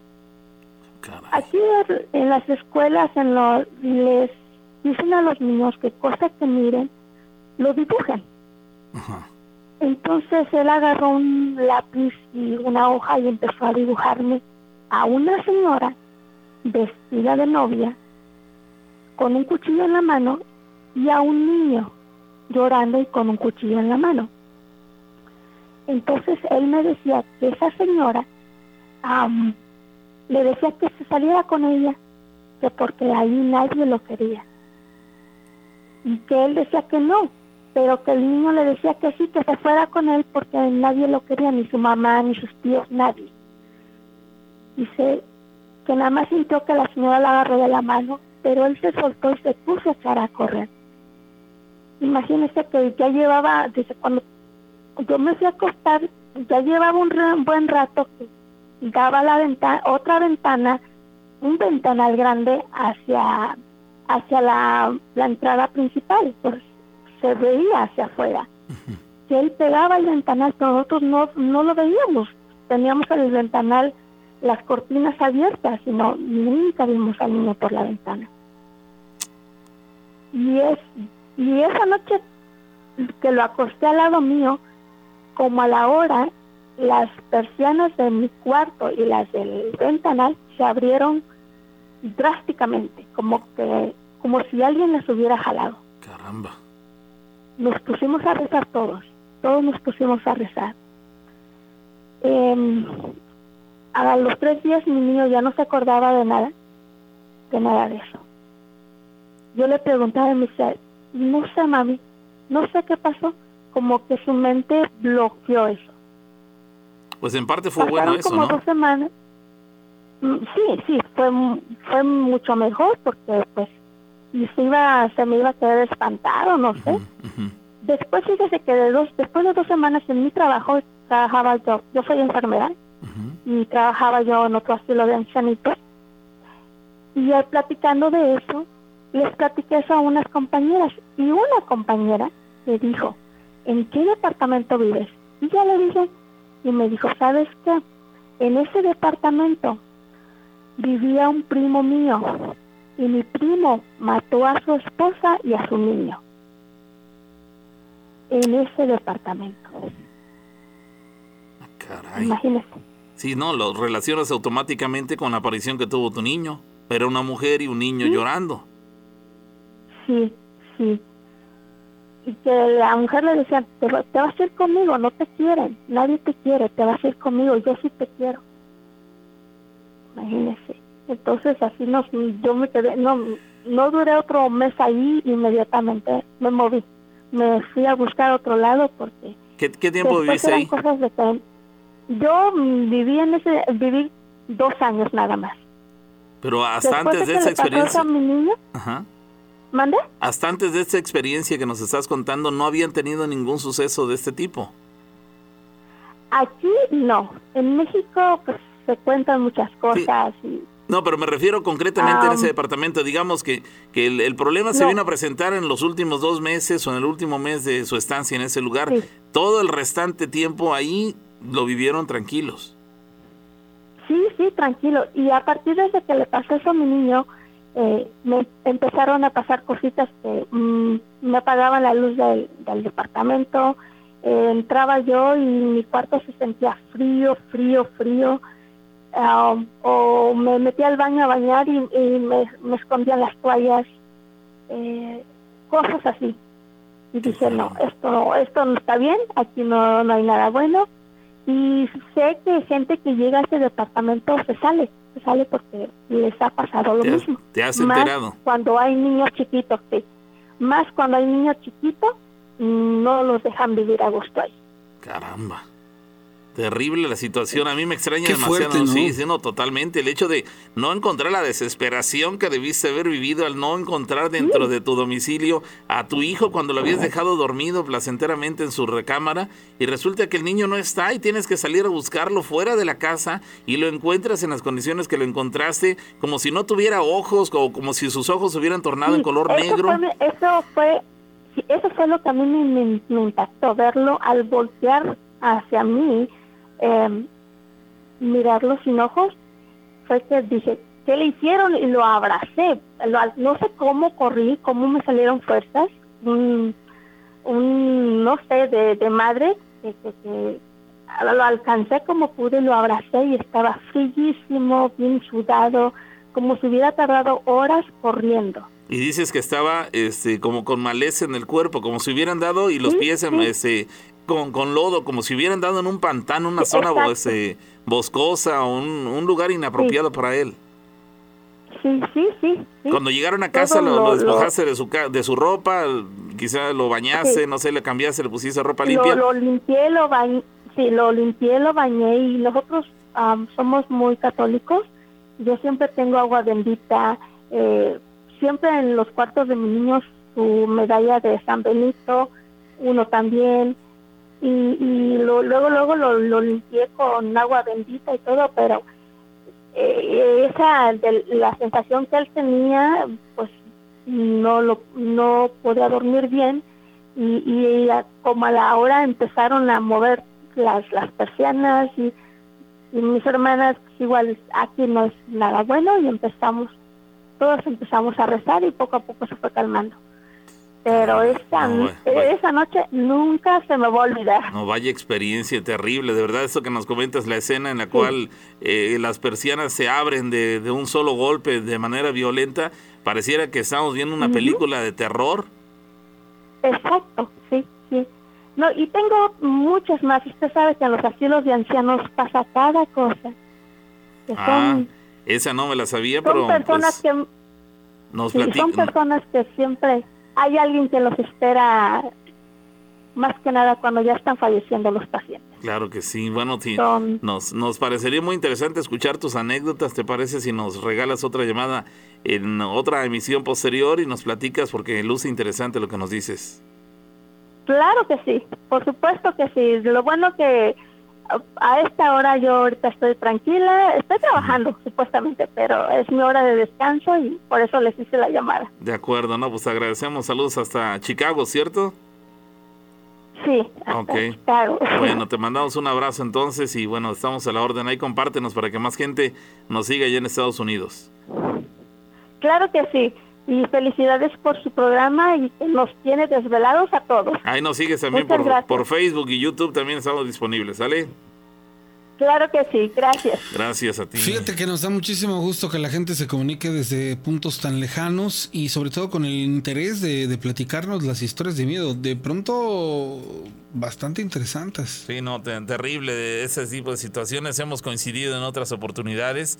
Aquí en las escuelas en les dicen a los niños que cosas que miren, lo dibujen. Entonces él agarró un lápiz y una hoja y empezó a dibujarme a una señora vestida de novia con un cuchillo en la mano y a un niño llorando y con un cuchillo en la mano. Entonces él me decía que esa señora le decía que se saliera con ella, que porque ahí nadie lo quería. Y que él decía que no, pero que el niño le decía que sí, que se fuera con él porque nadie lo quería, ni su mamá, ni sus tíos, nadie. Dice que nada más sintió que la señora la agarró de la mano, pero él se soltó y se puso a echar a correr. Imagínese que ya llevaba, desde cuando yo me fui a acostar, ya llevaba un, buen rato que daba la ventana, otra ventana, un ventanal grande hacia hacia la, la entrada principal, pues se veía hacia afuera. Él pegaba el ventanal, pero nosotros no, no lo veíamos. Teníamos el ventanal, las cortinas abiertas, y no, nunca vimos al niño por la ventana. Y es y esa noche que lo acosté al lado mío, como a la hora, las persianas de mi cuarto y las del ventanal se abrieron drásticamente, como que como si alguien las hubiera jalado. Caramba. Nos pusimos a rezar todos, todos nos pusimos a rezar. Em, a los tres días mi niño ya no se acordaba de nada, de nada de eso. yo le preguntaba y me decía, no sé, mami, no sé qué pasó, como que su mente bloqueó eso. Pues en parte fue Pasaron bueno eso, como ¿no? dos semanas. Mm, Sí, sí, fue, fue mucho mejor porque pues y se iba, se me iba a quedar espantado, no sé. Después fíjese que de dos, después de dos semanas en mi trabajo trabajaba yo, yo soy enfermera y trabajaba yo en otro asilo de ancianitos y al platicando de eso les platiqué eso a unas compañeras y una compañera le dijo, ¿en qué departamento vives? Y ya le dije y me dijo, ¿sabes qué? En ese departamento vivía un primo mío y mi primo mató a su esposa y a su niño. En ese departamento. Caray. Imagínese. Sí, no, lo relacionas automáticamente con la aparición que tuvo tu niño. Era una mujer y un niño llorando. Sí, sí. Y que la mujer le decía, te, te vas a ir conmigo, no te quieren, nadie te quiere, te vas a ir conmigo, yo sí te quiero. Imagínese. Entonces así nos, yo me quedé, no, no duré otro mes ahí, inmediatamente me moví. Me fui a buscar otro lado porque ¿Qué, qué tiempo viviste ahí? cosas de que yo viví en ese, viví dos años nada más. Pero hasta Después antes de que esa le pasó eso experiencia. a mi niño, Ajá. ¿mande? Hasta antes de esta experiencia que nos estás contando, no habían tenido ningún suceso de este tipo. Aquí no. En México pues se cuentan muchas cosas y No, pero me refiero concretamente en Ah. ese departamento. Digamos que, que el, el problema se No. vino a presentar en los últimos dos meses o en el último mes de su estancia en ese lugar. Todo el restante tiempo ahí lo vivieron tranquilos. sí, sí, tranquilo. Y a partir de que le pasó eso a mi niño, eh, me empezaron a pasar cositas que mm, me apagaban la luz del, del departamento. eh, entraba yo y mi cuarto se sentía frío, frío, frío. Ah, o me metía al baño a bañar y, y me, me escondían las toallas, eh, cosas así. Y dije, no, esto esto no está bien, aquí no, no hay nada bueno. Y sé que gente que llega a ese departamento se sale, se sale porque les ha pasado lo ¿Te has, mismo. te has Más enterado? cuando hay niños chiquitos, sí. Más cuando hay niños chiquitos, no los dejan vivir a gusto ahí. Caramba. Terrible la situación. A mí me extraña Qué demasiado. fuerte, ¿no? Sí, sí, no, totalmente. El hecho de no encontrar la desesperación que debiste haber vivido al no encontrar dentro de tu domicilio a tu hijo cuando lo habías dejado dormido placenteramente en su recámara y resulta que el niño no está y tienes que salir a buscarlo fuera de la casa y lo encuentras en las condiciones que lo encontraste, como si no tuviera ojos o como si sus ojos se hubieran tornado en color Eso negro. fue, eso fue, eso fue lo que a mí me, me- me impactó, verlo al voltear hacia mí, eh, mirarlo sin ojos, fue que dije, ¿qué le hicieron? Y lo abracé. Lo no sé cómo corrí, cómo me salieron fuerzas, un, un no sé, de, de madre, que, que- que lo alcancé como pude, lo abracé y estaba frillísimo, bien sudado, como si hubiera tardado horas corriendo. Y dices que estaba este, como con maleza en el cuerpo, como si hubieran dado y los pies en, este, con, con lodo, como si hubieran dado en un pantano, una Sí, zona este, boscosa o un, un lugar inapropiado para él. Sí, sí, sí. sí. Cuando llegaron a casa lo, lo- lo lo- despojaste de su, de su ropa, quizá lo bañaste, Sí. no sé, le cambiaste, le pusiste ropa Lo, limpia. lo limpié, lo bañé, sí, lo limpié, lo bañé y nosotros am, somos muy católicos. Yo siempre tengo agua bendita, eh, siempre en los cuartos de mis niños su medalla de San Benito, uno también, y, y lo- luego luego lo, limpié con agua bendita y todo, pero eh, esa de la sensación que él tenía, pues no lo no podía dormir bien y, y a- como a la hora empezaron a mover las las persianas y, y mis hermanas pues, igual aquí no es nada bueno y empezamos todos empezamos a rezar y poco a poco se fue calmando pero esa, no, bueno, bueno. esa noche nunca se me va a olvidar No, vaya experiencia terrible, de verdad, eso que nos comentas, la escena en la cual eh, las persianas se abren de, de un solo golpe de manera violenta, pareciera que estamos viendo una Ujú. película de terror. Exacto, sí, sí. No, y tengo muchas más. Usted sabe que en los asilos de ancianos pasa cada cosa. Que Ah, son, esa no me la sabía, son pero personas pues, que Nos Sí, son personas que siempre hay alguien que los espera, más que nada cuando ya están falleciendo los pacientes. Claro que sí. Bueno, Son- nos, nos parecería muy interesante escuchar tus anécdotas. ¿Te parece si nos regalas otra llamada en otra emisión posterior y nos platicas porque luce interesante lo que nos dices? Claro que sí, por supuesto que sí. Lo bueno que a- esta hora yo ahorita estoy tranquila, estoy trabajando supuestamente, pero es mi hora de descanso y por eso les hice la llamada. De acuerdo, no, pues agradecemos. Saludos hasta Chicago, ¿cierto? Sí, Ok. claro. Bueno, te mandamos un abrazo entonces y bueno, estamos a la orden. Ahí compártenos para que más gente nos siga allá en Estados Unidos. Claro que sí. Y felicidades por su programa y nos tiene desvelados a todos. Ahí nos sigues también por, Facebook y YouTube, también estamos disponibles, ¿sale? Claro que sí, gracias. Gracias a ti. Fíjate que nos da muchísimo gusto que la gente se comunique desde puntos tan lejanos y sobre todo con el interés de, de platicarnos las historias de miedo. De pronto, bastante interesantes. Sí, no, te- terrible de ese tipo de situaciones. Hemos coincidido en otras oportunidades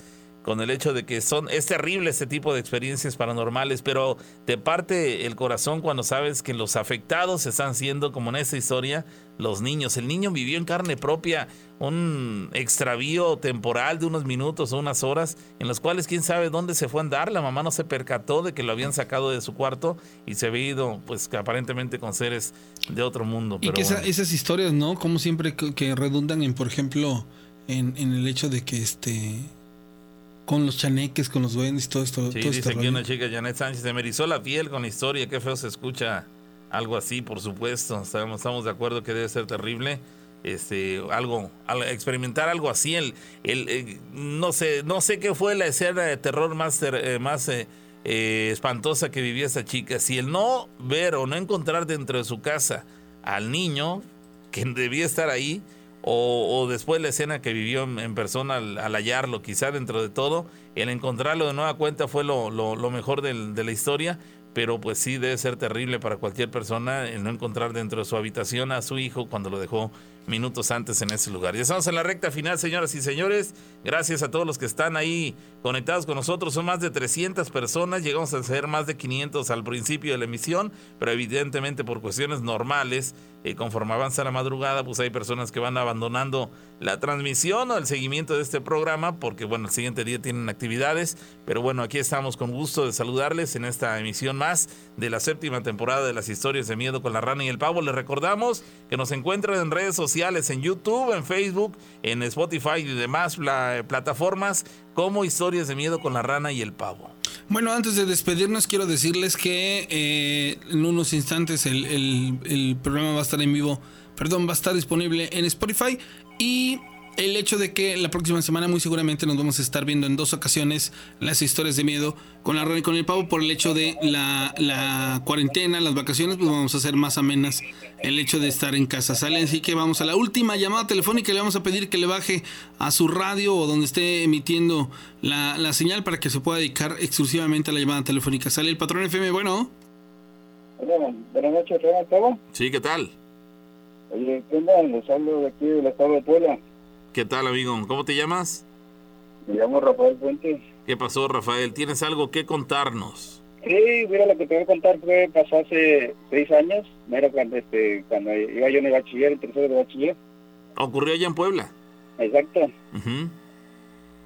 con el hecho de que son es terrible este tipo de experiencias paranormales, pero te parte el corazón cuando sabes que los afectados están siendo, como en esta historia, los niños. El niño vivió en carne propia un extravío temporal de unos minutos o unas horas en los cuales quién sabe dónde se fue a andar. La mamá no se percató de que lo habían sacado de su cuarto y se había ido, pues aparentemente con seres de otro mundo. Y Pero esa- bueno. esas historias, ¿no? Como siempre que, que redundan en, por ejemplo, en, en el hecho de que este con los chaneques, con los duendes y todo esto. Sí, todo dice este aquí rollo. una chica, Janet Sánchez, se me erizó la piel con la historia, qué feo se escucha algo así, por supuesto, estamos, estamos de acuerdo que debe ser terrible, este, algo, al- experimentar algo así, el, el, eh, no sé, no sé qué fue la escena de terror más, ter- eh, más eh, eh, espantosa que vivía esa chica, si el no ver o no encontrar dentro de su casa al niño, que debía estar ahí, o, después la escena que vivió en, persona al, al hallarlo, quizá dentro de todo, el encontrarlo de nueva cuenta fue lo, lo- mejor de la historia, pero pues sí debe ser terrible para cualquier persona el no encontrar dentro de su habitación a su hijo cuando lo dejó minutos antes en ese lugar. Ya estamos en la recta final, señoras y señores. Gracias a todos los que están ahí conectados con nosotros. Son más de 300 personas. Llegamos a ser más de 500 al principio de la emisión, pero evidentemente por cuestiones normales, eh, conforme avanza la madrugada, pues hay personas que van abandonando la transmisión o el seguimiento de este programa, porque bueno, el siguiente día tienen actividades. Pero bueno, aquí estamos con gusto de saludarles en esta emisión más de la séptima temporada de las historias de miedo con la rana y el pavo. Les recordamos que nos encuentran en redes sociales, en YouTube, en Facebook, en Spotify y demás pla- plataformas como historias de miedo con la rana y el pavo. Bueno, antes de despedirnos, quiero decirles que eh, en unos instantes el, el- el programa va a estar en vivo, perdón, va a estar disponible en Spotify y el hecho de que la próxima semana muy seguramente nos vamos a estar viendo en dos ocasiones las historias de miedo con la rana y con el pavo por el hecho de la, la cuarentena, las vacaciones, pues vamos a hacer más amenas el hecho de estar en casa. Sale, así que vamos a la última llamada telefónica, le vamos a pedir que le baje a su radio o donde esté emitiendo la, la señal para que se pueda dedicar exclusivamente a la llamada telefónica. Sale el patrón FM, bueno. Hola, buenas noches, ¿cómo estamos? Sí, ¿qué tal? Oye, ¿qué onda? Les hablo de aquí del estado de Puebla. ¿Qué tal, amigo? ¿Cómo te llamas? Me llamo Rafael Fuentes. ¿Qué pasó, Rafael? ¿Tienes algo que contarnos? Sí, mira, lo que te voy a contar fue, pasó hace seis años, mira, cuando, este, cuando iba yo en el bachiller, en tercero de bachiller. ¿Ocurrió allá en Puebla? Exacto. Ujú.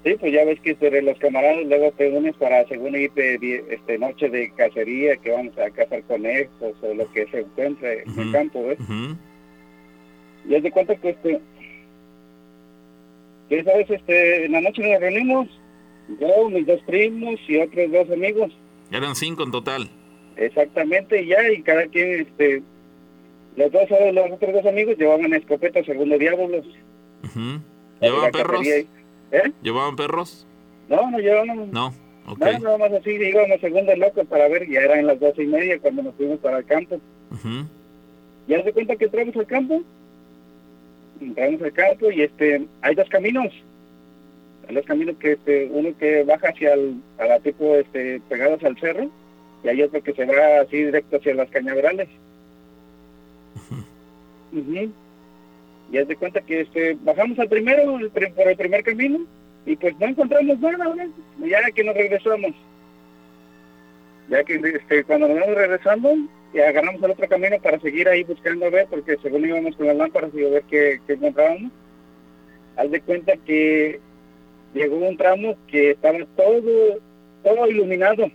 Sí, pues ya ves que entre los camaradas luego te unes para, según ir de, de- este, noche de cacería, que vamos a cazar conejos o lo que se encuentre en el campo, ¿ves? Ujú. Y haz de cuenta que este sabes este en la noche nos reunimos yo mis dos primos y otros dos amigos Eran cinco en total. exactamente ya y cada quien este los dos los otros dos amigos llevaban escopetas segundo diablos Ujú. La ¿Llevaban perros? ¿eh? ¿Llevaban perros? no no llevaban No. Ok. no, nada más así íbamos segundo loco para ver ya eran las doce y media cuando nos fuimos para el campo Ujú. y haz de cuenta que entramos al campo entramos al campo y este hay dos caminos hay dos caminos que este, uno que baja hacia el a la tipo este pegados al cerro y hay otro que se va así directo hacia las cañaverales Ujú. y haz de cuenta que este bajamos al primero el por el primer camino y pues no encontramos nada ¿no? ya que nos regresamos Ya que este, cuando nos vamos regresando, y agarramos el otro camino para seguir ahí buscando a ver, porque según íbamos con las lámparas y a ver qué, qué encontrábamos, haz de cuenta que llegó un tramo que estaba todo, todo iluminado.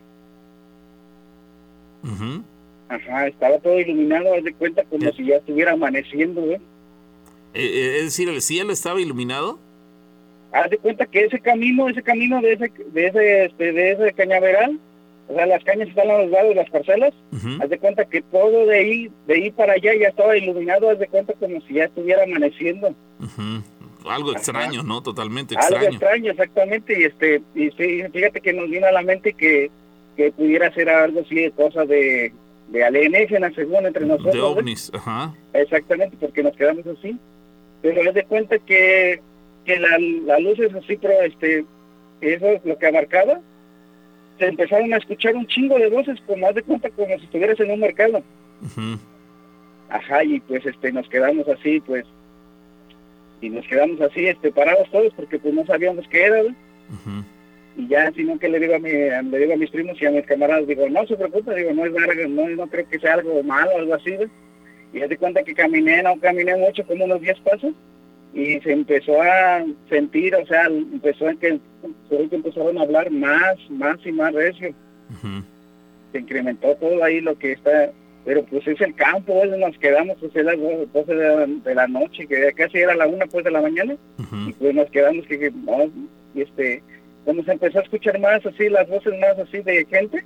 Ajá, estaba todo iluminado, haz de cuenta como si ya estuviera amaneciendo, ¿eh? Eh, eh, es decir, ¿el cielo estaba iluminado? Haz de cuenta que ese camino, ese camino de ese, de ese, este, de ese cañaveral, o sea, las cañas están a los lados de las parcelas, haz de cuenta que todo de ahí, de ahí para allá ya estaba iluminado, haz de cuenta como si ya estuviera amaneciendo. Algo extraño, ¿no? Totalmente Algo extraño. extraño, exactamente, y este, y sí, fíjate que nos vino a la mente que, que pudiera ser algo así de cosas de, de alienígenas, según entre nosotros. De ovnis, ajá. Exactamente, porque nos quedamos así. Pero haz de cuenta que, que la, la luz es así, pero este, eso es lo que abarcaba. Se empezaron a escuchar un chingo de voces, como haz de cuenta como si estuvieras en un mercado. Ajá, y pues este, nos quedamos así, pues, y nos quedamos así, este, parados todos, porque pues no sabíamos qué era. Y ya, sino que le digo a mi, le digo a mis primos y a mis camaradas, digo, no se preocupe, digo, no es nada, no, no creo que sea algo malo o algo así, ¿ves? Y haz de cuenta que caminé, no caminé mucho, como unos 10 pasos, y se empezó a sentir, o sea, empezó a que, que empezaron a hablar más, más y más recio. Se incrementó todo ahí lo que está, pero pues es el campo, ¿ves? nos quedamos, pues es las 12 de la, de la noche, que casi era la una pues de la mañana, y pues nos quedamos que, que, no, y este, cuando se empezó a escuchar más así, las voces más así de gente,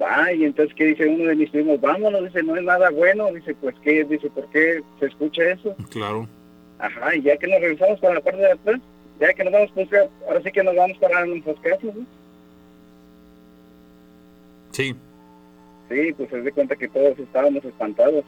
va, y entonces que dice uno de mis primos, vámonos, dice, no es nada bueno, dice, pues qué, dice, ¿por qué se escucha eso? Claro. Ajá, y ya que nos regresamos para la parte de atrás, ya que nos vamos, pues ya- ahora sí que nos vamos para nuestras casas, ¿no? Sí. Sí, pues se de cuenta que todos estábamos espantados.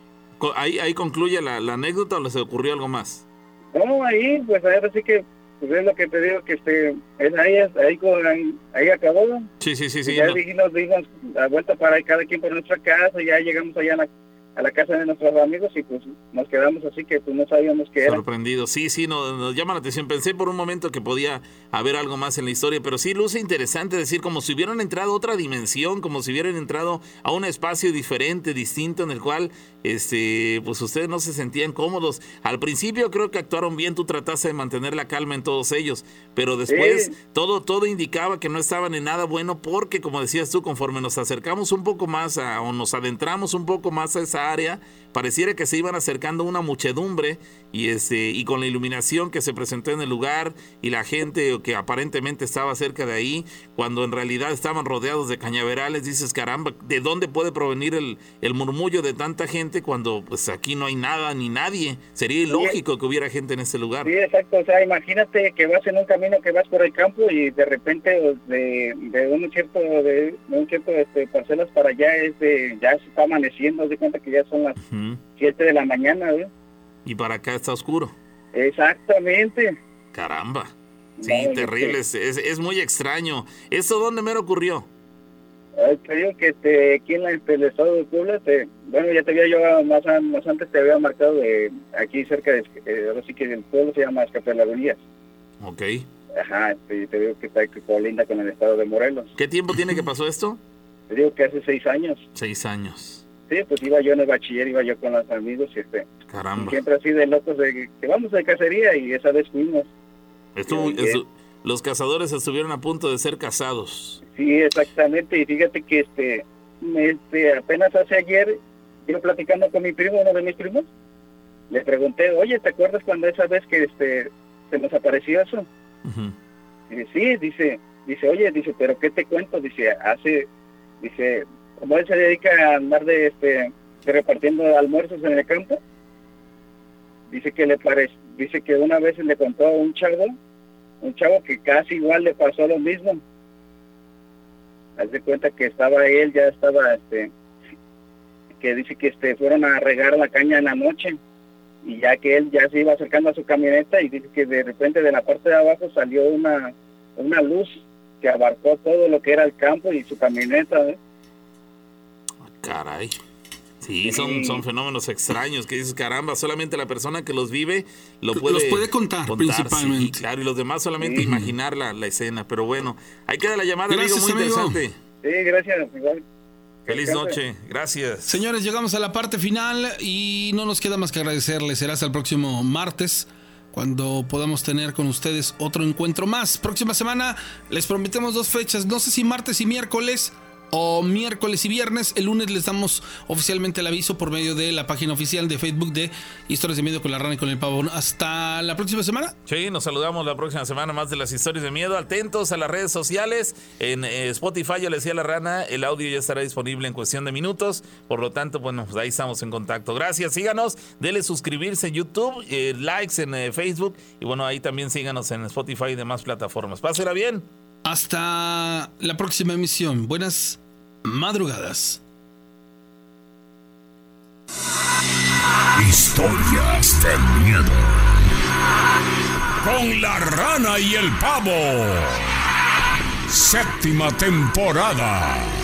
Ahí, ahí concluye la, la anécdota o les ocurrió algo más. No, ahí, pues ahora sí que, pues es lo que te digo, que este, es ahí, ahí, con- ahí, ahí acabó. Sí, sí, sí, Y sí. ya no. dijimos, dimos la vuelta para cada quien por nuestra casa, y ya llegamos allá a la, a la casa de nuestros amigos y pues nos quedamos así que pues no sabíamos qué era. Sorprendido. Sí, sí, no- nos, llama la atención. Pensé por un momento que podía haber algo más en la historia, pero sí luce interesante decir como si hubieran entrado a otra dimensión, como si hubieran entrado a un espacio diferente, distinto, en el cual este, pues ustedes no se sentían cómodos. Al principio creo que actuaron bien, tú trataste de mantener la calma en todos ellos, pero después Sí. todo, todo indicaba que no estaban en nada bueno porque, como decías tú, conforme nos acercamos un poco más a, o nos adentramos un poco más a esa área, pareciera que se iban acercando una muchedumbre y este y con la iluminación que se presentó en el lugar y la gente que aparentemente estaba cerca de ahí, cuando en realidad estaban rodeados de cañaverales, dices, caramba, ¿de dónde puede provenir el, el murmullo de tanta gente cuando pues aquí no hay nada ni nadie? Sería ilógico que hubiera gente en ese lugar. Sí, exacto, o sea, imagínate que vas en un camino que vas por el campo y de repente de, de un cierto, de, de un cierto este, parcelas para allá es de, ya se está amaneciendo, de cuenta que ya son las Ujú. 7 de la mañana. Y para acá está oscuro. Exactamente. Caramba. Sí, No, terrible. Es, es- es muy extraño. ¿Eso dónde mero ocurrió? Te digo que este, aquí en la- este, el estado de Puebla, te, bueno, ya te había yo más, an- más antes te había marcado de aquí cerca de, eh, ahora sí que el pueblo se llama Escapelagonías. Ok. Ajá, te, te digo que está colinda con el estado de Morelos. ¿Qué tiempo tiene que pasó esto? Te digo que hace seis años. Seis años. Sí, pues iba yo en el bachiller, iba yo con los amigos y este, Caramba. siempre así de locos de que- vamos de cacería y esa vez fuimos. Estuvo- los cazadores estuvieron a punto de ser cazados. Sí, exactamente. Y fíjate que este, este, apenas hace ayer, yo platicando con mi primo, uno de mis primos, le pregunté, oye, ¿te acuerdas cuando esa vez que este, se nos apareció eso? Y dice, sí, dice, dice, oye, dice, pero ¿qué te cuento? Dice, hace, dice, como él se dedica a andar de, este, de repartiendo almuerzos en el campo, dice que le parece, dice que una vez le contó a un chavo, un chavo que casi igual le pasó lo mismo. Haz de cuenta que estaba él, ya estaba, este, que dice que este, fueron a regar la caña en la noche y ya que él ya se iba acercando a su camioneta y dice que de repente de la parte de abajo salió una, una luz que abarcó todo lo que era el campo y su camioneta. ¿eh? Caray. Sí, son, son fenómenos extraños que dices, caramba, solamente la persona que los vive lo puede, Los puede contar, principalmente. sí, claro, y los demás solamente Sí. imaginar la, la escena. Pero bueno, ahí queda la llamada, Gracias, amigo, muy amigo. interesante. Sí, gracias. Igual. Feliz noche, gracias. Señores, llegamos a la parte final y no nos queda más que agradecerles. Será hasta el próximo martes cuando podamos tener con ustedes otro encuentro más. Próxima semana les prometemos dos fechas, no sé si martes y miércoles o miércoles y viernes. El lunes les damos oficialmente el aviso por medio de la página oficial de Facebook de Historias de Miedo con la Rana y con el Pavo. Hasta la próxima semana. Sí, nos saludamos la próxima semana más de las historias de miedo. Atentos a las redes sociales. En eh, Spotify, yo le decía la rana, el audio ya estará disponible en cuestión de minutos. Por lo tanto, bueno, pues ahí estamos en contacto. Gracias, síganos, denle suscribirse en YouTube, eh, likes en eh, Facebook y bueno, ahí también síganos en Spotify y demás plataformas. Pásela bien. Hasta la próxima emisión. Buenas madrugadas. Historias de miedo. Con la rana y el pavo. Séptima temporada.